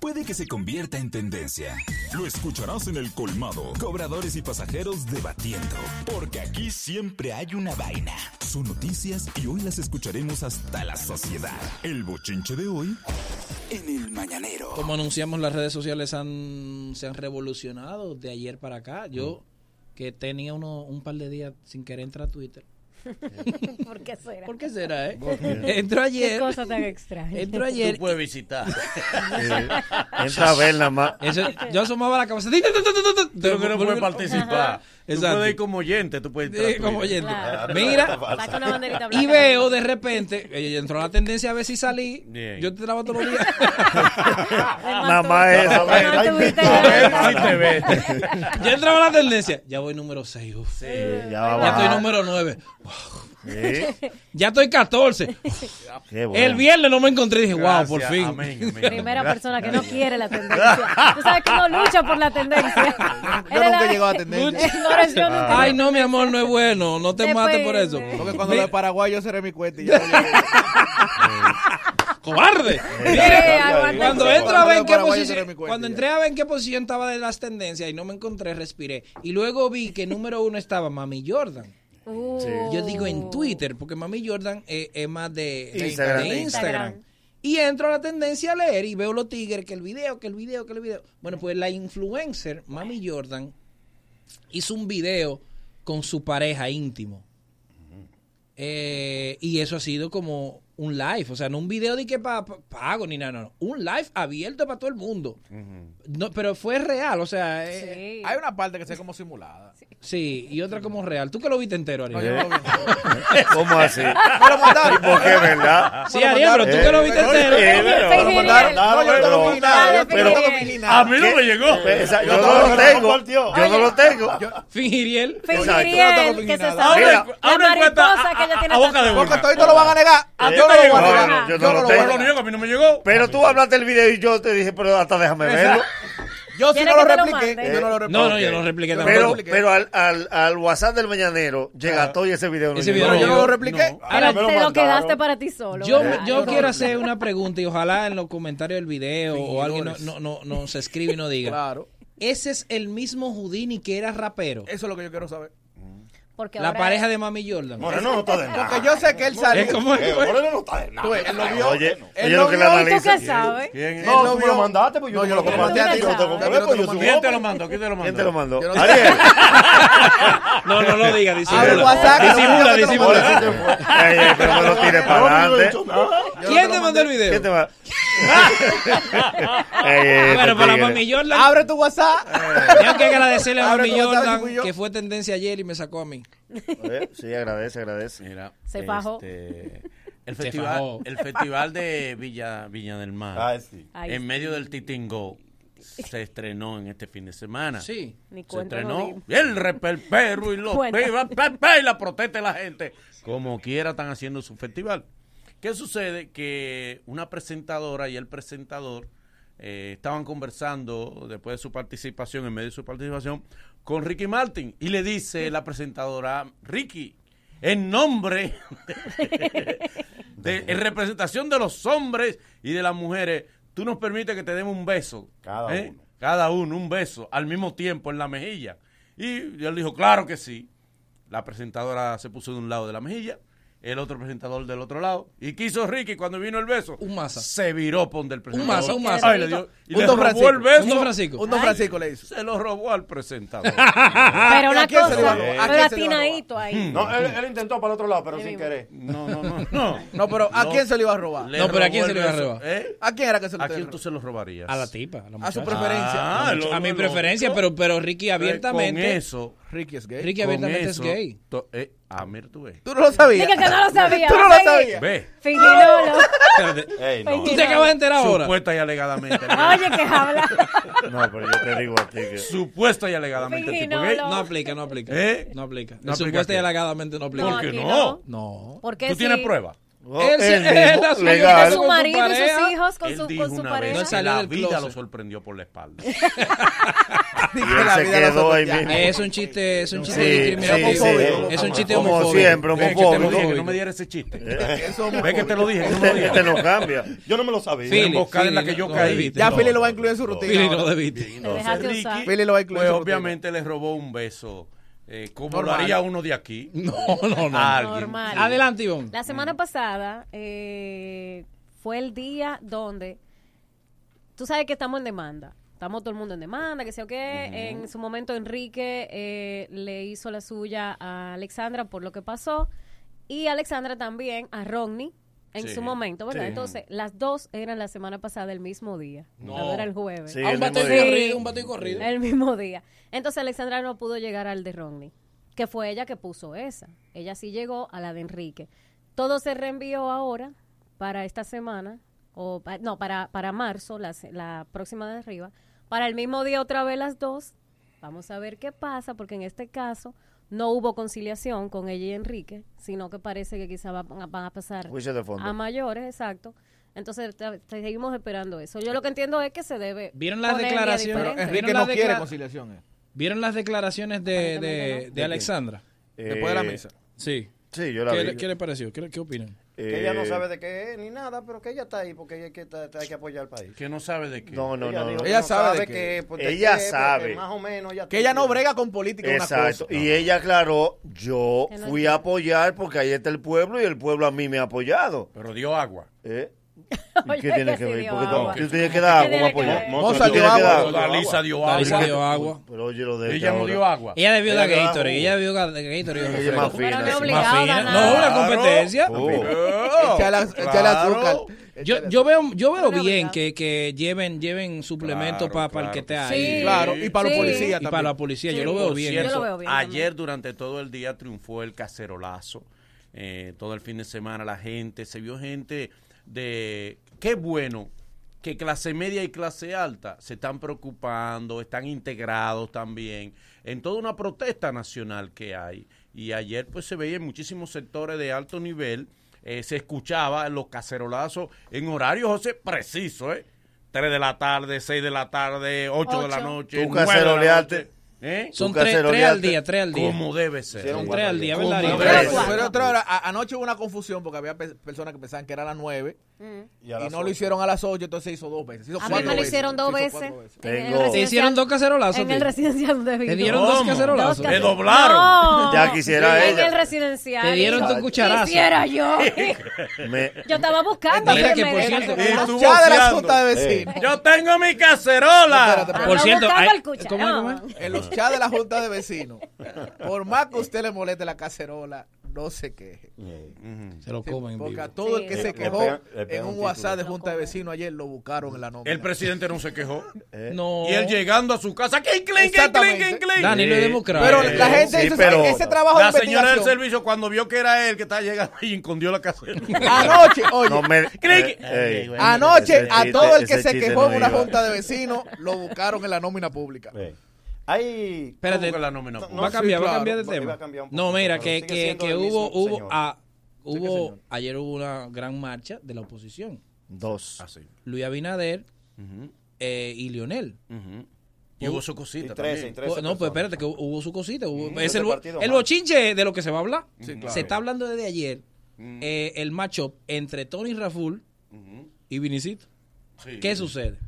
Puede que se convierta en tendencia. Lo escucharás en el colmado. Cobradores y pasajeros debatiendo. Porque aquí siempre hay una vaina. Son noticias y hoy las escucharemos hasta la sociedad. El bochinche de hoy en el mañanero. Como anunciamos, las redes sociales han, se han revolucionado de ayer para acá. Yo, que tenía uno, un par de días sin querer entrar a Twitter. ¿Por qué será? ¿Por qué será, eh? Entró ayer. Qué cosa tan extraña. Entró ayer. Tú puedes visitar. Entra a ver nada más. Eso- yo asomaba la cabeza. Tú lo que no puedes participar. Tú Exacto. puedes ir como oyente, tú puedes entrar Sí, como oyente. Claro. Mira, Saca una banderita y veo de repente, ella entró la tendencia a ver si salí. Bien. Yo te traba todos los días. Nada más tuviste A ver si te ves. Yo entraba la tendencia. Ya voy número 6. ya ya va estoy número 9. Ya estoy 14. Qué bueno. El viernes no me encontré y dije, wow, Gracias, por fin. amén, amén. Primera persona que no quiere la tendencia. Tú sabes que uno lucha por la tendencia. Yo nunca he llegado a tendencia. No yo nunca. Ay, no, mi amor, no es bueno. No te mates por eso. Porque cuando de Paraguay yo cerré mi cuenta y ya. ¡Cobarde! Sí, cuando entro a ver en qué posición, mi cuenta cuando entré a ver en qué posición estaba de las tendencias y no me encontré, respiré. Y luego vi que número uno estaba Mami Jordan. Uh. Yo digo en Twitter, porque Mami Jordan eh, es más de, de- Instagram. de Instagram. Y entro a la tendencia a leer y veo los tigres, que el video, que el video, que el video. Bueno, pues la influencer Mami Jordan hizo un video con su pareja íntimo. Eh, y eso ha sido como un live, o sea, no un video de que pa- pa- pago ni nada, no, no, un live abierto para todo el mundo. No, pero fue real, o sea, eh, Hay una parte que se ve como simulada. sí, y otra como real. ¿Tú que lo viste entero, Ariel? No, yo lo vi. ¿Cómo así? Me lo mandaron. ¿Y por qué, verdad? Sí, Ariel, pero tú que lo viste Eh, entero. eh, me lo mandaron. No, yo no lo vi nada. Yo pero-. A mí no me llegó. Yo no lo tengo. Yo no lo tengo. Fingiriel. Fingiriel, que se sabe. Ahora encuentra a, boca de boca. todito lo van a negar. ¿A ti Yo no te lo No, no, yo no no lo tengo. Pero negar. lo niego, a mí no me llegó. Pero tú hablaste el video y yo te dije, pero hasta déjame verlo. Yo sí ¿Quieres no lo repliqué. Yo no lo repliqué. No, no, yo no repliqué Pero, tampoco. pero al, al, al WhatsApp del mañanero llega todo y ese video no Ese video Pero yo no lo repliqué. No. Te lo, quedaste para ti solo. Yo, yo No. quiero hacer una pregunta y ojalá en los comentarios del video o alguien no, no, no, nos escribe y nos diga. Claro. Ese es el mismo Houdini que era rapero. Eso es lo que yo quiero saber. Porque La ahora- pareja de Mami Jordan. Moreno no está de nada. Porque yo sé que él salió. Es como- Eh, Moreno no está de nada. Ves, él lo vio. Oye, Él oye lo lo que le vio. ¿Y tú analiza. qué sabes? ¿Quién? Él No, lo tú me lo mandaste, pues yo No, yo lo que compartí a ti. que pues ¿Quién te lo mandó? ¿Quién te lo mandó? ¿Quién te lo mandó? Ariel. No, no lo diga, disimula. Disimula, que disimula. pero me lo tire para adelante. ¿Quién te mandó el video? ¿Quién te va? Bueno, para tigre. Mami Jordan, Abre tu WhatsApp. tengo que agradecerle a Mami Jordan que fue tendencia ayer y me sacó a mí. Eh, Sí, agradece, agradece. Mira, Se fajó. este, el Se festival, fajó. el festival de Villa, Villa del Mar, Ah, sí. Ay, en sí. medio del Titingo, se estrenó en este fin de semana. Sí. Ni Se estrenó no el reperpero y los pe- y la protesta de la gente. Como quiera están haciendo su festival. ¿Qué sucede? Que una presentadora y el presentador eh, estaban conversando después de su participación, en medio de su participación, con Ricky Martin. Y le dice la presentadora, Ricky, en nombre de, en representación de los hombres y de las mujeres, tú nos permites que te demos un beso. Cada ¿eh? uno. Cada uno, un beso, al mismo tiempo en la mejilla. Y él dijo, claro que sí. La presentadora se puso de un lado de la mejilla, el otro presentador del otro lado. ¿Y quiso Ricky cuando vino el beso? Un masa. Se viró por del presentador. Un masa, un masa. Le dio, un le don. Un Francisco. Un don Francisco le hizo. Se lo robó al presentador. pero una cosa, pero atinadito ahí. No, él, intentó para el otro lado, pero sin querer. No, no, no. No, no pero ¿a quién se lo iba a robar? No, pero ¿a quién se lo iba a robar? ¿Eh? ¿A quién era que se lo ¿A quién tú se lo robarías? A la tipa, a su preferencia. Ah, a, mi preferencia, pero, pero Ricky abiertamente. Eso, Ricky es gay. Ricky abiertamente eso, es gay. to- eh, ah, mira, tú ves. Tú no lo sabías. Dije que no lo. Tú no lo sabías. Ve. Fingilolo. Ey, no. Tú te acabas de enterar ahora. Supuesta y alegadamente. Oye, que habla. No, pero yo te digo a ti que. Supuesta y alegadamente. tipo gay. No aplica, no aplica. ¿Eh? No aplica. No aplica Supuesta y alegadamente no aplica. ¿Por qué no? no? ¿Tú tienes sí. prueba? Oh, él, él, él mismo, legal. Con su marido y sus hijos, con él su, dijo con su una. Vez que la vida closet. lo sorprendió por la espalda. y él la se quedó ahí mismo. Es un chiste, es un chiste sí. Sí, sí, es un chiste como homofóbico. Como siempre, homofóbico. No me diera ese chiste. Ve que te lo dije. Este, este no cambia. Yo no me lo sabía. Philly, en la que yo caí. Ya Philly lo va a incluir en su rutina. Philly lo debiste. Philly lo va a incluir Pues obviamente le robó un beso eh, ¿Cómo lo haría uno de aquí? No, no, no. Normal. Adelante, Ivonne. La semana mm. pasada eh, fue el día donde tú sabes que estamos en demanda. Estamos todo el mundo en demanda, que sé o qué. En su momento Enrique eh, le hizo la suya a Alexandra por lo que pasó. Y Alexandra también a Rodney en su momento, ¿verdad? Entonces, las dos eran la semana pasada el mismo día. No. era el jueves. Sí, un bate corrido, un corrido. El mismo día. Entonces, Alexandra no pudo llegar al de Romney, que fue ella que puso esa. Ella sí llegó a la de Enrique. Todo se reenvió ahora para esta semana, o no, para, para marzo, la, la próxima de arriba. Para el mismo día otra vez las dos. Vamos a ver qué pasa, porque en este caso no hubo conciliación con ella y Enrique, sino que parece que quizá van, a pasar a mayores, exacto. Entonces seguimos esperando eso. Yo lo que entiendo es que se debe. Vieron las declaraciones. Eh. Vieron las declaraciones de, de, de, Alexandra. Eh, Después de la eh, mesa. Sí. Sí, yo la ¿Qué, vi. ¿Qué le pareció? ¿Qué, qué opinan? Que ella no eh, sabe de qué es ni nada, pero que ella está ahí porque ella hay que, hay que apoyar al país. Que no sabe de qué. No, no, ella no. Ella, sabe, de qué. Que, pues, ella qué, sabe. Más o menos. Ella que ella no brega con política. Exacto. Una cosa. Y ella aclaró, yo fui a apoyar porque ahí está el pueblo y el pueblo a mí me ha apoyado. Pero dio agua. ¿Eh? ¿Y ¿Qué tiene que, ver? Porque tienes que dar agua. Moza dio agua. La Lisa dio agua. La dio agua. Pero oye lo de ella. no dio agua. Ella debió dar Gatorade. Ella debió dar Gatorade. Ella es más fina. Más fina. No, una competencia. Oh. Oh. Yo, yo veo, yo veo bien que, que lleven, lleven suplementos para para el que te ahí. Claro, y para los policías también. Y para la policía, yo lo veo bien. Ayer durante todo el día triunfó el cacerolazo. Eh, todo el fin de semana la gente, se vio gente de qué bueno que clase media y clase alta se están preocupando, están integrados también en toda una protesta nacional que hay. Y ayer pues se veía en muchísimos sectores de alto nivel, eh, se escuchaba los cacerolazos en horario, José, preciso, ¿eh? 3 de la tarde, 6 de la tarde, 8, 8. de la noche. Tú caceroleaste, ¿Eh? Son tres, tres, al día, tres al día. Como debe ser. Son tres al día, ¿verdad? Pero, otra hora, anoche hubo una confusión porque había personas que pensaban que era las nueve y, no lo hicieron a las 8, entonces se hizo dos veces. A mí me lo hicieron dos veces. Te hicieron dos cacerolazos. En el residencial de Te dieron dos cacerolazos. Te doblaron. Ya quisiera en ella. En el residencial. Te dieron tu cucharazo. Quisiera yo. Yo estaba buscando. Mira que, de la junta de vecinos. Yo tengo mi cacerola. Espérate, por cierto. El. En los chats de la junta de vecinos. Por más que usted le moleste la cacerola, no se queje. Se lo comen. Sí, porque a todo el que se quejó en un, WhatsApp de Junta de Vecinos ayer lo buscaron en la nómina. El presidente no se quejó. No. Y él llegando a su casa, ¡Cling, cling, cling, cling! Dani no es democrático. Pero la gente sí, hizo pero ese trabajo La señora del servicio, cuando vio que era él que estaba llegando y encondió la casa. Anoche, oye. Eh, eh, eh, Anoche, a todo el que se quejó en una Junta de Vecinos lo buscaron en la nómina pública. Hay. Espérate. Va a cambiar, va a cambiar de tema. No, mira, que, que, que hubo, hubo, hubo ayer hubo una gran marcha de la oposición. Dos. Ah. Luis Abinader eh, y Lionel. Y hubo su cosita. 13, 13 no, pues espérate, que hubo su cosita. Hubo, mm, es el, el bochinche de lo que se va a hablar. Se está hablando desde ayer mm. eh, el matchup entre Tony Raful y Vinicito. ¿Qué sucede?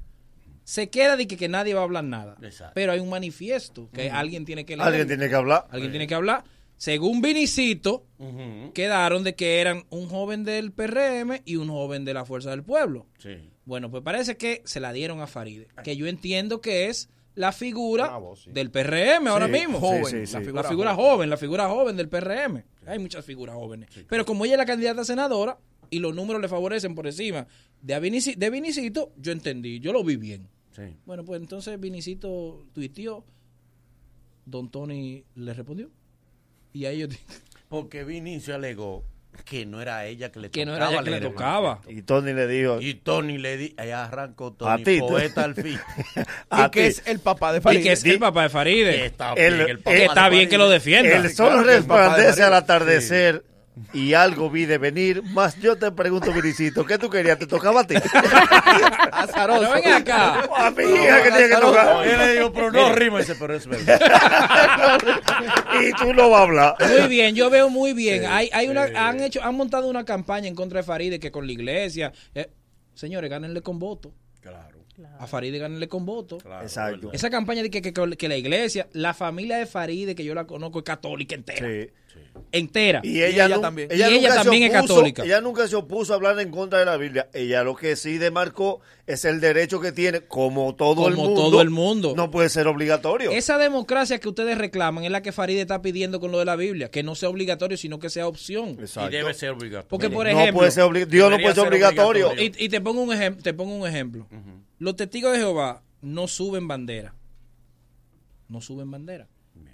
Se queda de que, que nadie va a hablar nada. Exacto. Pero hay un manifiesto que alguien tiene que leer. Alguien tiene que hablar. Alguien tiene que hablar. Según Vinicito, quedaron de que eran un joven del PRM y un joven de la Fuerza del Pueblo. Sí. Bueno, pues parece que se la dieron a Faride, que yo entiendo que es la figura del PRM ahora Sí, mismo. joven, sí, la, figura, la figura joven, la figura joven del PRM. Hay muchas figuras jóvenes. Pero como ella es la candidata a senadora y los números le favorecen por encima de, Vinici- de Vinicito, yo entendí, yo lo vi bien. Sí. Bueno, pues entonces Vinicito tuiteó, Don Tony le respondió. Y a ellos Porque Vinicio alegó que no era ella que le Que no tocaba. era ella que le tocaba. Y Tony le dijo. Y Tony le di, allá arrancó Tony, A ti, poeta al fin. A que es el papá de Y Farid. que es el papá de Faride. Que está El- bien, el papá que de está bien que lo defienda. El sol resplandece al atardecer y algo vi de venir. Más yo te pregunto, Vinicito, ¿qué tú querías? ¿Te tocaba a ti? Azaroso. Pero ven acá. A mi hija que tiene que tocar. Yo le digo, pero no rima ese, pero es verdad. y tú no vas a hablar. Muy bien, yo veo muy bien. hay, hay una, han hecho, han montado una campaña en contra de Faride que con la iglesia. eh, señores, gánenle con voto. Claro. A Faride gánenle con voto. claro Exacto. Esa campaña de que, que, que la iglesia, la familia de Faride, que yo la conozco, es católica entera. Sí. Entera. Y ella, también. Y ella nunca se también es opuso- católica. Ella nunca se opuso a hablar en contra de la Biblia. Ella lo que sí demarcó es el derecho que tiene, como todo el Como mundo. todo el mundo. No puede ser obligatorio. Esa democracia que ustedes reclaman es la que Faride está pidiendo con lo de la Biblia, que no sea obligatorio, sino que sea opción. Y debe ser obligatorio. Porque, por no ejemplo, puede ser Dios no puede ser obligatorio. obligatorio. Y, y te pongo un ejemplo, te pongo un ejemplo. Los testigos de Jehová no suben bandera. No suben bandera.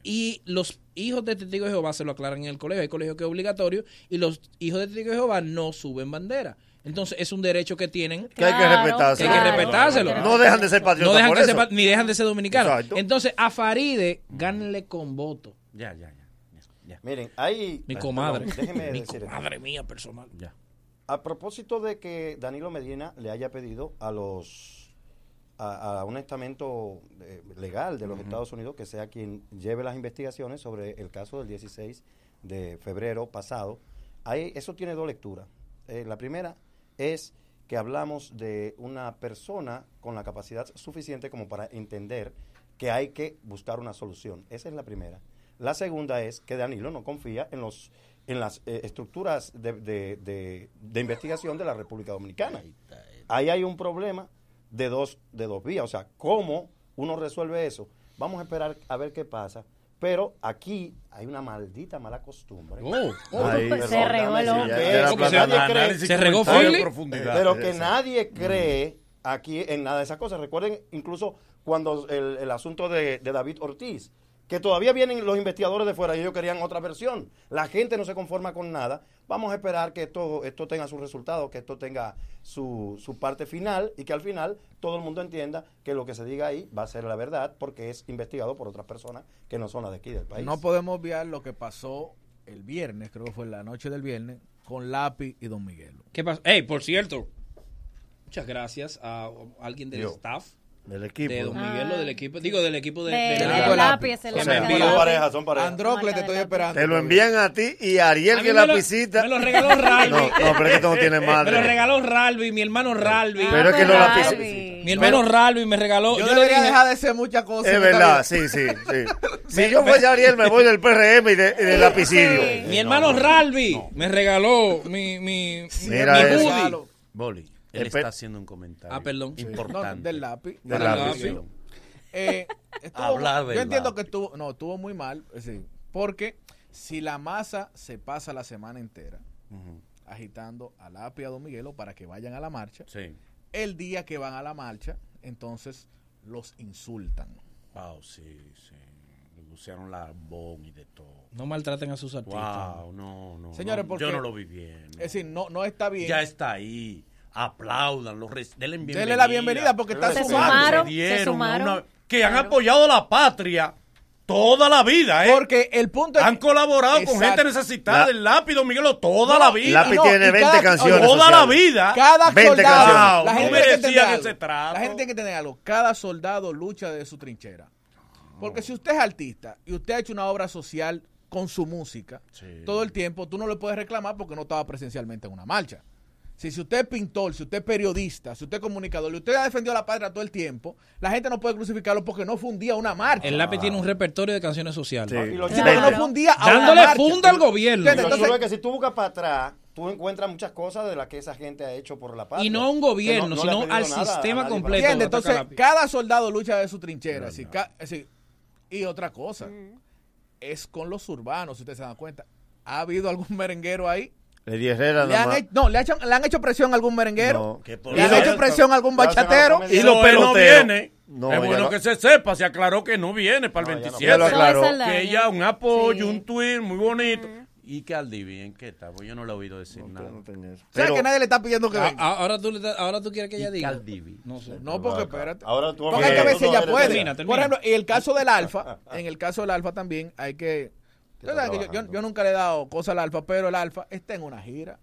Y los hijos de testigos de Jehová se lo aclaran en el colegio. Hay colegio que es obligatorio y los hijos de testigos de Jehová no suben bandera. Entonces es un derecho que tienen Que hay que respetárselo. que hay que Claro. respetárselo. No dejan de ser patriotas No dejan por que eso. se pa- ni dejan de ser dominicanos. Exacto. Entonces a Faride gánenle con voto. Ya, ya, ya. ya. Miren, hay... Mi comadre. perdón, déjeme Mi decir esto. comadre mía personal. Ya. A propósito de que Danilo Medina le haya pedido a los a, a un estamento eh, legal de los Estados Unidos que sea quien lleve las investigaciones sobre el caso del 16 de febrero pasado, ahí, eso tiene dos lecturas. Eh, la primera es que hablamos de una persona con la capacidad suficiente como para entender que hay que buscar una solución. Esa es la primera. La segunda es que Danilo no confía en los en las eh, estructuras de, de- de- de investigación de la República Dominicana. Ahí hay un problema de dos, de dos vías. O sea, ¿cómo uno resuelve eso? Vamos a esperar a ver qué pasa. Pero aquí hay una maldita mala costumbre. Oh. Perdón, Se regó el hombre. Se regó pero que nadie cree aquí en nada de esas cosas. Recuerden incluso cuando el, el asunto de, de David Ortiz, que todavía vienen los investigadores de fuera y ellos querían otra versión. La gente no se conforma con nada. Vamos a esperar que esto, esto tenga su resultado, que esto tenga su, su parte final y que al final todo el mundo entienda que lo que se diga ahí va a ser la verdad porque es investigado por otras personas que no son las de aquí del país. No podemos obviar lo que pasó el viernes, creo que fue la noche del viernes, con Lápiz y Don Miguelo. ¿Qué pasa? Hey, por cierto, muchas gracias a alguien del Yo. staff Del equipo. de Don Ah. Miguelo, del equipo, digo, del equipo de, De- del de equipo de lápiz, lápiz. me O sea, son parejas, son parejas. Andrócles, te estoy esperando. Te lo envían a ti y a Ariel A que me la pisita. Me lo regaló Ralvi. No, no, pero es que tú no tienes Me madre. lo regaló Ralvi, mi hermano Ralvi. Pero es que no la. Mi hermano Ralvi me regaló. Yo, Yo, le debería dije, dejar de ser muchas cosas. Es verdad, sí, sí, sí. Si yo fuese Ariel, me voy del PRM y, de- y del lapicidio. Sí. mi hermano Ralvi me regaló mi, mi, Mira mi eso. hoodie. Boli, él Espe- está haciendo un comentario Ah, perdón. Importante. No, del lápiz. Del Del lápiz. lápiz. Eh, estuvo- Hablar yo entiendo lápiz. que estuvo, no, estuvo muy mal, es decir, porque si la masa se pasa la semana entera agitando a Lápiz y a Don Miguelo para que vayan a la marcha, Sí. el día que van a la marcha, entonces los insultan. Wow, sí, sí. Le pusieron la bomba y de todo. No maltraten a sus artistas. Wow, no, no. Señores, no, porque- yo no lo vi bien. Es decir, no, no está bien. Ya está ahí aplaudan, los denle bienvenida. Denle la bienvenida porque están se sumaron, se, sumaron. Que han apoyado la patria toda la vida, ¿eh? Porque el punto es Han colaborado con gente necesitada la... del lápido, Miguelo, toda la vida. Lápiz tiene 20 canciones. Toda la vida. Cada 20 soldado. Canciones. La gente no merecía que, que La gente tiene que tener algo. Cada soldado lucha de su trinchera. Porque si usted es artista y usted ha hecho una obra social con su música todo el tiempo, tú no le puedes reclamar porque no estaba presencialmente en una marcha. Si, usted es pintor, si usted es periodista, si usted es comunicador, y usted ha defendido a la patria todo el tiempo, la gente no puede crucificarlo porque no fundía una marcha. El lápiz tiene un repertorio de canciones sociales. Sí. Sí, no fundía a Dándole funda al gobierno. Entonces, Entonces, es que si tú buscas para atrás, tú encuentras muchas cosas de las que esa gente ha hecho por la patria. Y no a un gobierno, sino al sistema completo. Entonces, cada soldado lucha de su trinchera. Y otra cosa, es con los urbanos, si ustedes se dan cuenta. ¿Ha habido algún merenguero ahí? Le han hecho, no, le, han hecho presión a algún merenguero. Le han hecho presión a algún bachatero. Y lo pelos no viene. Es bueno que se sepa, se aclaró que no viene para el 27. Lo que ella un apoyo, un tweet muy bonito. Y que al bien que está, pues yo no le he oído decir nada. o sea, que nadie le está pidiendo que ah, venga. Ah, ahora tú, ahora tú quieres que ella diga. Caldivi. No sé. No, porque espérate. Ahora tú porque hay que ver si ella puede. Por ejemplo, y el caso del Alfa, en el caso del Alfa también hay que yo, nunca le he dado cosas al alfa, pero el alfa está en una gira.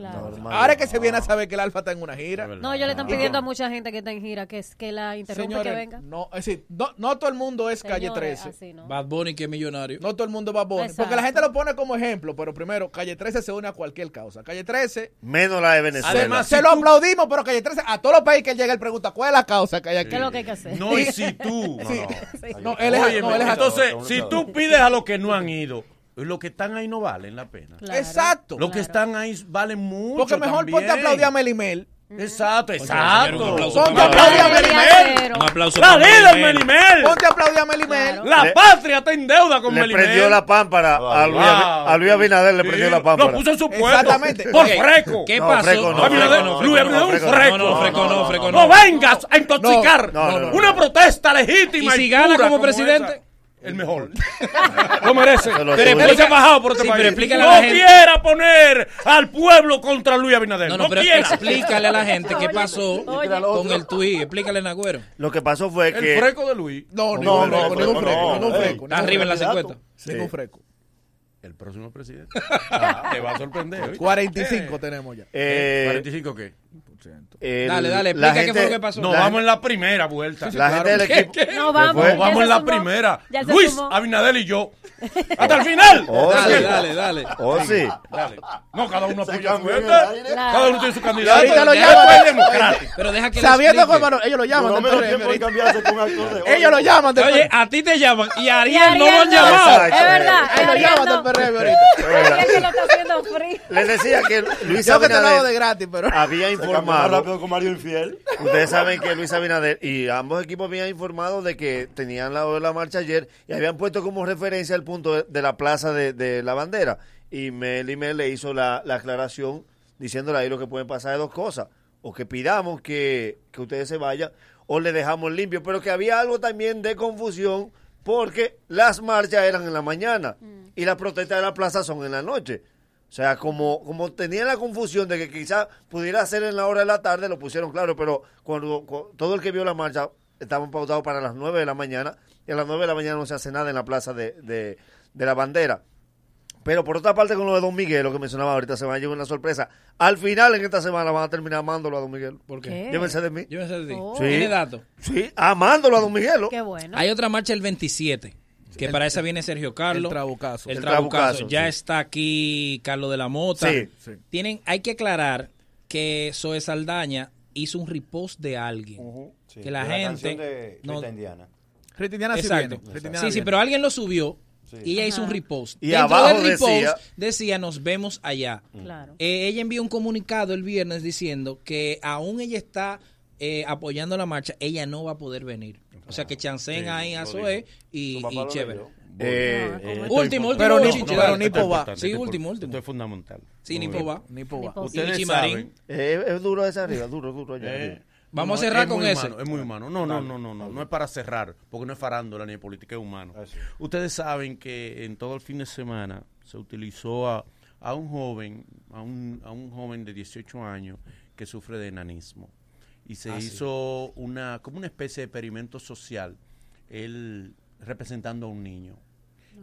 Claro. Ahora que se viene a saber que el Alfa está en una gira. No, yo le están pidiendo a mucha gente que está en gira que, es- que la interrumpe Señores, que venga. no, es decir, no, no todo el mundo es calle 13. Bad Bunny, que millonario. No todo el mundo va a Bunny. Porque la gente lo pone como ejemplo, pero primero, Calle 13 se une a cualquier causa. Calle 13, Menos la de Venezuela. Además, se lo tú- aplaudimos, pero Calle 13, a todos los países que él llega, él pregunta, ¿cuál es la causa que hay aquí? ¿Qué es lo que hay que hacer? No, y si tú. No, él es- no, él es- entonces, si tú pides a los que no han ido, los que están ahí no valen la pena. Exacto. Los que están ahí valen mucho. Porque mejor ponte a aplaudir a Melimel. Exacto, exacto. Ponte a aplaudir a Melimel. Un La vida de Melimel. Ponte a aplaudir a Melimel. La patria está en deuda con Melimel. Le prendió la pámpara. A Luis, Abinader le prendió la pámpara. Lo puso en su puesto. Exactamente. Por freco. ¿Qué pasó? Luis Abinader un freco. No, freco no, freco. No vengas a intoxicar una protesta legítima. ¿Y si gana como presidente? el mejor. lo merece. Pero, pero se ha bajado por este sí, país. Pero no a la gente. quiera poner al pueblo contra Luis Abinader. No, no, no pero quiera. explícale a la gente qué pasó Oye. con el tuit. Explícale, Nagüero. Lo que pasó fue que... El freco de Luis. No, no, no. Ningún freco, ningún eh. freco. Está arriba en la 50. Ningún freco. El próximo presidente. Ah, te va a sorprender. 45 tenemos ya. Eh, ¿45 qué? Dale, dale, explica gente, fue lo que pasó. No, vamos en la primera vuelta. La gente del equipo. No vamos. Vamos en la primera. Luis Abinadel y yo. ¡Hasta el final! Oh, dale, dale, dale. Oh, sí. Dale. No, cada uno apoya su Cada uno tiene su candidato. Lo llaman. Pero deja que Sabiendo cómo ellos lo llaman. Ellos lo llaman. Oye, a ti te llaman y a Ariel no lo han. Es verdad. Ellos lo llaman del PRM ahorita. Les decía que Luis había informado. rápido con Mario Infiel. Ustedes saben que Luis Abinader y ambos equipos habían informado de que tenían la de la marcha ayer y habían puesto como referencia el punto de, la plaza de, la bandera. Y Mel y Mel le hizo la, aclaración diciéndole ahí lo que pueden pasar de dos cosas. O que pidamos que, que ustedes se vayan o le dejamos limpio. Pero que había algo también de confusión porque las marchas eran en la mañana mm. y las protestas de la plaza son en la noche. O sea, como, como tenían la confusión de que quizás pudiera ser en la hora de la tarde, lo pusieron claro, pero cuando, cuando todo el que vio la marcha estaban pautados para las 9 de la mañana, y a las 9 de la mañana no se hace nada en la plaza de, de, la bandera. Pero por otra parte, con lo de Don Miguel, lo que mencionaba ahorita, se va a llevar una sorpresa. Al final, en esta semana, van a terminar amándolo a Don Miguel. ¿Por qué? Llévense de mí. Llévense de ti. Oh. Tiene dato. Sí, amándolo a Don Miguel. Qué bueno. Hay otra marcha el 27. Que para esa viene Sergio Carlos. El trabucazo. El, trabucazo. ya está aquí Carlos de la Mota. Sí. Tienen, hay que aclarar que Zoe Saldaña hizo un repost de alguien. Que la de gente. La de no, Rita Indiana. Rita Indiana Exacto. Viene, Rita sí, sí, pero alguien lo subió. Y ella hizo un repost. Y Dentro abajo del repost decía, decía, nos vemos allá. Claro. Eh, ella envió un comunicado el viernes diciendo que aún ella está eh, apoyando la marcha, ella no va a poder venir. O sea que chancen sí, ahí a Zoe y, y chévere. Eh, eh último, pero último, pero, pero Nipo. Sí, último, último. Esto es fundamental. Sí, Nipo va. Nipo va. Ustedes saben. Eh, es duro esa arriba, duro, duro. Eh, Vamos a cerrar con eso. Es muy humano. No, no, no, no, no. No es para cerrar, porque no es farándula ni política, es humano. Ustedes saben que en todo el fin de semana se utilizó a, a un joven, a un, a un joven de 18 años que sufre de enanismo. Y se Ah, sí. hizo una, como una especie de experimento social. Él representando a un niño.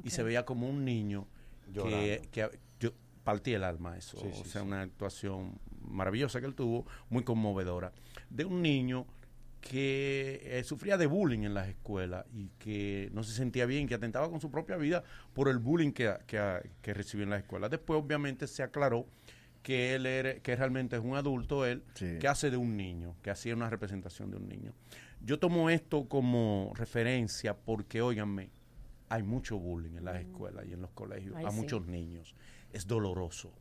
Y se veía como un niño que, Llorando. que yo partí el alma eso. Sí, sí, o sea, sí. una actuación maravillosa que él tuvo, muy conmovedora, de un niño que eh, sufría de bullying en las escuelas y que no se sentía bien, que atentaba con su propia vida por el bullying que, que, que recibió en las escuelas. Después, obviamente, se aclaró que él era, que realmente es un adulto, él, Sí. que hace de un niño, que hacía una representación de un niño. Yo tomo esto como referencia porque, óiganme, hay mucho bullying en las escuelas y en los colegios, Ay, a sí. muchos niños. Es doloroso.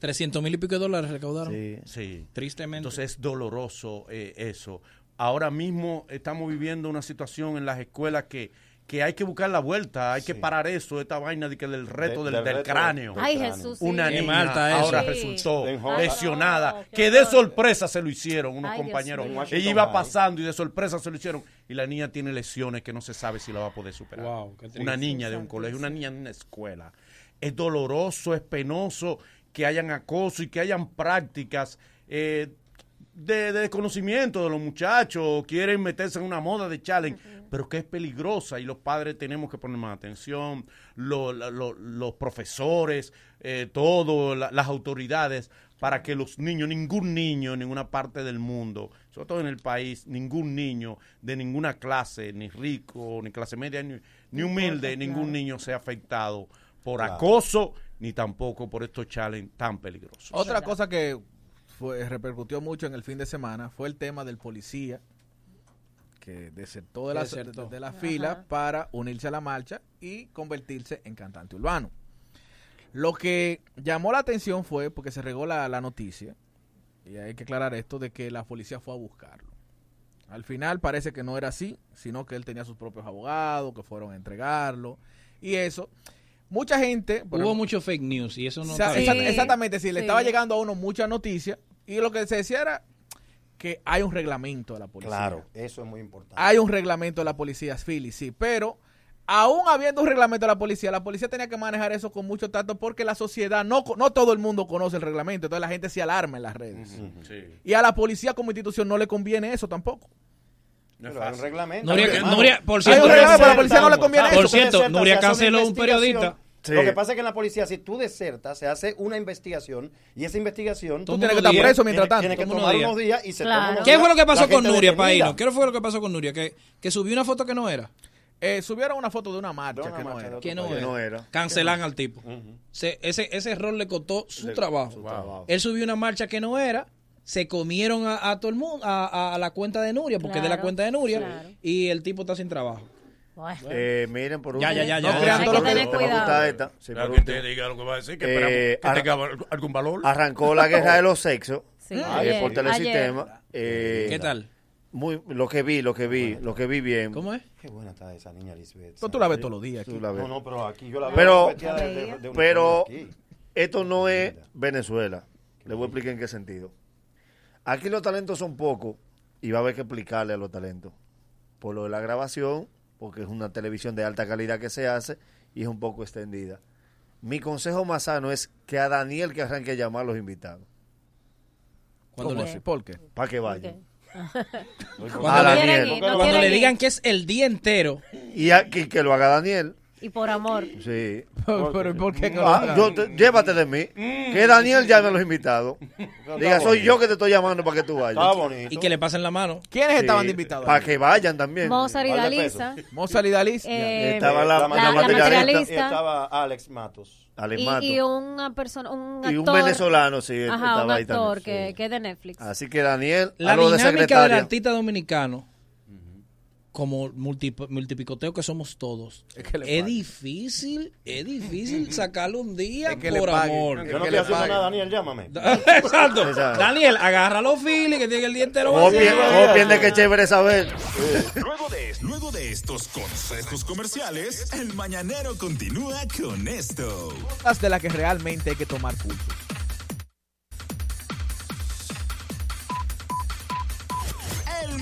300 mil y pico de dólares recaudaron. Sí. Tristemente. Entonces es doloroso eh, eso. Ahora mismo estamos viviendo una situación en las escuelas que, que hay que buscar la vuelta, hay que parar eso, esta vaina de que del reto De- del, del cráneo. Ay. Jesús, sí. Una niña ahora Sí. resultó lesionada, que de sorpresa se lo hicieron unos Ay, compañeros. Ella iba pasando y de sorpresa se lo hicieron y la niña tiene lesiones que no se sabe si la va a poder superar. Wow, qué triste. una niña de un colegio, una niña en una escuela. Es doloroso, es penoso que hayan acoso y que hayan prácticas eh, de, de desconocimiento de los muchachos, quieren meterse en una moda de challenge, pero que es peligrosa y los padres tenemos que poner más atención, lo- los profesores, eh, todo, la- las autoridades, para que los niños, ningún niño en ninguna parte del mundo, sobre todo en el país, ningún niño de ninguna clase, ni rico, ni clase media, ni, ni humilde, ningún niño sea afectado por Claro. acoso, ni tampoco por estos challenges tan peligrosos. Otra cosa que fue, repercutió mucho en el fin de semana fue el tema del policía que desertó de la, Desertó. de la Ajá. fila para unirse a la marcha y convertirse en cantante urbano. Lo que llamó la atención fue porque se regó la, la noticia, y hay que aclarar esto, de que la policía fue a buscarlo. Al final parece que no era así, sino que él tenía sus propios abogados que fueron a entregarlo. Y eso, mucha gente... Hubo ejemplo, mucho fake news y eso no o sea. Exactamente, sí, le Sí. estaba llegando a uno mucha noticia y lo que se decía era que hay un reglamento de la policía. Claro, eso es muy importante. Hay un reglamento de la policía, Philly, sí, pero aún habiendo un reglamento de la policía, la policía tenía que manejar eso con mucho tacto porque la sociedad, no, no todo el mundo conoce el reglamento, entonces la gente se alarma en las redes. Y a la policía como institución no le conviene eso tampoco. Pero hay un reglamento. Nuria- hermano. Nuria, por Hay cierto, un reglamento, pero a la policía no le conviene Por eso. cierto, Por cierto, Nuria canceló un periodista. Lo que pasa es que en la policía, si tú desertas, se hace una investigación y esa investigación... Tú tienes que estar preso mientras tanto. Tienes que unos tomar días. unos días y se Claro. toma unos ¿Qué días fue lo que pasó con Nuria. Paino? ¿Qué fue lo que pasó con Nuria? Que, que subió una foto que no era. Eh, subieron una foto de una marcha De una que no era. Que no, Que era. no era. Cancelan al tipo. Se- ese, ese error le costó su trabajo. su trabajo. Él subió una marcha que no era. Se comieron a, a todo el mundo, a, a- a la cuenta de Nuria, porque es de la cuenta de Nuria. claro. Y el tipo está sin trabajo. Bueno. Eh, miren, por Ya, último. ya, ya, No ya. crean todo lo que tener te va a cuidado. gustar esta. Sí, Claro, que te diga lo que va a decir, que Eh, esperamos que tenga al- algún valor. Arrancó la guerra de los sexos Sí, eh, ayer, por telesistema. Eh, ¿Qué tal? Muy, lo que vi, lo que vi, lo que vi bien. ¿Cómo es? Qué buena está esa niña Lisbeth. Pero tú la ves todos los días aquí. Tú la ves. No, no, pero aquí yo la veo Pero, vestida de- de- de uniforme pero esto no es Venezuela. Le voy a explicar en qué sentido. Aquí los talentos son pocos y va a haber que explicarle a los talentos. Por lo de la grabación, porque es una televisión de alta calidad que se hace y es un poco extendida. Mi consejo más sano es que a Daniel que arranque a llamar a los invitados. Cuando ¿Cómo le- así? ¿Por qué? Para que vayan. Cuando, A No le, quieren Daniel. ir, no cuando le ir. digan que es el día entero, Y, a- que, que lo haga Daniel. Y por amor. Sí. Pero ¿por qué? Ah, hagan? yo te- llévate de mí. Que Daniel llame a los invitados. Diga, soy yo que te estoy llamando para que tú vayas. Está bonito. y que le pasen la mano. ¿Quiénes estaban de invitados? Para que vayan también. Mozart y Dalisa. Mozart y Dalis. Eh, Estaba la, la la la materialista, materialista. Y estaba Alex Matos. Alex Y, Mato. y una persona, un actor. Y un venezolano, sí, Ajá, estaba un ahí actor también, que, sí. que es de Netflix. Así que Daniel, La a lo de dinámica del artista dominicano, como multi- multipicoteo que somos todos, Es que difícil, es difícil sacarlo un día Es que le por amor. Yo no estoy le haciendo nada, Daniel, llámame. Exacto. Exacto. Daniel, agarra los filis que tiene el día entero. Copien, copien de que chévere saber. Luego de, luego de estos consejos comerciales, el mañanero continúa con esto. Cosas de las que realmente hay que tomar.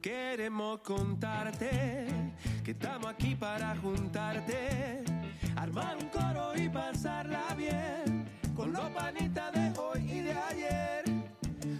Queremos contarte que estamos aquí para juntarte, armar un coro y pasarla bien con los panitas de hoy y de ayer.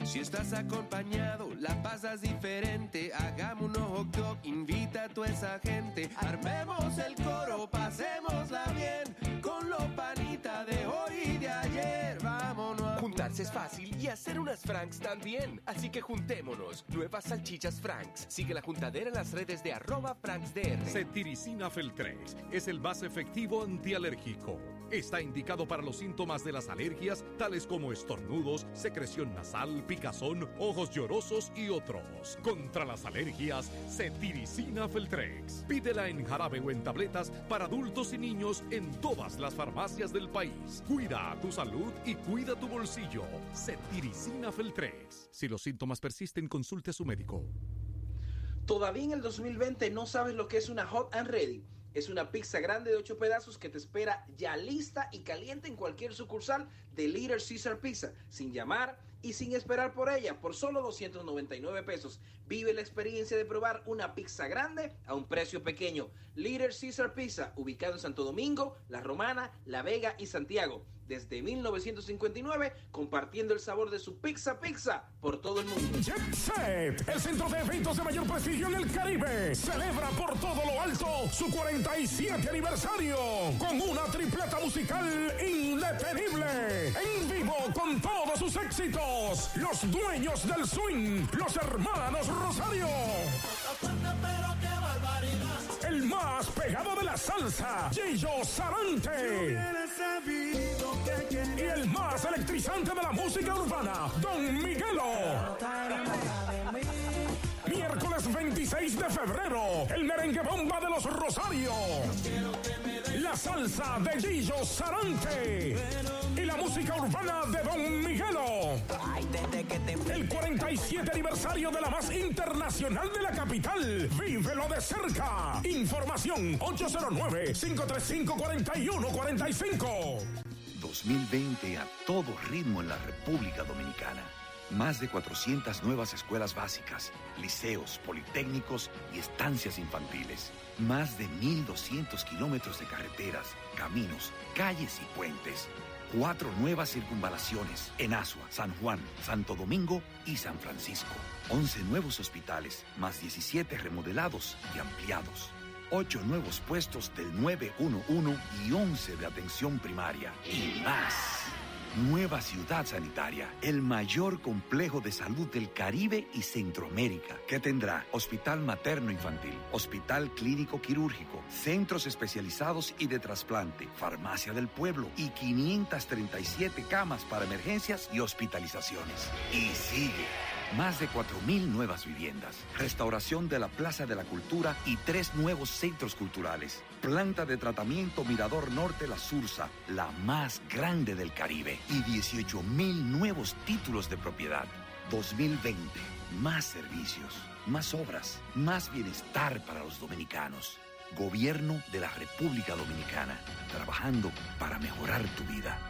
Si estás acompañado, la pasas diferente. Hagamos un hot dog, invita a toda esa gente. Armemos el coro, pasémosla bien con los panitas de hoy y de ayer. Vámonos. Juntarse es fácil y hacer unas Franks también. Así que juntémonos. Nuevas salchichas Franks. Sigue la juntadera en las redes de arroba FranksDR. Cetiricina Feltrex es el más efectivo antialérgico. Está indicado para los síntomas de las alergias, tales como estornudos, secreción nasal, picazón, ojos llorosos y otros. Contra las alergias, Cetiricina Feltrex. Pídela en jarabe o en tabletas para adultos y niños en todas las farmacias del país. Cuida tu salud y cuida tu bolsillo. Cetiricina Feltrex. Si los síntomas persisten, consulte a su médico. ¿Todavía en el 2020 no sabes lo que es una Hot and Ready? Es una pizza grande de 8 pedazos que te espera ya lista y caliente en cualquier sucursal de Little Caesar Pizza, sin llamar y sin esperar por ella, por solo 299 pesos. Vive la experiencia de probar una pizza grande a un precio pequeño. Little Caesar Pizza, ubicado en Santo Domingo, La Romana, La Vega y Santiago. Desde 1959, compartiendo el sabor de su pizza pizza por todo el mundo. Jet Set, el centro de eventos de mayor prestigio en el Caribe, celebra por todo lo alto su 47 aniversario con una tripleta musical indetenible. En vivo con todos sus éxitos, los dueños del swing, los hermanos Rosario. El más pegado de la salsa, Gillo Sarante. Y el más electrizante de la música urbana, Don Miguelo. Miércoles 26 de febrero, el merengue bomba de los Rosarios. La salsa de Gillo Sarante. Y la música urbana de Don Miguelo. El 47 aniversario de la más internacional de la capital. Vívelo de cerca. Información 809-535-4145. 2020 a todo ritmo en la República Dominicana. Más de 400 nuevas escuelas básicas, liceos, politécnicos y estancias infantiles. Más de 1.200 kilómetros de carreteras, caminos, calles y puentes. Cuatro nuevas circunvalaciones en Asua, San Juan, Santo Domingo y San Francisco. 11 nuevos hospitales, más 17 remodelados y ampliados. Ocho nuevos puestos del 911 y 11 de atención primaria. Y más. Nueva ciudad sanitaria, el mayor complejo de salud del Caribe y Centroamérica, que tendrá hospital materno infantil, hospital clínico quirúrgico, centros especializados y de trasplante, farmacia del pueblo y 537 camas para emergencias y hospitalizaciones. Y sigue. Más de 4.000 nuevas viviendas, restauración de la Plaza de la Cultura y tres nuevos centros culturales. Planta de tratamiento Mirador Norte La Sursa, la más grande del Caribe. Y 18.000 nuevos títulos de propiedad. 2020, más servicios, más obras, más bienestar para los dominicanos. Gobierno de la República Dominicana, trabajando para mejorar tu vida.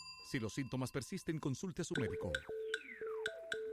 Si los síntomas persisten, consulte a su médico.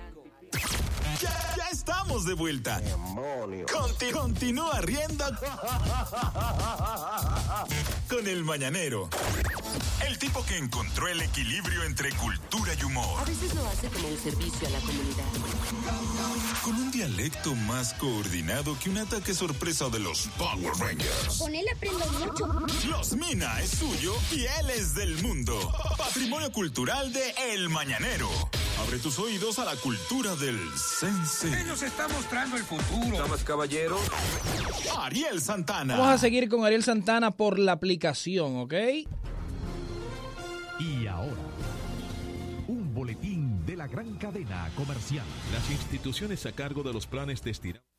mejor. Ya, ya estamos de vuelta. Conti- continúa riendo con el mañanero. El tipo que encontró el equilibrio entre cultura y humor. A veces lo hace como un servicio a la comunidad. Con un dialecto más coordinado que un ataque sorpresa de los Power Rangers. Con él aprendo mucho. Los Mina es suyo y él es del mundo. Patrimonio cultural de El Mañanero. Abre tus oídos a la cultura del sense. Él nos está mostrando el futuro. Damas, caballeros. Ariel Santana. Vamos a seguir con Ariel Santana por la aplicación, ¿ok? Y ahora, un boletín de la gran cadena comercial. Las instituciones a cargo de los planes de estiramiento.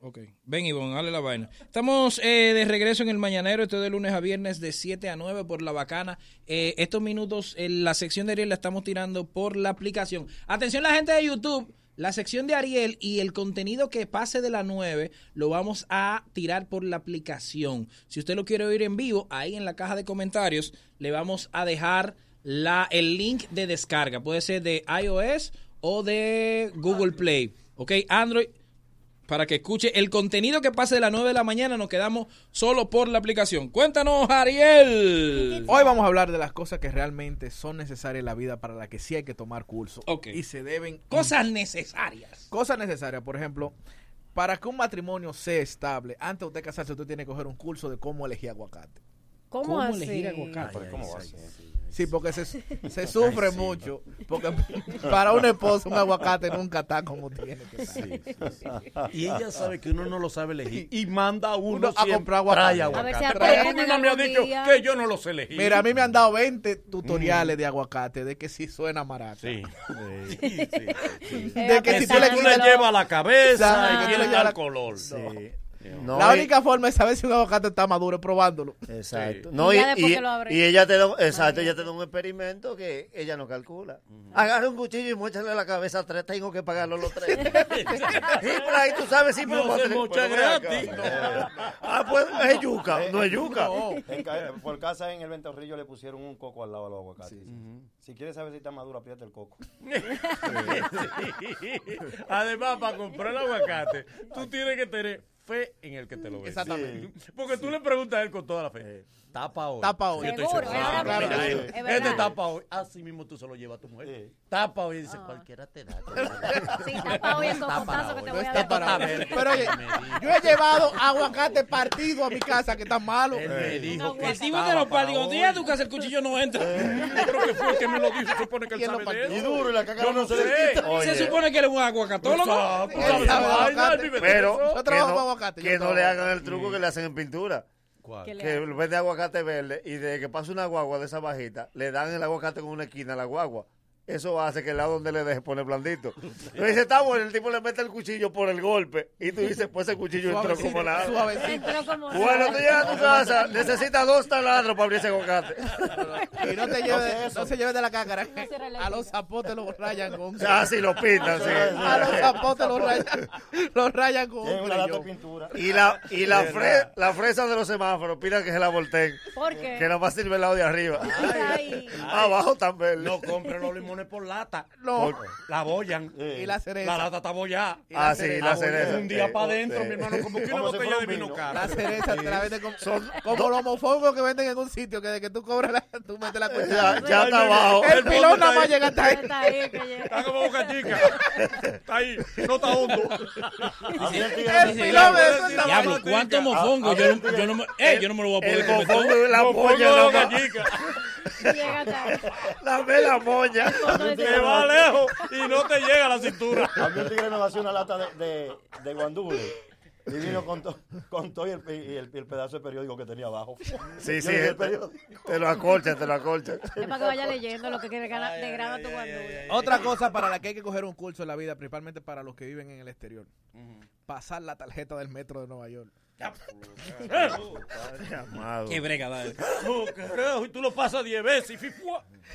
Ok. Ven, Ivonne, dale la vaina. Estamos eh, de regreso en el Mañanero, este de lunes a viernes de 7 a 9 por La Bacana. Eh, estos minutos, en la sección de Ariel la estamos tirando por la aplicación. Atención la gente de YouTube, la sección de Ariel y el contenido que pase de la 9 lo vamos a tirar por la aplicación. Si usted lo quiere oír en vivo, ahí en la caja de comentarios le vamos a dejar la, el link de descarga. Puede ser de iOS o de Google Play. Ok, Android para que escuche el contenido que pase de las 9 de la mañana. Nos quedamos solo por la aplicación. Cuéntanos, Ariel. Hoy vamos a hablar de las cosas que realmente son necesarias en la vida para las que sí hay que tomar curso. Ok. Y se deben... Cosas necesarias. Cosas necesarias, por ejemplo, para que un matrimonio sea estable, antes de usted casarse, usted tiene que coger un curso de cómo elegir aguacate. ¿Cómo, ¿Cómo así? elegir aguacate? ¿cómo va a ser? Sí, porque se, se sufre mucho. Porque para un esposo un aguacate nunca está como tiene que estar. Y ella sabe que uno no lo sabe elegir y manda a uno, Uno a comprar aguacate. trae A ver aguacate. Pero tú misma me has algún dicho que yo no los elegí. Mira, a mí me han dado 20 tutoriales de aguacate de que si suena maraca. Sí. De que si tú le, llevas la cabeza y que tiene tal color. No, la y- única forma de saber si un aguacate está maduro es probándolo. Exacto. Sí. No, Y y, ella te da, exacto, ella te da un experimento que ella no calcula. Agarra un cuchillo y muéchale la cabeza a tres, tengo que pagarlo los tres. y por ahí tú sabes, sí, pero No va a se tener- mocha pero ven acá. gratis. Ah, pues es yuca, no es yuca. En ca- por casa en el ventorrillo le pusieron un coco al lado de los aguacates. Si quieres saber si está maduro, aprieta el coco. Además, para comprar el aguacate, tú tienes que tener fe en el que te lo vende. Exactamente. Sí. Porque tú le preguntas a él con toda la fe. Tapa hoy. Tapa hoy. Yo estoy Seguro, es ahora Claro que Es. Este tapa hoy. Así mismo tú se lo llevas a tu mujer. Tapa hoy dice, cualquiera te da. Sí, tapa hoy el cocotazo que te voy a dar. para ver. Pero oye, yo he llevado aguacate partido a mi casa que está malo. me dijo El tipo de los partidos, cuando llega a tu casa el cuchillo no entra. Creo que fue el que me lo dijo. Se supone que él ¿Quién lo sabe de Y duro, y la caca Yo no se le. Se supone que él es un aguacatólogo. Él él Pero que trabajo no, con aguacate, yo que no le hagan el truco que le hacen en pintura. ¿Qué le Que vende aguacate verde y de que pasa una guagua de esa bajita, le dan el aguacate con una esquina a la guagua. Eso hace que el lado donde le deje pone blandito. Tú dices, está bueno, el tipo le mete el cuchillo por el golpe. Y tú dices, pues ese cuchillo entró como nada. suavecito. Entró como Bueno, tú llegas a tu casa, necesitas dos taladros para abrir ese aguacate. Y no te lleves, no se lleve de la cácara. A los zapotes los rayan con. Ah, sí, lo pintan, sí. A los zapotes los rayan, los rayan con. Tiene un una lata de creyón. pintura. Y la, y la, fre- la fresa de los semáforos, pida que se la volteen. ¿Por qué? Que nomás sirve el lado de arriba. Ay. Abajo también. No compren los limones por lata. No. La bollan. Y la cereza. La lata está bollada. La Ah, sí, cereza. la cereza. Un día Sí. para adentro, Sí. mi hermano. Como que una botella de vino vino. caro. La cereza te la venden como, como los mofongos que venden en un sitio que de que tú cobras la, tú metes la cuenta. Ya, ya está abajo. El pilón nada más llega hasta ahí. Está ahí. Está como boca chica. Está ahí. No está hondo. El pilón de eso está Diablo, malo. ¿cuántos mofongos? Yo no, yo, no me, eh, yo no me lo voy a poder El comer mofongo la Mofongo polla. de nada boca más. chica. Te va lejos y no te llega a la cintura. A mí un tigre me vació una lata de, de, de guandule. Y vino con, to- con todo y el, y el- y el pedazo de periódico que tenía abajo. Sí, Yo sí, eh, el periódico. te lo acolcha, te lo acolcha. Es para que vaya leyendo lo que quiere ganar de grana tu guandule. Otra cosa para la que hay que coger un curso en la vida, principalmente para los que viven en el exterior. Pasar la tarjeta del metro de Nueva York. Amado. Qué brega, carajo, y tú lo pasas 10 veces y.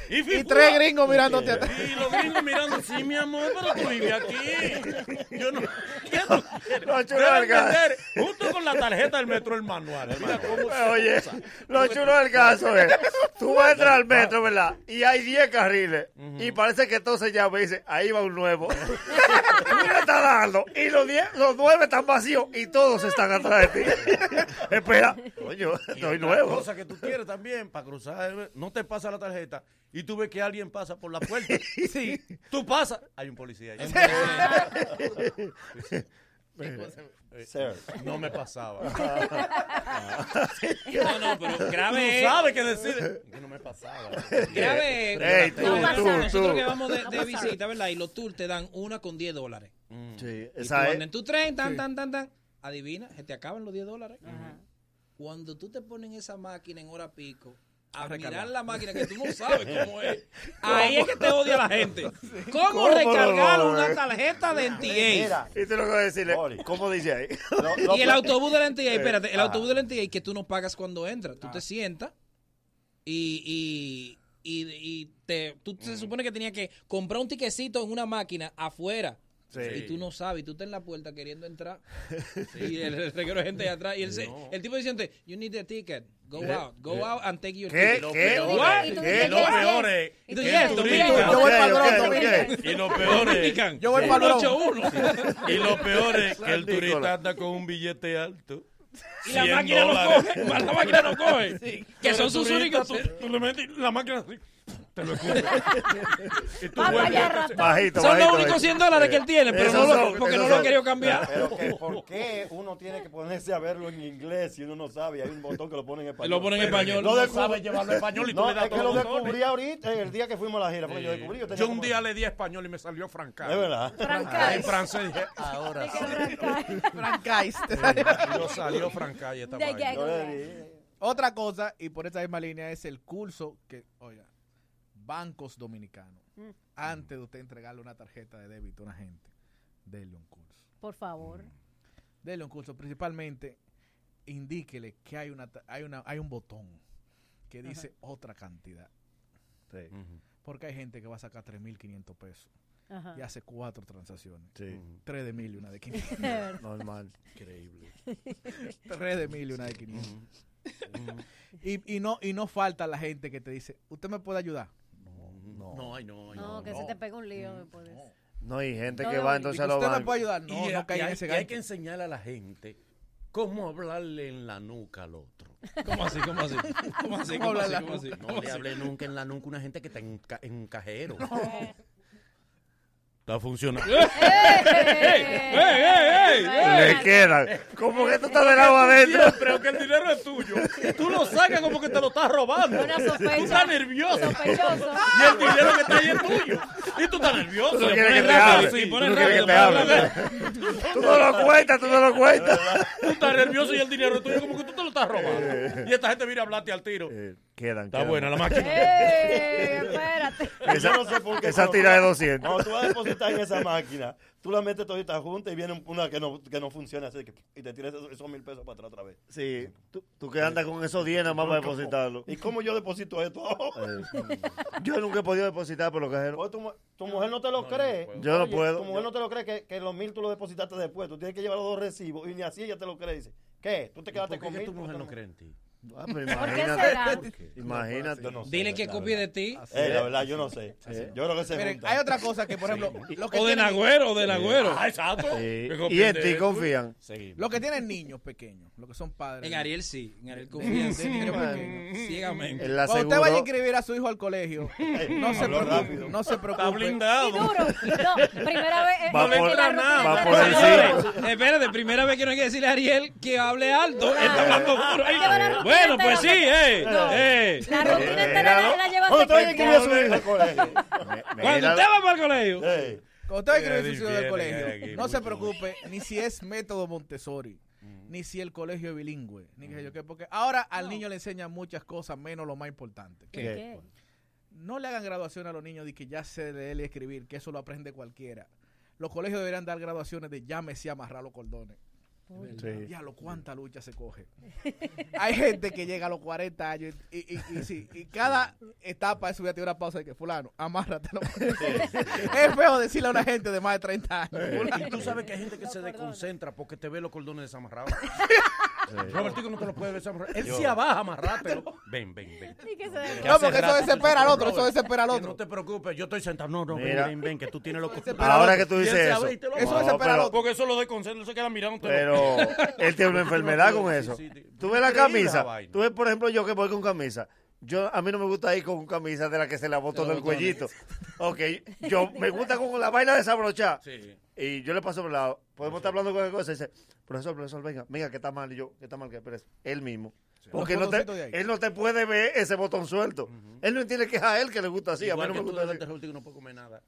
Y, tres gringos mirándote atrás. Y los gringos mirando, sí, mi amor, pero tú vives aquí. Yo no. ¿Qué tú quieres? Lo chulo Debe del gas. entender, Justo con la tarjeta del metro, el manual. Mira cómo se Oye, lo chulo del caso es, tú vas a entrar al metro, ¿verdad? Y hay 10 carriles. Y parece que todo se llama y dice, ahí va un nuevo. tú le estás dando y los, 10, los 9 están vacíos y todos están atrás de ti. Espera, coño, Y no hay otra nuevo. cosa que tú quieres también para cruzar, no te pasa la tarjeta y tú ves que alguien pasa por la puerta. sí. Tú pasas, hay un policía ahí. Sir. No me pasaba. No, no, pero grave Tú es- sabes qué decir. Que no me pasaba. Grave. Ey, tú, Nosotros- tú, Nosotros tú. que vamos de, No visita, ¿verdad? Y los tours te dan una con 10 dólares. Sí, Y tú esa andas es. en tu tren, tan, tan, tan, tan. Adivina, se te acaban los 10 dólares. Cuando tú te pones en esa máquina en hora pico, a mirar la máquina que tú no sabes cómo es, ahí es que te odia la gente. ¿Cómo, ¿Cómo recargar no, una tarjeta de NTA? Mira, Y tú lo que vas a decirle, ¿cómo dice ahí? Y el autobús del NTA, espérate, el Ah. autobús del NTA que tú no pagas cuando entras. Tú te sientas y, y, y, y te, tú se supone que tenías que comprar un tiquecito en una máquina afuera. Sí. Y tú no sabes, y tú estás en la puerta queriendo entrar. Y el, el reguero de gente de atrás. Y el, se- el tipo diciendo, you need a ticket. Go ¿Qué? out. Go out and take your ¿Qué? ticket. ¿Qué? What? Y tú ¿Qué? dices, Lo peor es Y tú, que yes, Yo voy para el. Y lo peor es. Yo voy para el Bronx. 181. y lo peor es que el turista anda con un billete alto. Y la 100 máquina no coge. La máquina no coge. Que son sus únicos. La máquina. Te lo escupe. y tú Vamos vuelves. allá, ratón. Bajito, Son bajito, los únicos bajito. 100 dólares que él tiene, pero Esos no lo, son- porque no lo ha son- querido cambiar. Pero que, ¿por qué uno tiene que ponerse a verlo en inglés si uno no sabe? Hay un botón que lo pone en español. Lo pone en español. Lo No descubrí- sabe llevarlo en español y tú No, le das es que todos lo los botones. descubrí ahorita, el día que fuimos a la gira. Porque yo descubrí. Yo, tenía Yo un como- día le di español y me salió francés. Es verdad. Francais. En francés dije, ahora sí. Francais. Y yo salió francés esta De vaina. Yo le di. Otra cosa, y por esa misma línea, es el curso que, oiga, bancos dominicanos, antes de usted entregarle una tarjeta de débito a una gente, denle un curso. Por favor. Denle un curso, principalmente, indíquele que hay, una, hay, una, hay un botón que dice otra cantidad. Sí. Porque hay gente que va a sacar 3.500 pesos Ajá. y hace cuatro transacciones. Sí. Tres de mil y una de 500. Normal. Increíble. Tres de mil y una de 500. y, y, no, y no falta la gente que te dice, ¿usted me puede ayudar? No. No, ay, no, ay, No, no. que se te pega un lío después de eso. No hay gente No, que no, va y- entonces y a los bancos. puede ayudar. Y, No, y no en hay, ese y hay que enseñarle a la gente cómo hablarle en la nuca al otro. ¿Cómo así? ¿Cómo así? ¿Cómo así? ¿Cómo ¿Cómo así? ¿Cómo así? No ¿Cómo le así? hable nunca en la nuca a una gente que está en, ca- en cajero. Está funcionando. ¡Ey, ey, ey! Le quedan. Como que tú estás del agua adentro. Siempre, aunque el dinero es tuyo, tú lo sacas como que te lo estás robando. Una sospecha. Tú estás nervioso. Sospechoso. Y el dinero que está ahí es tuyo. Y tú estás nervioso. Tú no quieres que te hable. sí, Tú no quieres que te hable. Tú no lo cuentas, tú no lo cuentas. Tú estás nervioso y el dinero es tuyo como que tú te lo estás robando. Y esta gente viene a hablarte al tiro. Eh, quedan. Está quedan. buena la máquina. ¡Ey! Espérate. Esa, no sé por qué esa tira de 200. Cuando tú vas a depositar en esa máquina, tú la metes todita junta y viene una que no, que no funciona así que, y te tiras esos, esos mil pesos para atrás otra vez. Sí, tú, tú que andas con esos 10 nada más para depositarlo. ¿Y cómo yo deposito esto? Eh, Yo nunca he podido depositar por los cajeros. Oye, tu, tu mujer no te lo cree. Yo no Oye, puedo. Tu mujer no te lo cree que, que los mil tú los depositaste después. Tú tienes que llevar los dos recibos y ni así ella te lo cree. Dice, ¿qué? Tú te quedaste ¿Por con qué mil. tu mujer no cree en ti? Ah, pero ¿Por qué imagínate. será? Imagínate. Yo no sé, Dile que copie de ti. Eh, la verdad, yo no sé. Yo creo que se Miren, hay otra cosa que, por ejemplo, que O de Nagüero, o de Nagüero. Ah, exacto. Y en ti confían. Seguimos. los que tienen niños pequeños, los que son padres. En Ariel sí. En Ariel confía de niños Bueno. pequeños. ciegamente. Cuando usted vaya a inscribir a su hijo al colegio, no se preocupe. rápido. No se Está preocupe. blindado. Y duro. No, primera vez. eh, Va por- va por. Espérate, primera vez que no hay que decirle a Ariel que hable alto. Él está hablando duro. Bueno, pues sí, eh. No. eh. La rutina entera la, la lleva ¿Cuándo te vas a secreta. inscribir a su hijo al colegio? Cuando usted va para el colegio. Cuando usted va a Qué escribir su hijo del difícil, colegio, no se preocupe ni si es método Montessori, ni si el colegio es bilingüe, ni qué sé yo qué, porque ahora al niño le enseñan muchas cosas, menos lo más importante. ¿Qué? No le hagan graduación a los niños de que ya sé leer y escribir, que eso lo aprende cualquiera. Los colegios deberían dar graduaciones de llámese amarrar los cordones. Sí. Diablo, cuánta lucha se coge. Hay gente que llega a los 40 años y, y, y- y sí, y cada etapa de su vida tiene una pausa de que fulano, amárratelo. es feo decirle a una gente de más de 30 años. Y tú sabes que hay gente que se desconcentra porque te ve los cordones desamarrados. Robertico no te lo puede desamarrar. Él Yo. se abaja, amarrátelo. Ven, ven, ven. Que No, porque eso desespera al otro, eso desespera al otro. No te preocupes, yo estoy sentado. No, no, ven, Mira. ven, ven, que tú tienes los Ahora que tú dices eso. lo Eso desespera al otro. Porque eso lo desconcentra, se queda mirando. Pero él tiene una enfermedad con eso. Tú ves la camisa. Tú ves, por ejemplo, yo que voy con camisa. Yo, a mí no me gusta ir con camisa de la que se la botó del cuellito. Ok, yo me gusta con la vaina desabrochada. Sí. Y yo le paso por el lado. Podemos estar hablando con cosa y dice, profesor, profesor, venga, venga, que está mal. Y yo, que está mal, que pero es él mismo. Porque él no, te, él no te puede ver ese botón suelto. Él no entiende que es a él que le gusta así. Igual a mí que no me tú gusta delante así. de Robertico no puedes comer nada.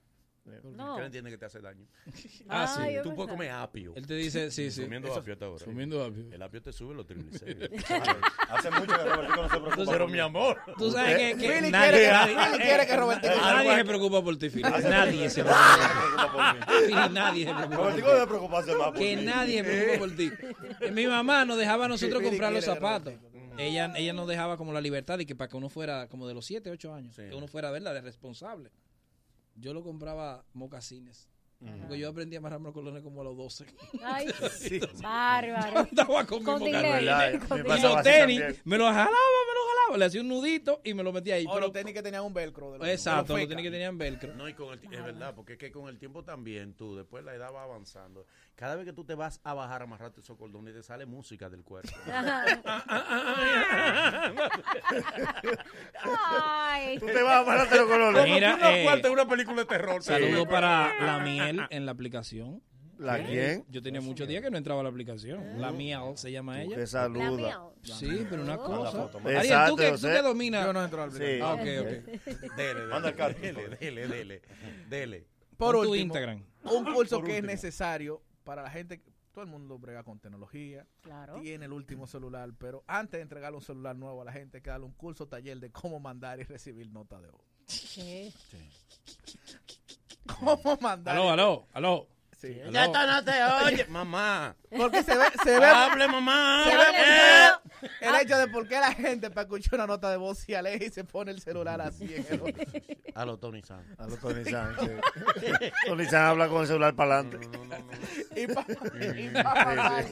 No. Porque él entiende que te hace daño. Ah, sí. Ay, Tú puedes comer apio. Él te dice, sí, sí. Comiendo Eso- apio hasta ahora. Comiendo apio. El apio te sube los triglicéridos. Hace mucho que Robertico no se preocupa. Pero mi amor. Tú sabes que, que nadie, quiere que- nadie- quiere que Robertico- nadie se preocupa por ti, Philly. Nadie se preocupa por ti. Philly, nadie se preocupa por Robertico ti. debe preocuparse más por Que mí. nadie se preocupa por ti. Eh, Mi mamá nos dejaba a nosotros comprar los zapatos. Ella, ella nos dejaba como la libertad y que para que uno fuera como de los 7, 8 años, que uno fuera, ¿verdad?, de responsable. Yo lo compraba mocasines. Porque yo aprendí a amarrarme los colones como a los 12. Ay, bárbaro. Andaba con mi mocasines. Y los tenis, también. me los jalaba, me los jalaba, le hacía un nudito y me lo metía ahí. O pero- los tenis que tenían un velcro. De los, Exacto, los tenis que tenían velcro. No, y con el ti- es verdad, porque es que con el tiempo también tú, después la edad va avanzando. Cada vez que tú te vas a bajar a amarrarte esos cordones, te sale música del cuerpo. Ay. Tú te vas a amarrarte los colores. Mira, una eh, de una película de terror. Saludo para la miel en la aplicación. ¿La quién? Yo tenía muchos días que no entraba a la aplicación. La miel se llama ella. La saluda. Sí, pero una cosa. foto, Ariel, Exacto, tú que, tú que dominas. Yo no entro al Sí. Ah, ok, ok. Dele, dele, dele, dele, dele. Por tu último, Instagram. un curso Por que es necesario para la gente. Todo el mundo brega con tecnología, Claro. tiene el último celular, pero antes de entregarle un celular nuevo a la gente, hay que darle un curso taller de cómo mandar y recibir nota de voz. ¿Qué? ¿Cómo mandar? Aló, aló, aló. Sí. Ya esto no te oye. Mamá. Porque se ve, se ve, Hable, mamá. se Hable, ve. el hecho de por qué la gente para escuchar una nota de voz se aleja y se pone el celular así en el. A lo Tony San. A los Tony San. sí. Tony San habla con el celular para adelante. y pa- y pa-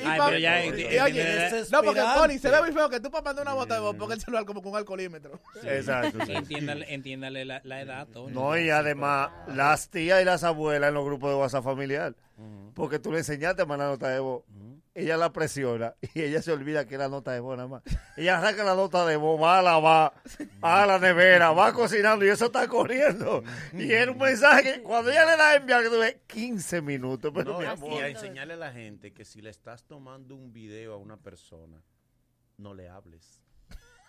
y Ay, pa- pero ya y entiende- oye, entiende- no, porque Tony, se ve muy feo que tú para mandar una bota de voz porque el celular como con un alcoholímetro. Exacto. sí. Entiéndale, entiéndale la, la edad, Tony. No, y además, las tías y las abuelas en los grupos de WhatsApp familiar. Porque tú le enseñaste a mandar nota de voz. Ella la presiona y ella se olvida que la nota de voz nada más. Ella saca la nota de voz, va a lavar, va a la nevera, va cocinando y eso está corriendo. Y era un mensaje que cuando ella le da a enviar, que tú ves 15 minutos. Pero No, mi y a enseñarle a la gente que si le estás tomando un video a una persona, no le hables.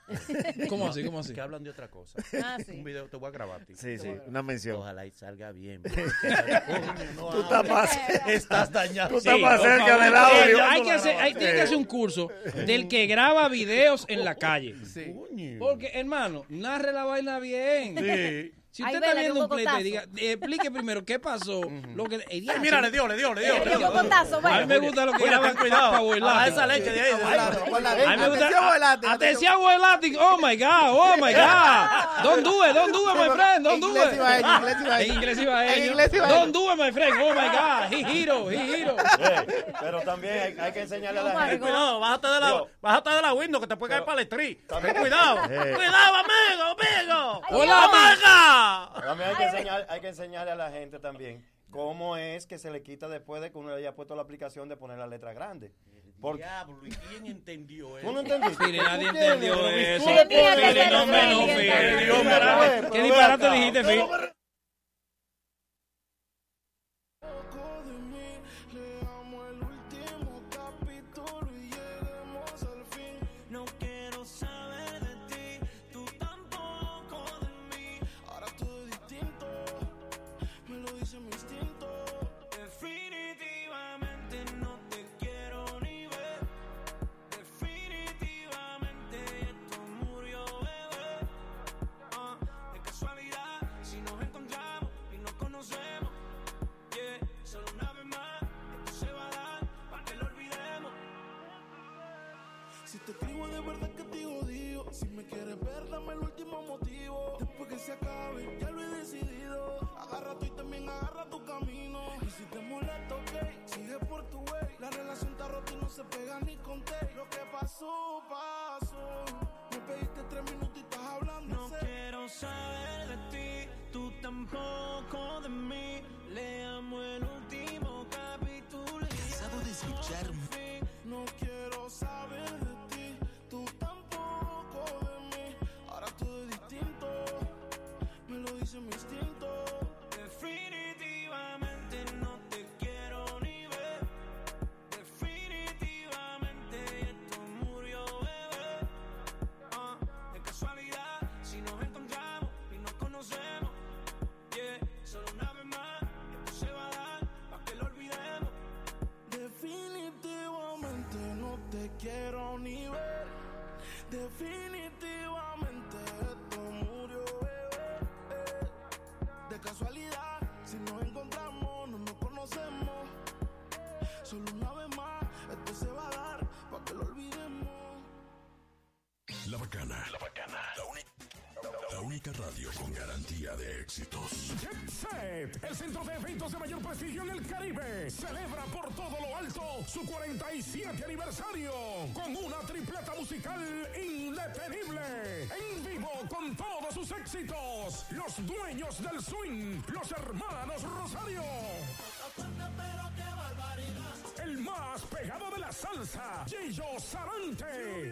¿Cómo así? ¿Cómo así? Que hablan de otra cosa. Ah, sí. Un video te voy a grabar a ti. Sí, sí, una mención. Ojalá y salga bien. Tú estás más, Estás dañado. tú estás Sí, más cerca del audio. hay que hacer, hay, tiene que hacer un curso del que graba videos en la calle. Sí. Porque, hermano, narre la vaina bien. Sí. Si Ay, usted vela, está viendo un pleito, diga, explique primero qué pasó. lo que, eh, Ay, mira, le dio, le dio, le dio. Le dio A mí me gusta lo que graban cuidado. Elástico. esa leche de ahí. A mí me gusta. Atención, aguacate, Atención, aguacate. Oh my God, oh my God. Don't do it, don't do it, my friend, don't do it. inglés. En inglés ibaeño. En inglés ibaeño. Don't do it, my friend. Oh my God. He hero, he hero. Pero también hay, que enseñarle a la Oh, gente. Cuidado, bájate de la, bájate de la window que te puede caer para el tree. Ten cuidado. Cuidado, amigo, amigo. Hola, También hay que, enseñar, hay que enseñarle a la gente también cómo es que se le quita después de que uno le haya puesto la aplicación de poner la letra grande. Porque Diablo, ¿y quién entendió tú no eso? entendiste. Mire, nadie entendió eso. Mire, no me lo. Dios, ¿Qué disparate dijiste, Pero se acabe, ya lo he decidido. Agarra tú y también agarra tu camino. Y si te molesta, ok, sigue por tu way. La relación está rota y no se pega ni con té. Lo que pasó, pasó. Me pediste tres minutos y estás hablando. No quiero saber de ti, tú tampoco de mí. Leamos el último capítulo. Cansado de escuchar No quiero saber de única radio con garantía de éxitos. Jet Set, el centro de eventos de mayor prestigio en el Caribe, celebra por todo lo alto su 47 aniversario con una tripleta musical indetenible. En vivo con todos sus éxitos. Los dueños del swing, los hermanos Rosario. El más pegado de la salsa, Gillo Sarante.